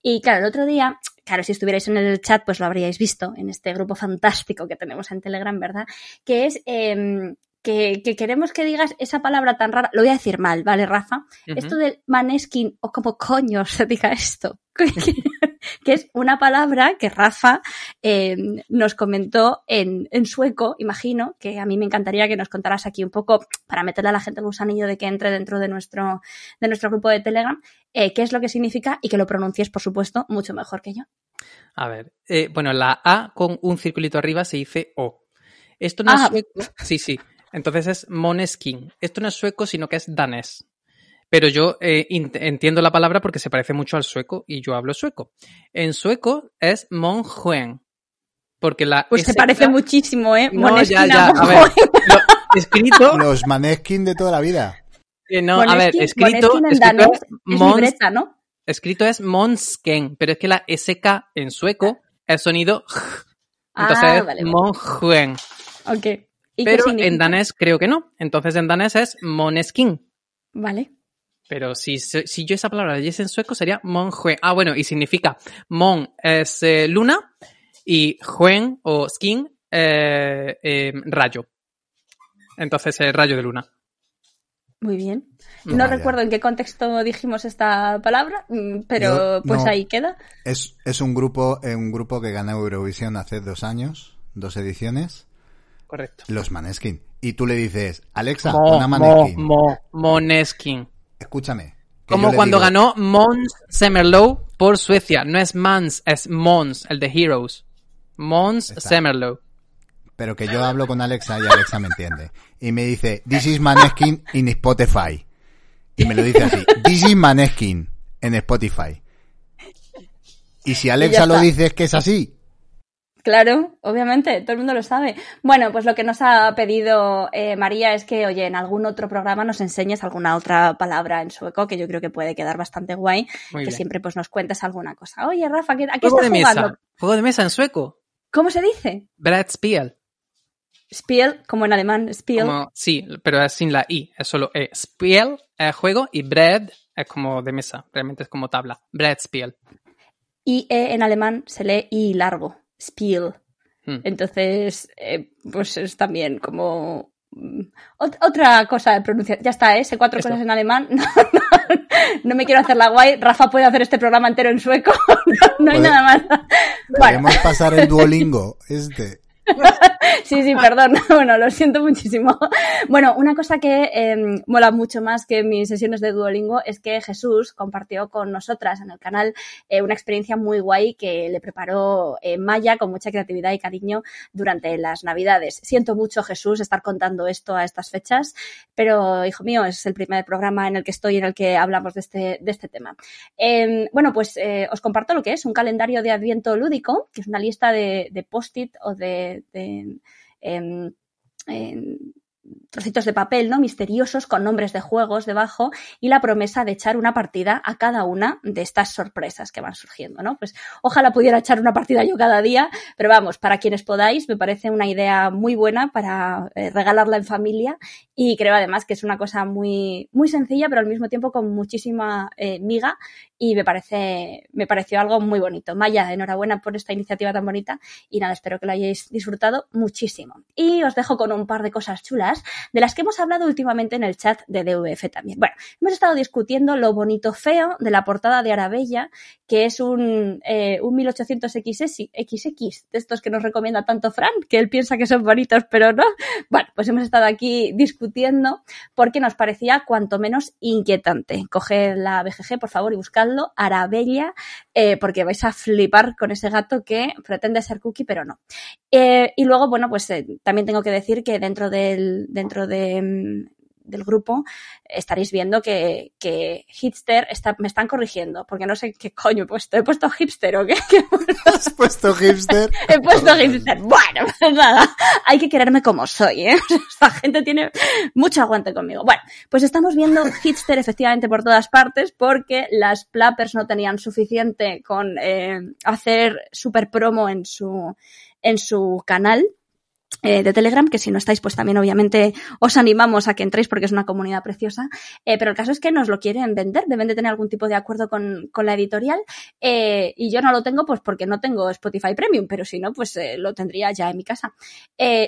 Y claro, el otro día, claro, si estuvierais en el chat, pues lo habríais visto en este grupo fantástico que tenemos en Telegram, ¿verdad? Que es em, que, que queremos que digas esa palabra tan rara. Lo voy a decir mal, ¿vale, Rafa? Esto del maneskin, o como coño se diga esto. [LAUGHS] que es una palabra que Rafa eh, nos comentó en, en sueco, imagino, que a mí me encantaría que nos contaras aquí un poco para meterle a la gente el gusanillo de que entre dentro de nuestro, de nuestro grupo de Telegram, eh, qué es lo que significa y que lo pronuncies, por supuesto, mucho mejor que yo. A ver, eh, bueno, la A con un circulito arriba se dice O. Esto no Ah. es sueco. Sí, sí. Entonces es Moneskin. Esto no es sueco, sino que es danés. Pero yo eh, entiendo la palabra porque se parece mucho al sueco y yo hablo sueco. En sueco es Monjuen. Porque la Pues se parece muchísimo, ¿eh? No, Moneskin ya, ya. a ver, lo- escrito. [LAUGHS] Los Maneskin de toda la vida. eh, no, a ver, escrito, Moneskin en escrito danés es es Mons- libreta, ¿no? escrito es Monsken, pero es que la SK en sueco es sonido. Entonces ah, es vale, vale. Monjuen. Ok. ¿Y qué Pero en danés creo que no. Entonces en danés es Moneskin. Vale. Pero si, si yo esa palabra la leyese en sueco sería Monjuen. Ah, bueno, y significa Mon es eh, luna y Juen o skin eh, eh, rayo. Entonces eh, rayo de luna. Muy bien. No Vaya. recuerdo en qué contexto dijimos esta palabra, mm, pero Yo- pues no. ahí queda. Es, es un grupo, un grupo que ganó Eurovisión hace dos años, dos ediciones, Correcto. los Maneskin. Y tú le dices, Alexa, Mo, una mo, Maneskin. mo, Moneskin. Escúchame. Como cuando digo, ganó Mons Semerlow por Suecia. No es Mans, es Mons, el de Heroes. Mons Está. Semerlow. Pero que yo hablo con Alexa y Alexa me entiende. Y me dice, this is Maneskin in Spotify. Y me lo dice así, this is Maneskin en Spotify. Y si Alexa lo dice es que es así. Claro, obviamente, todo el mundo lo sabe. Bueno, pues lo que nos ha pedido eh, María es que, oye, en algún otro programa nos enseñes alguna otra palabra en sueco, que yo creo que puede quedar bastante guay, Muy que bien. siempre pues nos cuentes alguna cosa. Oye, Rafa, ¿qué- ¿a qué estás de jugando? mesa. Juego de mesa en sueco. ¿Cómo se dice? Brettspiel. Spiel, como en alemán, Spiel. Como, sí, pero es sin la I. Es solo E. Spiel es juego y bread es como de mesa. Realmente es como tabla. Brettspiel. Y E en alemán se lee I largo, Spiel. Hmm. Entonces, eh, pues es también como mm, ot- otra cosa de pronunciación. Ya está, ¿eh? Sé cuatro cosas en alemán. [LAUGHS] No, no me quiero hacer la guay. Rafa puede hacer este programa entero en sueco. [LAUGHS] No, no hay nada más. Bueno, Podemos pasar el Duolingo, este. [LAUGHS] sí, sí, perdón. [LAUGHS] Bueno, lo siento muchísimo. Bueno, una cosa que eh, mola mucho más que mis sesiones de Duolingo es que Jesús compartió con nosotras en el canal eh, una experiencia muy guay que le preparó eh, Maya con mucha creatividad y cariño durante las Navidades. Siento mucho, Jesús, estar contando esto a estas fechas, pero, hijo mío, es el primer programa en el que estoy en el que hablamos de este, de este tema. Eh, bueno, pues eh, os comparto lo que es un calendario de Adviento lúdico, que es una lista de, de post-it o de, de, em, trocitos de papel, ¿no? Misteriosos con nombres de juegos debajo y la promesa de echar una partida a cada una de estas sorpresas que van surgiendo, ¿no? Pues ojalá pudiera echar una partida yo cada día, pero vamos, para quienes podáis, me parece una idea muy buena para eh, regalarla en familia y creo además que es una cosa muy, muy sencilla, pero al mismo tiempo con muchísima eh, miga y me parece, me pareció algo muy bonito. Maya, enhorabuena por esta iniciativa tan bonita y nada, espero que lo hayáis disfrutado muchísimo. Y os dejo con un par de cosas chulas de las que hemos hablado últimamente en el chat de DVF también. Bueno, hemos estado discutiendo lo bonito feo de la portada de Arabella, que es un, eh, un 1800XX, de estos que nos recomienda tanto Fran, que él piensa que son bonitos, pero no. Bueno, pues hemos estado aquí discutiendo porque nos parecía cuanto menos inquietante. Coged la BGG, por favor, y Arabella, eh, porque vais a flipar con ese gato que pretende ser cookie, pero no. Eh, y luego, bueno, pues eh, también tengo que decir que dentro del, dentro de, mm, del grupo estaréis viendo que, que hipster está, me están corrigiendo, porque no sé qué coño he puesto. ¿He puesto hipster o qué? [LAUGHS] ¿Has puesto hipster? [LAUGHS] he puesto hipster. Bueno, pues nada, hay que quererme como soy, ¿eh? [LAUGHS] Esta gente tiene mucho aguante conmigo. Bueno, pues estamos viendo hipster efectivamente por todas partes porque las plappers no tenían suficiente con eh, hacer super promo en su, en su canal eh, de Telegram, que si no estáis, pues también obviamente os animamos a que entréis porque es una comunidad preciosa. Eh, pero el caso es que nos lo quieren vender, deben de tener algún tipo de acuerdo con, con la editorial. Eh, y yo no lo tengo, pues porque no tengo Spotify Premium, pero si no, pues lo tendría ya en mi casa.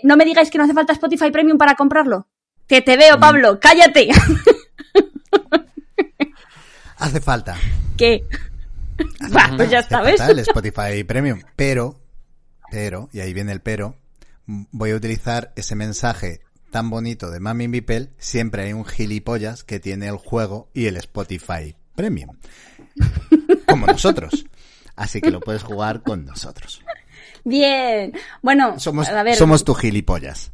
No me digáis que no hace falta Spotify Premium para comprarlo. Que te veo, Pablo, cállate. [LAUGHS] Hace falta. ¿Qué? Hace pues ya está, ¿ves? el Spotify Premium. Pero, pero, y ahí viene el pero, voy a utilizar ese mensaje tan bonito de Mami Bipel, siempre hay un gilipollas que tiene el juego y el Spotify Premium. [LAUGHS] Como nosotros. Así que lo puedes jugar con nosotros. Bien. Bueno, Somos, a ver. somos tu gilipollas.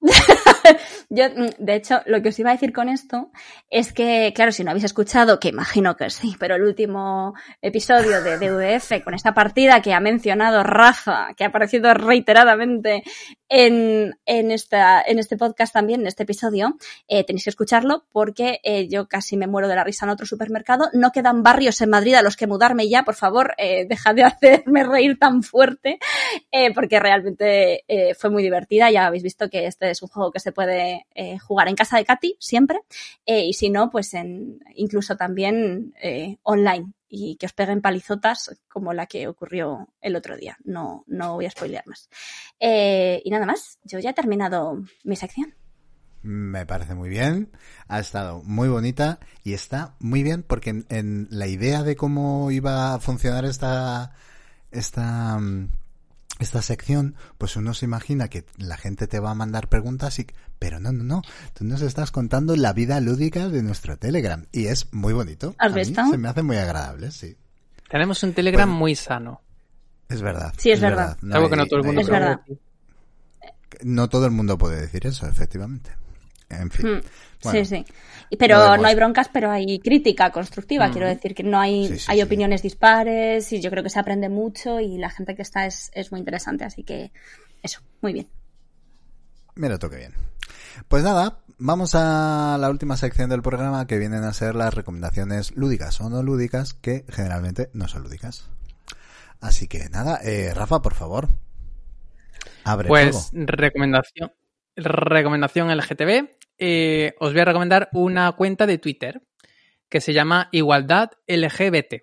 [LAUGHS] [LAUGHS] Yo, mm, de hecho, lo que os iba a decir con esto es que, claro, si no habéis escuchado, que imagino que sí, pero el último episodio de DVF con esta partida que ha mencionado Rafa, que ha aparecido reiteradamente en, en, esta, en este podcast también, en este episodio, eh, tenéis que escucharlo porque eh, yo casi me muero de la risa en otro supermercado. No quedan barrios en Madrid a los que mudarme ya, por favor, eh, dejad de [LAUGHS] hacerme reír tan fuerte, eh, porque realmente fue muy divertida. Ya habéis visto que este es un juego que se puede jugar en casa de Katy siempre, y si no, pues en, incluso también online y que os peguen palizotas como la que ocurrió el otro día. No, no voy a spoilear más. Eh, y nada más, yo ya he terminado mi sección. Me parece muy bien. Ha estado muy bonita y está muy bien porque en, en la idea de cómo iba a funcionar esta, esta, mm, esta sección, pues uno se imagina que la gente te va a mandar preguntas y, pero no, no, no. Tú nos estás contando la vida lúdica de nuestro Telegram y es muy bonito. ¿Has A mí visto? se me hace muy agradable, sí. Tenemos un Telegram Bueno. muy sano. Es verdad. Sí, es verdad. No Algo que no todo el mundo Es puede verdad. decir. no todo el mundo puede decir eso, efectivamente. En fin. Mm, Bueno, sí, sí. Pero no hay broncas, pero hay crítica constructiva. Mm. Quiero decir que no hay, Sí, sí, hay sí. opiniones dispares y yo creo que se aprende mucho y la gente que está es, es muy interesante. Así que eso, muy bien. Me lo toque bien. Pues nada, vamos a la última sección del programa que vienen a ser las recomendaciones lúdicas o no lúdicas, que generalmente no son lúdicas. Así que nada, eh, Rafa, por favor. Abre Pues fuego. recomendación, recomendación LGTB. Eh, os voy a recomendar una cuenta de Twitter que se llama Igualdad LGBT.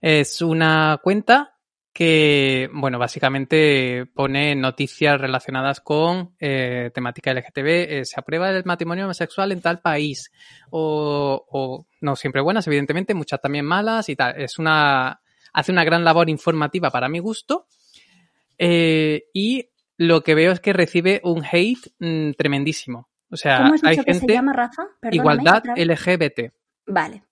Es una cuenta que, bueno, básicamente pone noticias relacionadas con eh, temática LGTB. eh, se aprueba el matrimonio homosexual en tal país. O, o no siempre buenas, evidentemente, muchas también malas y tal. Es una, hace una gran labor informativa para mi gusto. Y lo que veo es que recibe un hate mm, tremendísimo. O sea, ¿Cómo has hay dicho que gente, se llama, Rafa? Igualdad. LGBT Vale.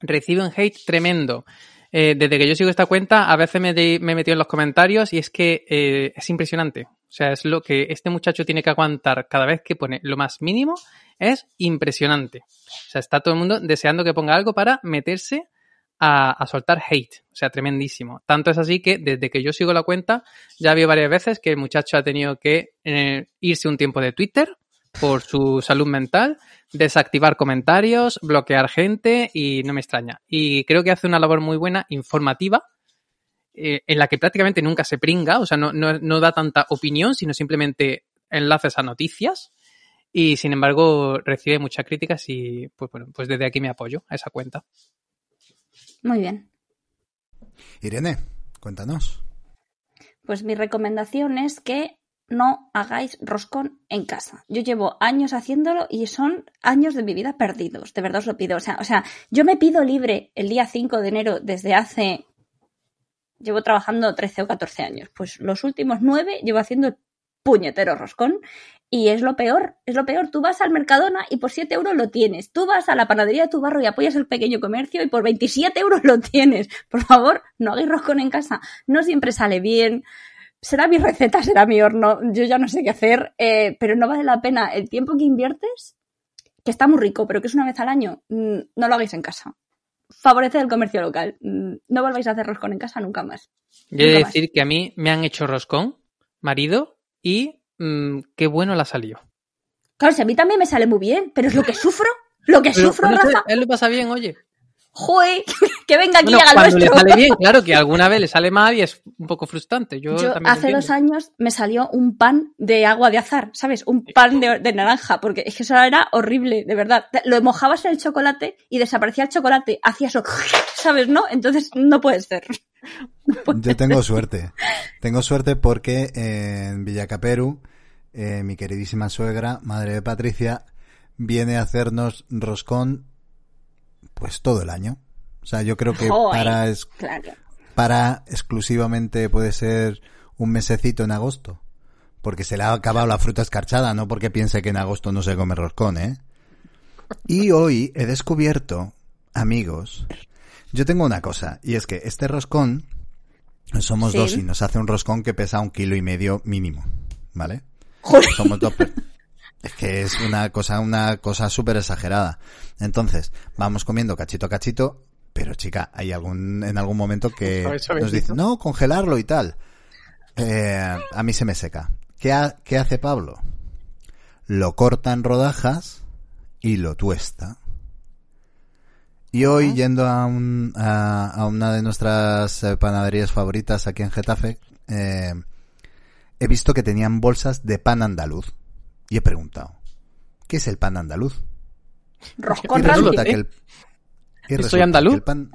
recibe un hate tremendo. Eh, desde que yo sigo esta cuenta, a veces me, de- me he metido en los comentarios y es que eh, es impresionante. O sea, es lo que este muchacho tiene que aguantar cada vez que pone lo más mínimo, es impresionante. O sea, está todo el mundo deseando que ponga algo para meterse a, a soltar hate. O sea, tremendísimo. Tanto es así que desde que yo sigo la cuenta, ya vi varias veces que el muchacho ha tenido que eh, irse un tiempo de Twitter por su salud mental, desactivar comentarios, bloquear gente y no me extraña. Y creo que hace una labor muy buena, informativa, eh, en la que prácticamente nunca se pringa, o sea, no, no, no da tanta opinión, sino simplemente enlaces a noticias. Y sin embargo, recibe muchas críticas y pues bueno, pues desde aquí me apoyo a esa cuenta. Muy bien. Irene, cuéntanos. Pues mi recomendación es que no hagáis roscón en casa. Yo llevo años haciéndolo y son años de mi vida perdidos. De verdad os lo pido. O sea, o sea, yo me pido libre el día 5 de enero desde hace. Llevo trabajando 13 o 14 años. Pues los últimos 9 llevo haciendo el puñetero roscón y es lo peor, es lo peor. Tú vas al Mercadona y por 7 euros lo tienes. Tú vas a la panadería de tu barrio y apoyas el pequeño comercio y por 27 euros lo tienes. Por favor, no hagáis roscón en casa. No siempre sale bien. Será mi receta, será mi horno. Yo ya no sé qué hacer, eh, pero no vale la pena el tiempo que inviertes, que está muy rico, pero que es una vez al año. mm, No lo hagáis en casa. Favoreced el comercio local. Mm, No volváis a hacer roscón en casa nunca más. Yo he de más. decir que a mí me han hecho roscón, marido, y mm, qué bueno la salió. Claro, si a mí también me sale muy bien, pero es lo que sufro. Lo que Pero, sufro, no sé, Rafa. él lo pasa bien, oye. Joder, [LAUGHS] que venga aquí Bueno, y haga cuando le nuestro. sale bien, [LAUGHS] claro que alguna vez le sale mal y es un poco frustrante. Yo, Yo también lo hace dos años me salió un pan de agua de azar, ¿sabes? Un pan de, de naranja, porque es que eso era horrible, de verdad. Lo mojabas en el chocolate y desaparecía el chocolate, hacía eso, [LAUGHS] ¿sabes? ¿No? Entonces no puede ser. Yo tengo suerte. Tengo suerte porque en Villacaperu, eh, mi queridísima suegra, madre de Patricia, viene a hacernos roscón pues todo el año. O sea, yo creo que para, es, Claro. para exclusivamente puede ser un mesecito en agosto. Porque se le ha acabado la fruta escarchada, no porque piense que en agosto no se come roscón, ¿eh? Y hoy he descubierto, amigos, yo tengo una cosa, y es que este roscón, somos Sí. dos y nos hace un roscón que pesa un kilo y medio mínimo, ¿vale? Joder. Somos dos. [LAUGHS] Es que es una cosa, una cosa súper exagerada. Entonces, vamos comiendo cachito a cachito, pero chica, hay algún, en algún momento que [LAUGHS] nos dicen, no, congelarlo y tal. Eh, a mí se me seca. ¿Qué, ha- ¿Qué hace Pablo? Lo corta en rodajas y lo tuesta. Y hoy, yendo a, un- a, a una de nuestras eh, panaderías favoritas aquí en Getafe, eh, he visto que tenían bolsas de pan andaluz. Y he preguntado, ¿qué es el pan andaluz? Roscón y resulta sé. que el... y ¿Soy andaluz? que el pan...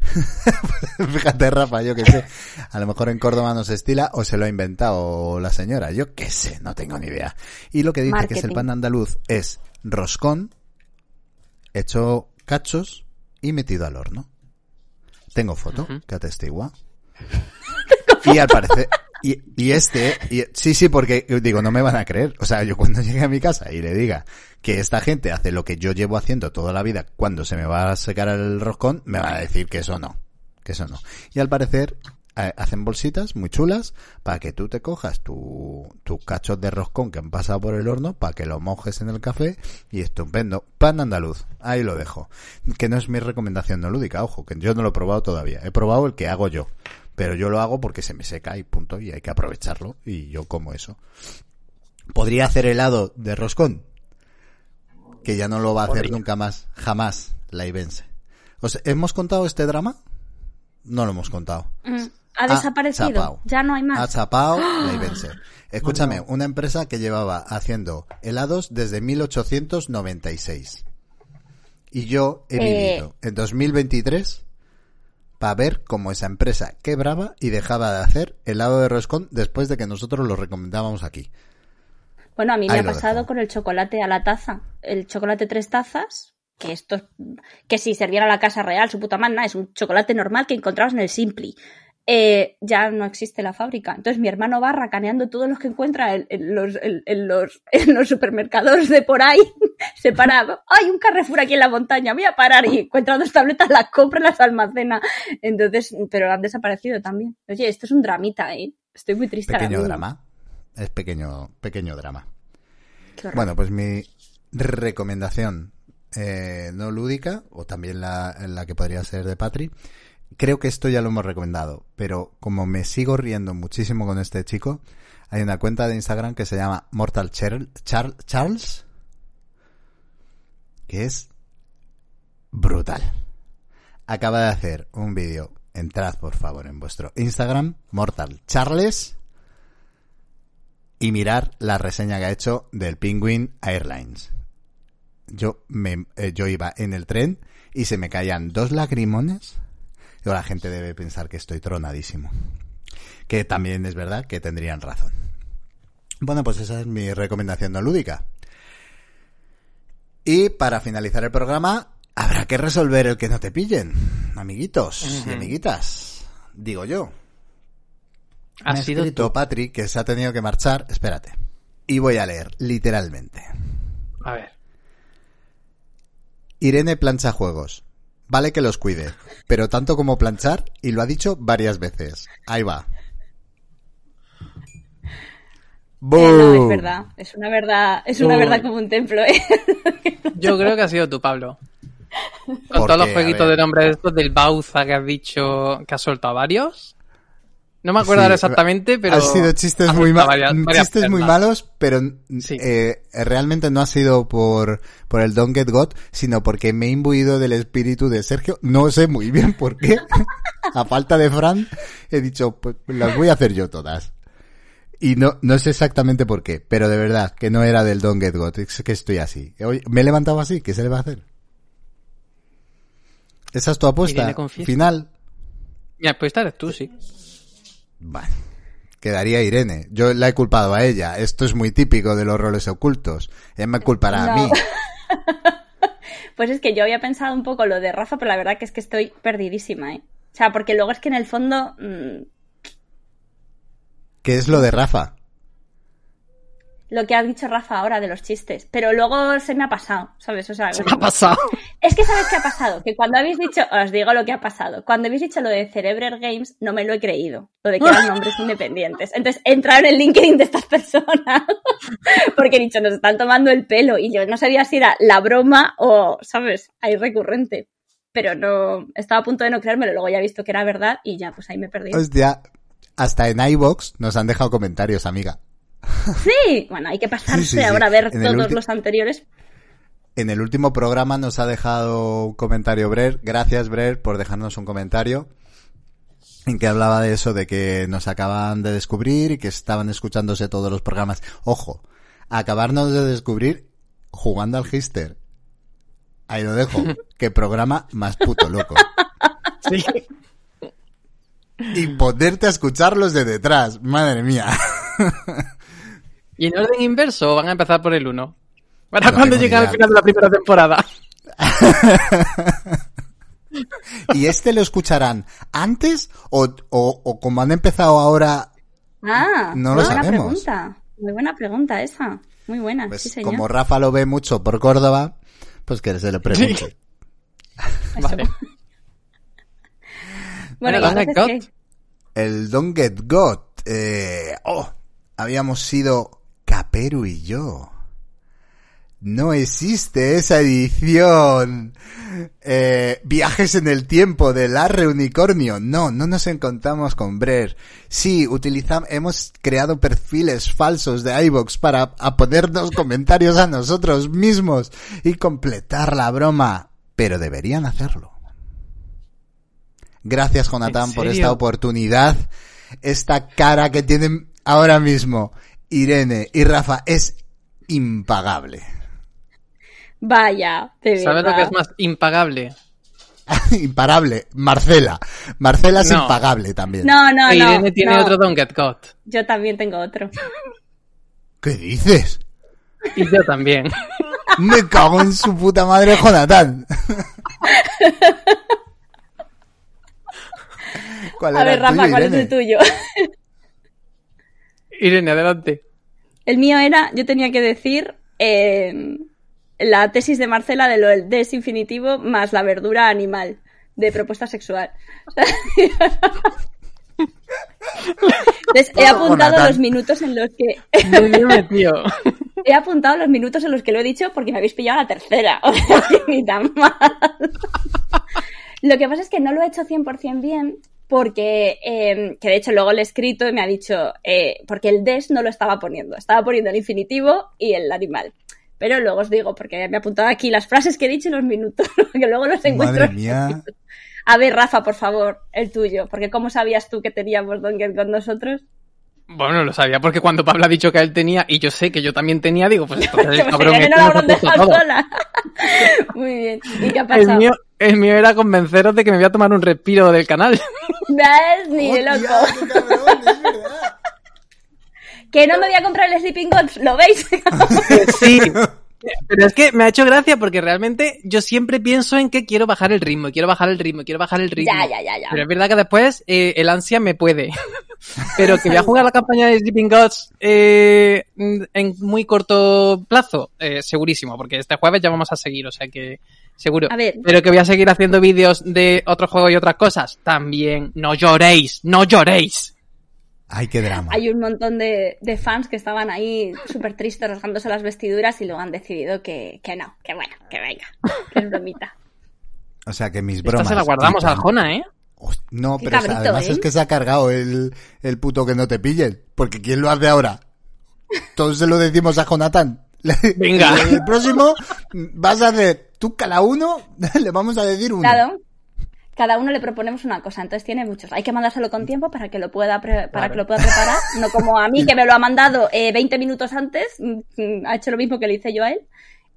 [LAUGHS] Fíjate, Rafa, yo qué sé. A lo mejor en Córdoba no se estila o se lo ha inventado la señora. Yo qué sé, no tengo ni idea. Y lo que dice que es el pan andaluz es roscón hecho cachos y metido al horno. Tengo foto que atestigua. [LAUGHS] Y al parecer, y, y este, y- sí, sí, porque digo, no me van a creer. O sea, yo cuando [LAUGHS] llegue a mi casa y le diga que esta gente hace lo que yo llevo haciendo toda la vida, cuando se me va a secar el roscón, me van a decir que eso no, que eso no. Y al parecer, eh, hacen bolsitas muy chulas para que tú te cojas tu, tu cachos de roscón que han pasado por el horno, para que lo mojes en el café y estupendo. Pan andaluz, ahí lo dejo. Que no es mi recomendación no lúdica, ojo, que yo no lo he probado todavía. He probado el que hago yo. Pero yo lo hago porque se me seca y punto, y hay que aprovecharlo, y yo como eso. ¿Podría hacer helado de roscón? Que ya no lo va a hacer nunca más, jamás, la Ibense. ¿Os hemos contado este drama? No lo hemos contado. Mm, Ha desaparecido. chapao. Ya no hay Ha más. chapado la [GASPS] Ibense. Escúchame, una empresa que llevaba haciendo helados desde 1896. Y yo he Eh. vivido en 2023 para ver cómo esa empresa quebraba y dejaba de hacer helado de roscón después de que nosotros lo recomendábamos aquí. Bueno, a mí me ha pasado con el chocolate a la taza. El chocolate tres tazas, que esto es- que si serviera a la casa real, su puta madre, es un chocolate normal que encontrabas en el Simpli. Eh, ya no existe la fábrica. Entonces mi hermano va racaneando todos los que encuentra en, en los, en, en los, [LAUGHS] en los supermercados de por ahí. [LAUGHS] Se para, hay un Carrefour aquí en la montaña, voy a parar y encuentra dos tabletas, las compra las almacena. Entonces, pero han desaparecido también. Oye, esto es un dramita, ¿eh? Estoy muy triste Pequeño drama. Es pequeño, pequeño drama. Bueno, pues mi recomendación eh, no lúdica, o también la, la que podría ser de Patri, creo que esto ya lo hemos recomendado, pero como me sigo riendo muchísimo con este chico, hay una cuenta de Instagram que se llama Mortal Char- Char- Charles, que es brutal. Acaba de hacer un vídeo, entrad por favor en vuestro Instagram, Mortal Charles, y mirar la reseña que ha hecho del Penguin Airlines. Yo, eh, yo iba en el tren y se me caían dos lagrimones. La gente debe pensar que estoy tronadísimo. Que también es verdad que tendrían razón. Bueno, pues esa es mi recomendación no lúdica. Y para finalizar el programa, habrá que resolver el que no te pillen, amiguitos y amiguitas. Digo yo. Ha Me sido escrito tú. Patrick que se ha tenido que marchar. Espérate. Y voy a leer, literalmente. A ver. Irene plancha juegos. Vale que los cuide, pero tanto como planchar, y lo ha dicho varias veces. Ahí va. Eh, no, es verdad. Es una verdad, es una verdad como un templo, ¿eh? [LAUGHS] Yo creo que ha sido tú, Pablo. Con ¿Por todos los qué? Jueguitos de nombre estos del Bauza que has dicho que has soltado varios. No me acuerdo Sí, ahora exactamente, pero. Han sido chistes muy, soltado ma- varias- varias chistes muy malos, pero Sí. eh, realmente no ha sido por, por el Don't Get Got, sino porque me he imbuido del espíritu de Sergio. No sé muy bien por qué. [LAUGHS] a falta de Fran, he dicho, pues las voy a hacer yo todas. Y no, no sé exactamente por qué, pero de verdad que no era del Don't Get Got, es que estoy así. Hoy me he levantado así, ¿qué se le va a hacer? Esa es tu apuesta final. Mira, pues esta eres tú, sí. Vale. Quedaría Irene. Yo la he culpado a ella. Esto es muy típico de los roles ocultos. Ella me culpará a mí. [LAUGHS] Pues es que yo había pensado un poco lo de Rafa, pero la verdad que es que estoy perdidísima, ¿eh? O sea, porque luego es que en el fondo mm, ¿Qué es lo de Rafa? Lo que ha dicho Rafa ahora de los chistes, pero luego se me ha pasado, ¿sabes? O sea, Se me ha pasado. es que ¿sabes qué ha pasado? Que cuando habéis dicho, os digo lo que ha pasado, cuando habéis dicho lo de Cerebrer Games, no me lo he creído, lo de que eran nombres [LAUGHS] independientes. Entonces he entrado en el LinkedIn de estas personas, [LAUGHS] porque he dicho, nos están tomando el pelo, y yo no sabía si era la broma o, ¿sabes? Ahí recurrente. Pero no, estaba a punto de no creérmelo, luego ya he visto que era verdad y ya, pues ahí me perdí. Hostia, hasta en iVox nos han dejado comentarios, amiga. Sí, bueno, hay que pasarse Sí, sí, sí. ahora a ver todos los anteriores. En el último programa nos ha dejado un comentario Brer. Gracias, Brer, por dejarnos un comentario. En que hablaba de eso, de que nos acaban de descubrir y que estaban escuchándose todos los programas. Ojo, acabarnos de descubrir jugando al Gister. Ahí lo dejo. [LAUGHS] Qué programa más puto loco. Sí. Y ponerte a escucharlos de detrás. Madre mía. [LAUGHS] ¿Y en orden inverso o van a empezar por el 1? ¿Para No cuando tengo ni llega al final de la primera temporada? [LAUGHS] ¿Y este lo escucharán antes o, o, o como han empezado ahora? Ah, No muy lo buena sabemos. pregunta. Muy buena pregunta esa. Muy buena, Pues sí, señor. como Rafa lo ve mucho por Córdoba, pues que se lo pregunte. Vale. [LAUGHS] Bueno, ¿y Bueno, entonces Got. qué? El Don't Get Got. Eh, oh, habíamos sido Caperu y yo. No existe esa edición. Eh, viajes en el tiempo del Arre Unicornio. No, no nos encontramos con Brer. Sí, utilizamos, hemos creado perfiles falsos de iVox para a ponernos comentarios a nosotros mismos y completar la broma. Pero deberían hacerlo. Gracias, Jonathan, ¿En por esta oportunidad. Esta cara que tienen ahora mismo Irene y Rafa es impagable. Vaya, de ¿Sabes lo que es más impagable? [LAUGHS] Imparable. Marcela. Marcela es No. impagable también. No, no, no. Irene tiene no. otro Don't Get Got. Yo también tengo otro. ¿Qué dices? Y yo también. Me cago en su puta madre, Jonathan. [LAUGHS] ¿Cuál A era ver, el Rafa, tuyo, ¿cuál es el tuyo? Irene, adelante. El mío era, yo tenía que decir eh, la tesis de Marcela de lo del desinfinitivo más la verdura animal de propuesta sexual. [LAUGHS] Entonces, he apuntado los minutos en los que Muy bien metido. [LAUGHS] he apuntado los minutos en los que lo he dicho porque me habéis pillado la tercera. [LAUGHS] O sea, que ni tan mal. Lo que pasa es que no lo he hecho 100% bien porque, eh, que de hecho luego le he escrito y me ha dicho, eh, porque el des no lo estaba poniendo, estaba poniendo el infinitivo y el animal. Pero luego os digo, porque me he apuntado aquí las frases que he dicho y los minutos, [LAUGHS] que luego los encuentro. Madre mía. [LAUGHS] A ver, Rafa, por favor, el tuyo, porque ¿cómo sabías tú que teníamos Donkey con nosotros? Bueno, lo sabía porque cuando Pablo ha dicho que él tenía y yo sé que yo también tenía, digo, pues [LAUGHS] entonces el cabrón este no habrán dejado sola. Muy bien. ¿Y qué ha El pasado? mío, el mío era convenceros de que me voy a tomar un respiro del canal. [LAUGHS] ¿Ves? Ni de loco. Hostia, qué cabrón, es verdad. [LAUGHS] Que no me voy a comprar el Sleeping Gods, ¿lo veis? [LAUGHS] Sí. Pero es que me ha hecho gracia porque realmente yo siempre pienso en que quiero bajar el ritmo, quiero bajar el ritmo, quiero bajar el ritmo. ya, ya, ya, ya. Pero es verdad que después eh, el ansia me puede. [LAUGHS] Pero que voy a jugar la campaña de Sleeping Gods eh, en muy corto plazo, eh, segurísimo, porque este jueves ya vamos a seguir, o sea que seguro. A ver. Pero que voy a seguir haciendo vídeos de otros juegos y otras cosas, también. No lloréis, no lloréis. Ay, qué drama. Hay un montón de, de fans que estaban ahí súper tristes rasgándose las vestiduras y luego han decidido que, que no, que bueno, que venga, que es bromita. O sea que mis Esta bromas. se la guardamos a Jona, ¿eh? No, Qué pero cabrito, además ¿eh? es que se ha cargado el, el puto que no te pillen. Porque ¿quién lo hace ahora? Todos se lo decimos a Jonathan. Venga. [LAUGHS] El próximo vas a hacer tú cada uno, [LAUGHS] le vamos a decir uno. Claro. Cada uno le proponemos una cosa, entonces tiene muchos. Hay que mandárselo con tiempo para que lo pueda pre- para Claro. que lo pueda preparar, no como a mí [LAUGHS] que me lo ha mandado eh, 20 minutos antes, mm, mm, ha hecho lo mismo que le hice yo a él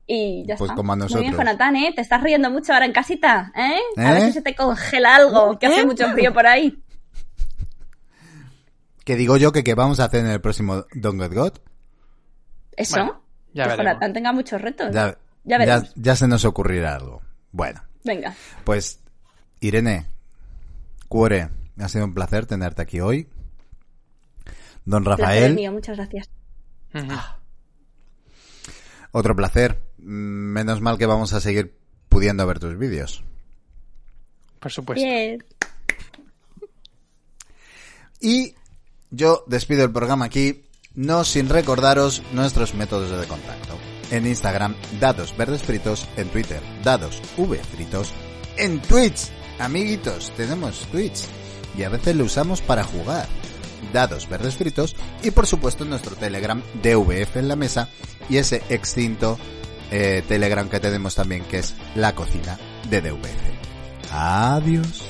y ya Pues está. como a Muy bien, nosotros. Jonathan, ¿eh? Te estás riendo mucho ahora en casita, ¿eh? A ¿Eh? ver si se te congela algo, que hace mucho frío por ahí. Que digo yo que qué vamos a hacer en el próximo Don't Get God. Eso, Bueno, ya que. Jonathan tenga muchos retos. Ya, Ya veremos. ya se nos ocurrirá algo. Bueno, Venga. pues Irene, Cuore, ha sido un placer tenerte aquí hoy. Don Placer Rafael, mío, muchas gracias. Ujú. otro placer. Menos mal que vamos a seguir pudiendo ver tus vídeos. Por supuesto. Bien. Y yo despido el programa aquí, no sin recordaros nuestros métodos de contacto. En Instagram, dados verdes fritos, en Twitter, dados v fritos, en Twitch, amiguitos, tenemos Twitch y a veces lo usamos para jugar. Dados verdes fritos y por supuesto nuestro Telegram DVF en la mesa y ese extinto eh, Telegram que tenemos también que es la cocina de DVF. Adiós.